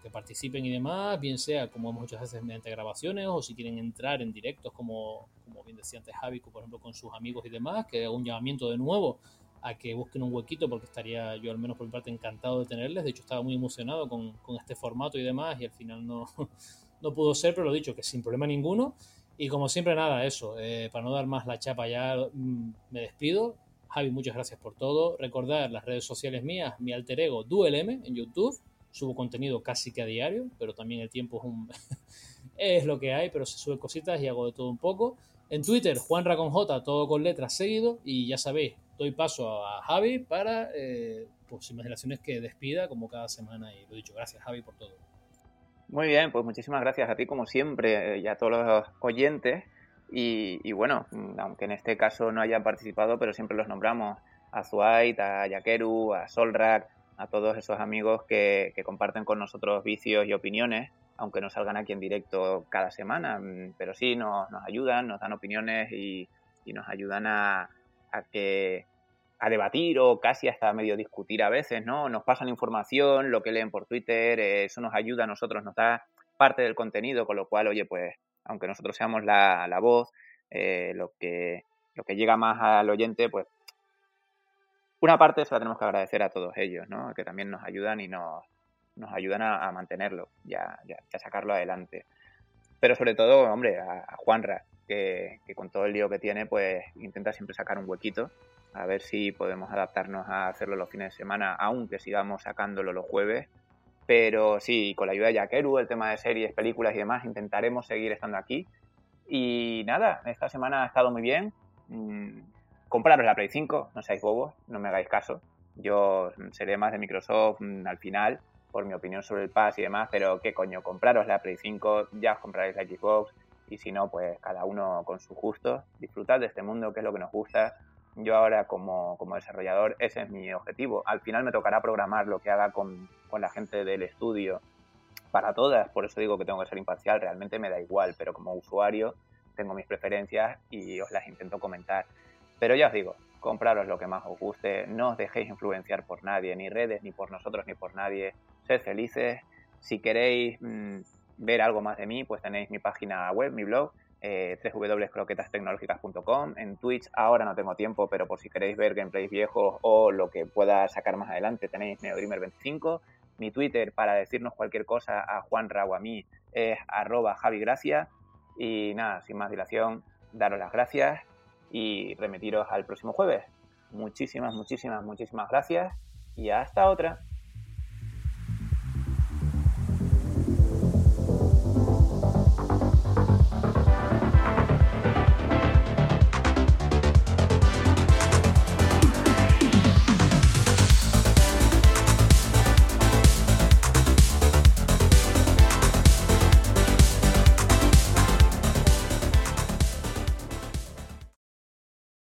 que, participen y demás, bien sea como muchas veces mediante grabaciones o si quieren entrar en directos como, como bien decía antes Javi, por ejemplo con sus amigos y demás, que haga un llamamiento de nuevo a que busquen un huequito porque estaría yo al menos por mi parte encantado de tenerles, de hecho estaba muy emocionado con, con este formato y demás y al final no, no pudo ser, pero lo dicho, que sin problema ninguno. Y como siempre, nada, eso, eh, para no dar más la chapa ya mm, me despido. Javi, muchas gracias por todo. Recordar las redes sociales mías, mi alter ego DuelM en YouTube, subo contenido casi que a diario, pero también el tiempo es, un lo que hay, pero se sube cositas y hago de todo un poco. En Twitter, Juan con J, todo con letras seguido, y ya sabéis, doy paso a Javi para eh, pues, imaginaciones que despida como cada semana, y lo dicho, gracias Javi por todo. Muy bien, pues muchísimas gracias a ti como siempre y a todos los oyentes. Y, bueno, aunque en este caso no hayan participado, pero siempre los nombramos a Zuait, a Yakeru, a Solrak, a todos esos amigos que, comparten con nosotros vicios y opiniones, aunque no salgan aquí en directo cada semana, mm, pero sí nos, ayudan, nos dan opiniones y, nos ayudan a, que a debatir o casi hasta medio discutir a veces, ¿no? Nos pasan información, lo que leen por Twitter, eh, eso nos ayuda a nosotros, nos da parte del contenido, con lo cual, oye, pues, aunque nosotros seamos la, la voz, eh, lo, que, lo que llega más al oyente, pues una parte se la tenemos que agradecer a todos ellos, ¿no? que también nos ayudan y nos, ayudan a, mantenerlo y a, sacarlo adelante. Pero sobre todo, hombre, a, Juanra, que, con todo el lío que tiene, pues intenta siempre sacar un huequito, a ver si podemos adaptarnos a hacerlo los fines de semana, aunque sigamos sacándolo los jueves. Pero sí, con la ayuda de Yakeru, el tema de series, películas y demás, intentaremos seguir estando aquí. Y nada, esta semana ha estado muy bien. Compraros la Play 5, no seáis bobos, no me hagáis caso. Yo seré más de Microsoft mm, al final, por mi opinión sobre el Pass y demás, pero qué coño, compraros la Play 5, ya os compraréis la Xbox, y si no, pues cada uno con su gusto. Disfrutad de este mundo, que es lo que nos gusta. Yo ahora como, como desarrollador, ese es mi objetivo. Al final me tocará programar lo que haga con, con la gente del estudio para todas, por eso digo que tengo que ser imparcial, realmente me da igual, pero como usuario tengo mis preferencias y os las intento comentar. Pero ya os digo, compraros lo que más os guste, no os dejéis influenciar por nadie, ni redes, ni por nosotros, ni por nadie. Sed felices. Si queréis mm, ver algo más de mí, pues tenéis mi página web, mi blog, eh. En Twitch ahora no tengo tiempo, pero por si queréis ver gameplays viejos o lo que pueda sacar más adelante, tenéis NeoDreamer25. Mi Twitter para decirnos cualquier cosa a Juan o a mí es arroba. Y nada, sin más dilación, daros las gracias y remitiros al próximo jueves. Muchísimas, muchísimas, muchísimas gracias y hasta otra.